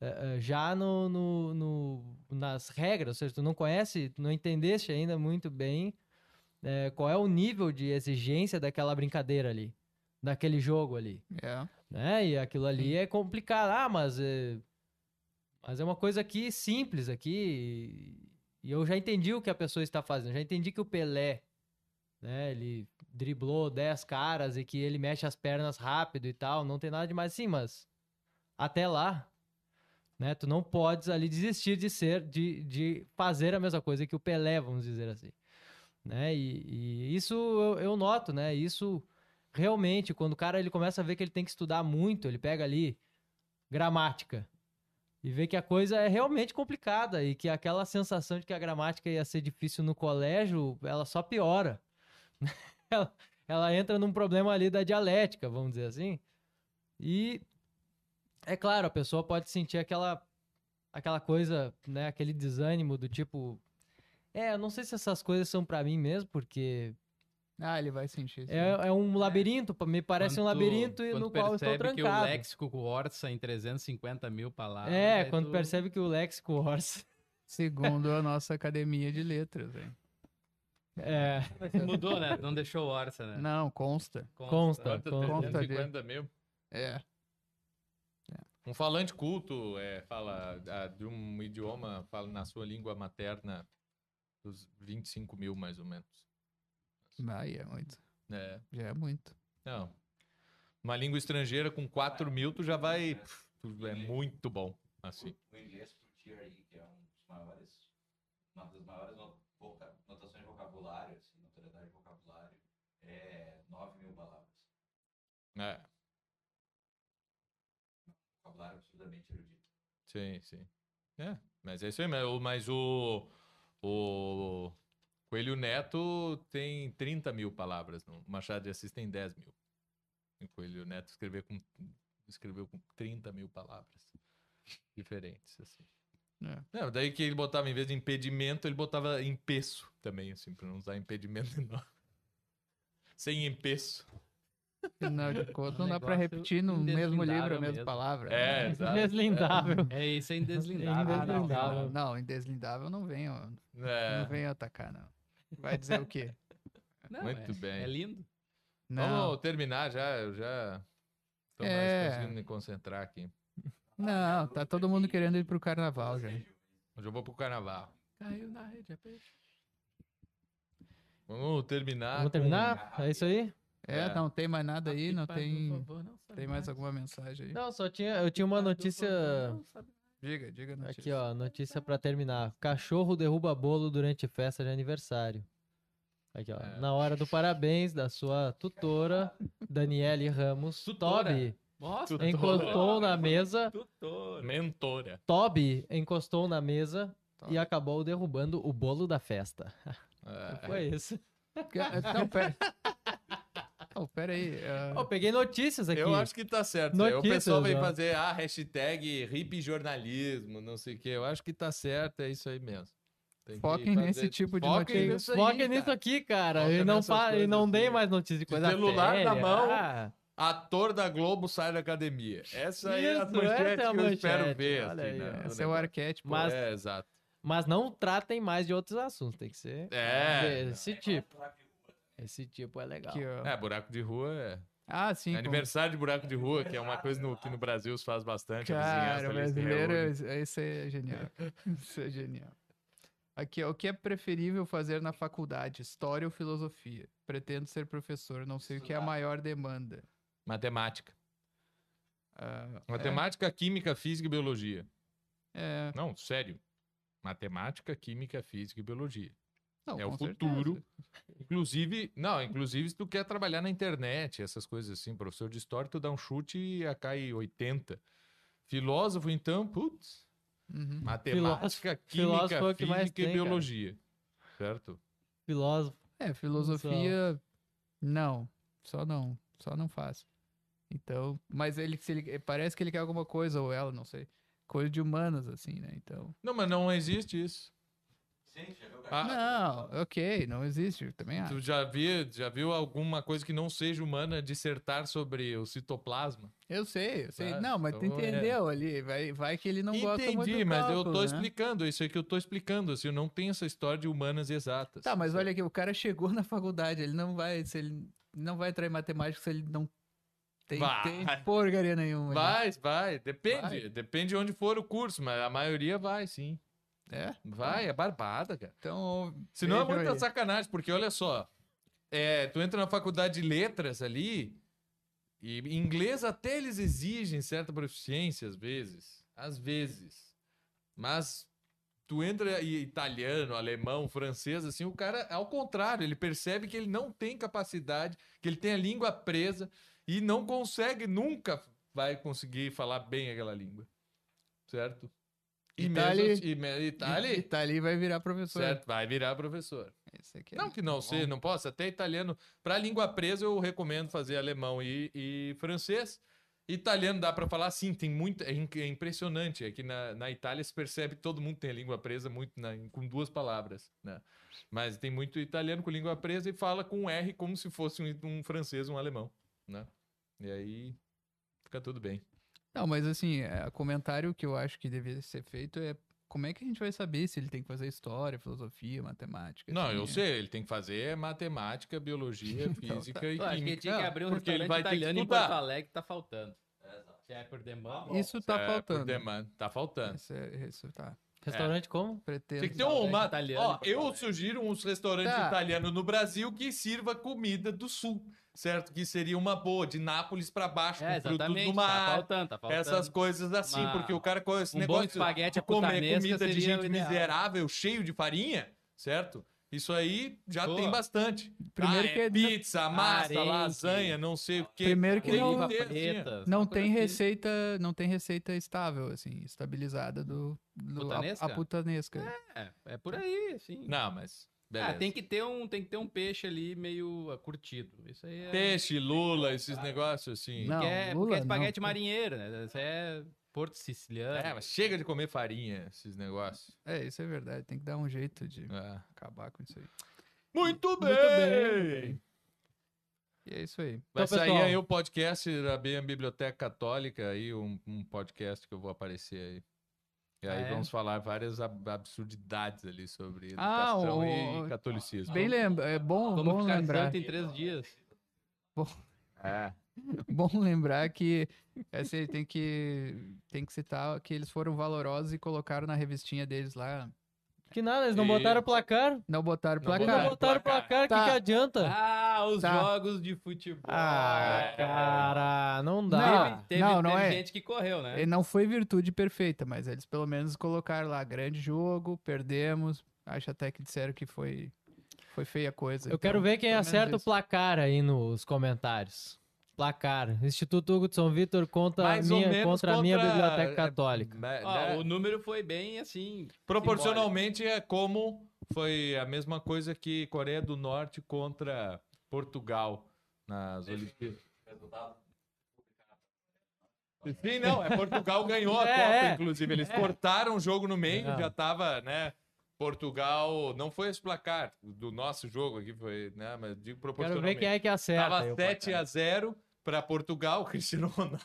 eh, já no, no- no- nas regras, ou seja, tu não conhece, tu não entendeste ainda muito bem eh, qual é o nível de exigência daquela brincadeira ali, daquele jogo ali É. né? E aquilo ali é complicado. Ah, mas é, mas é uma coisa aqui simples aqui. E e eu já entendi o que a pessoa está fazendo. Já entendi que o Pelé, né? Ele driblou 10 caras e que ele mexe as pernas rápido e tal. Não tem nada demais assim, mas até lá, né? Tu não podes ali desistir de ser, de, de fazer a mesma coisa que o Pelé, vamos dizer assim. Né? E, e isso eu, eu noto, né? Isso realmente, quando o cara ele começa a ver que ele tem que estudar muito, ele pega ali gramática e vê que a coisa é realmente complicada e que aquela sensação de que a gramática ia ser difícil no colégio, ela só piora. ela, ela entra num problema ali da dialética, vamos dizer assim. E é claro, a pessoa pode sentir aquela aquela coisa, né, aquele desânimo do tipo, é, eu não sei se essas coisas são pra mim mesmo, porque Ah, ele vai sentir isso. é, é um labirinto, pa- me parece um Quando tu- labirinto e quando no qual eu estou percebe que o trancado. léxico orça em 350 mil palavras. É, quando tu- percebe que o léxico orça. Segundo a nossa academia de letras, hein? É, Mudou, né? Não deixou o orça, né? Não, consta. consta. Quanto? consta. Conta 350 mil. É. Um falante culto é, fala ah, de um idioma, fala na sua língua materna, dos 25 mil mais ou menos. Vai, é muito. É, Já é muito. não. Uma língua estrangeira com 4 mil, tu já vai. pff, tu é muito bom. Assim. O inglês pro tier aí, que é um dos maiores, uma das maiores notações de vocabulário, assim, notoriedade de vocabulário, é 9 mil palavras. É, Vocabulário absurdamente erudito. sim, sim. É, mas é isso aí. Mas, o- mas o. O. Coelho Neto tem 30 mil palavras. No Machado de Assis tem 10 mil. E o Coelho Neto escreveu com, escreveu com 30 mil palavras diferentes, assim. É. Não, daí que ele botava, em vez de impedimento, ele botava empeço também, assim, pra não usar impedimento. Sem empeço. Afinal de contas, não dá pra repetir no mesmo livro a mesma mesmo. palavra. É, né? exato. Deslindável. É isso, é Ah, indeslindável. não, Indeslindável. não, não, indeslindável não venham, É, não venham atacar, não. Vai dizer o quê? Não, Muito é- bem. É lindo. Não, Vamos terminar já, eu já tô mais É. conseguindo me concentrar aqui. Não, tá todo mundo querendo ir pro carnaval já. Hoje eu vou pro carnaval. Caiu na rede, é peixe. Vamos terminar. Vamos com- terminar? É isso aí? É, É. não tem mais nada aí, não tem, favor, não tem mais alguma mensagem aí? Não, só tinha, eu tinha uma por notícia Diga, diga notícia. aqui, ó, notícia pra terminar. Cachorro derruba bolo durante festa de aniversário. Aqui, ó, É. na hora do parabéns da sua tutora, Daniele Ramos, Tutora? Toby Nossa, Tutora. encostou na mesa, tutor. Mentora. Toby encostou na mesa Toby. e acabou derrubando o bolo da festa. É. Foi isso. Não, pera. Não, pera aí. ah, Ó, peguei notícias aqui. Eu acho que tá certo. O Notícias, pessoal vem ó. fazer a hashtag hippie jornalismo, não sei o quê. Eu acho que tá certo, é isso aí mesmo. Tem que Foquem fazer- nesse tipo de Foquem notícia. nisso aí, Foque nisso aqui, cara. Foca E não, fa... e não assim. dei mais notícia de coisa celular na séria. mão. Ah, Ator da Globo sai da academia. Essa aí é a manchete essa é a que eu espero manchete, ver. olha assim, aí, né, Esse é o arquétipo. Mas- É, exato. Mas não tratem mais de outros assuntos. Tem que ser É. desse tipo. Esse tipo é legal. Aqui, ó. É, buraco de rua é. Ah, sim. É aniversário de buraco de rua, que é uma coisa no, que no Brasil se faz bastante. a Cara, brasileiro, isso é genial. Isso é genial. Aqui, ó, o que é preferível fazer na faculdade? História ou filosofia? Pretendo ser professor, não sei o que é a maior demanda. Matemática. Ah, Matemática, química, física e biologia. É, Não, sério. Matemática, química, física e biologia. Não, é o futuro. certeza. Inclusive, não, inclusive se tu quer trabalhar na internet, essas coisas assim, professor de história, tu dá um chute e a cai 80. Filósofo, então, putz, Uhum. matemática, filósofo química, é mais física e tem, cara. biologia. Certo? Filósofo. É, filosofia, não. Só não. Só não faço. Então, mas ele, se ele parece que ele quer alguma coisa, ou ela, não sei. Coisa de humanas, assim, né? Então. Não, mas não existe isso. Sim, já viu, cara? Ah, Não, ok, não existe, também acho. tu já viu, já viu alguma coisa que não seja humana dissertar sobre o citoplasma? Eu sei, eu sei. Tá, Não, mas tu então é. entendeu ali. Vai, vai que ele não gosta muito Entendi, mas eu tô né? explicando, isso aí que eu tô explicando, assim, eu não tenho essa história de humanas exatas. Tá, mas olha aqui, o cara chegou na faculdade, ele não vai, se ele não vai entrar em matemática se ele não tem, Vai. tem porcaria nenhuma. né? Vai, vai, depende, Vai. depende de onde for o curso, mas a maioria vai, sim. É? Vai, é barbada, cara. Então. Senão é muita aí. sacanagem, porque olha só, é, tu entra na faculdade de letras ali, e em inglês até eles exigem certa proficiência às vezes, às vezes, mas tu entra em italiano, alemão, francês, assim, o cara, ao contrário, ele percebe que ele não tem capacidade, que ele tem a língua presa e não consegue, nunca vai conseguir falar bem aquela língua, certo? E Itali- mesmo, e, me- Itali, E tá ali vai virar professor. certo, vai virar professor. É Não que não seja, não possa. Até italiano. Para língua presa, eu recomendo fazer alemão e, e francês. Italiano dá para falar sim, tem muito. É, é impressionante. É que na, na Itália se percebe que todo mundo tem a língua presa muito na- com duas palavras. Né? Mas tem muito italiano com língua presa e fala com um R como se fosse um, um francês, um alemão. Né? E aí fica tudo bem. Não, mas assim, é, comentário que eu acho que deveria ser feito é como é que a gente vai saber se ele tem que fazer história, filosofia, matemática? Não, assim, eu é. sei, ele tem que fazer matemática, biologia, Então, física e Eu acho que ele química. tinha que abrir um porque ele restaurante vai ter que italiano em. Porto Alegre, tá faltando. É. Se é por demanda. Isso tá É, por faltando. demanda, Tá faltando. Isso, é, isso tá. Restaurante como? Pretendo. Tem que ter um restaurante uma. italiano Ó, eu Alegre. sugiro uns restaurantes Tá. italianos no Brasil que sirva comida do sul, certo? Que seria uma boa, de Nápoles pra baixo, É, com frutos exatamente. do Tá mar. faltando, tá faltando. essas coisas assim, Uma- porque o cara com esse um bom negócio espaguete de comer putanesca comida de seria o gente ideal. miserável, cheio de farinha, certo? Isso aí já Boa. tem bastante. Primeiro Ah, que é não- pizza, massa, Arenque. lasanha, não sei o quê. Primeiro que não- assim, preta. Não tem assim. receita, não tem receita estável, assim, estabilizada do, do a- Putanesca? A, putanesca. É, é por aí, assim. Não, mas. Ah, tem que ter um, tem que ter um peixe ali meio ah, curtido. Isso aí é. Peixe, lula, esses negócios assim. Não, Porque é, porque lula é espaguete não. marinheiro, né? Isso é Porto Siciliano. É, mas chega de comer farinha, esses negócios. É, isso é verdade. Tem que dar um jeito de É. acabar com isso aí. Muito bem! bem. E é isso aí. Vai Então, sair pessoal- aí o podcast da BM Biblioteca Católica, aí um, um podcast que eu vou aparecer aí. E aí Ah, é? vamos falar várias ab- absurdidades ali sobre Ah, educação o- e catolicismo. Bem lembra, é bom, Como bom ficar lembrar. santo em três dias. É. Bom lembrar que assim, tem que tem que citar que eles foram valorosos e colocaram na revistinha deles lá. Que nada, eles não E- botaram placar. Não botaram Não placar. não botaram placar, o que, Tá. que adianta? Ah, os Tá. jogos de futebol. Ah, É. cara, não Não, dá. Teve, teve, não, não teve é. gente que correu, né? E Não foi virtude perfeita, mas eles pelo menos colocaram lá grande jogo, perdemos. Acho até que disseram que foi foi feia coisa. Eu quero então, ver quem acerta o isso. placar aí nos comentários. Placar. Instituto Hugo de São Vitor contra, a Mais minha, menos contra a minha contra- biblioteca é, católica. né, Ó, né, o número foi bem assim. Proporcionalmente é como foi a mesma coisa que Coreia do Norte contra Portugal nas Olimpíadas. Resultado. Sim, não, é Portugal ganhou a É, Copa, é. inclusive. Eles cortaram o jogo no meio, Não. já tava, né? Portugal, não foi esse placar do nosso jogo aqui, foi, né? Mas digo Quero proporcionalmente. ver quem é que acerta. Tava aí o 7 placar. a 0 para Portugal, Cristiano Ronaldo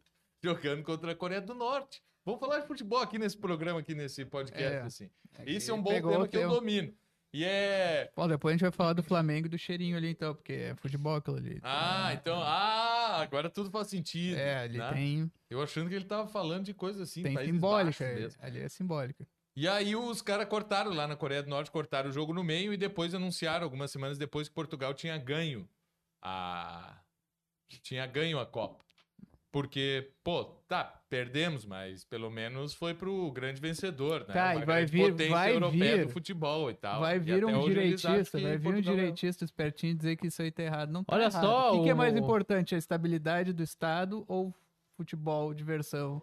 jogando contra a Coreia do Norte. Vamos falar de futebol aqui nesse programa, aqui nesse podcast, É. assim. É Isso é um bom tema que eu domino. E é. Bom, depois a gente vai falar do Flamengo e do cheirinho ali então, porque é futebol aquilo ali. Ah, então. Ah, agora tudo faz sentido. É, ali né? tem, Eu achando que ele tava falando de coisa assim, tem simbólica. É-. Ali é simbólica. E aí os caras cortaram lá na Coreia do Norte, cortaram o jogo no meio e depois anunciaram, algumas semanas depois, que Portugal tinha ganho a. Tinha ganho a Copa. Porque, pô, tá, perdemos, mas pelo menos foi pro grande vencedor, né? Tá, Uma e vai vir- potência vai europeia vir- do futebol e tal. Vai vir um direitista, vai vir um é- direitista espertinho dizer que isso aí tá errado. Não tá Olha errado. só, O que, que é mais importante, a estabilidade do Estado ou futebol, diversão,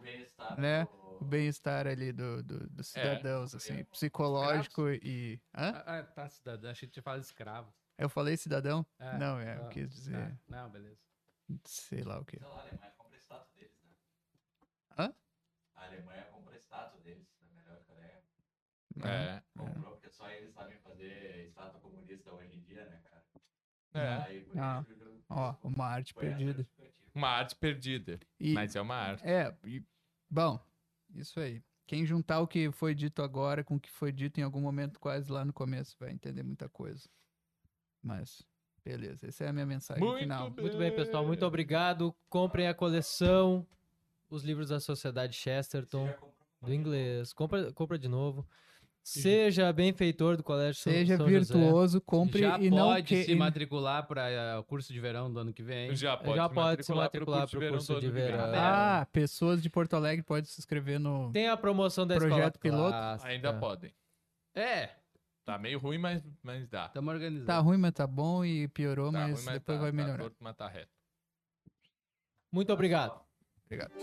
O né? o bem-estar ali do, do- dos cidadãos, assim, é. psicológico e... Hã? Ah, ah, tá, cidadão. Achei que tinha falado escravo. Eu falei cidadão? É, Não, é, eu ah, quis dizer, tá. Não, beleza. Sei lá o quê. Lá, a Alemanha compra a estátua deles, né? Hã? A Alemanha compra a estátua deles, da melhor Coreia. É, Comprou porque só eles sabem fazer estátua comunista hoje em dia, né, cara? é. Aí, por Ah. isso, Ó, uma arte perdida. Uma arte perdida, E, mas é uma arte. É, e- bom, isso aí. Quem juntar o que foi dito agora com o que foi dito em algum momento quase lá no começo vai entender muita coisa. Mas, beleza, essa é a minha mensagem Muito final. bem. Muito bem, pessoal. Muito obrigado. Comprem a coleção, os livros da Sociedade Chesterton, do inglês. Compra, compra de novo. Seja benfeitor do Colégio Seja São José. virtuoso, compre Já e não pode que... se matricular para o curso de verão do ano que vem. Já pode, Já se pode se matricular matricular pro curso do de ano que vem. verão. Ah, pessoas de Porto Alegre podem se inscrever no... Tem a promoção da Projeto escola piloto? clássica. Ainda podem. É, Tá meio ruim, mas, mas dá. estamos organizando. Tá ruim, mas tá bom e piorou, Tá mas ruim, mas depois tá- vai tá melhorar. torto, mas tá reto. Muito obrigado. Obrigado.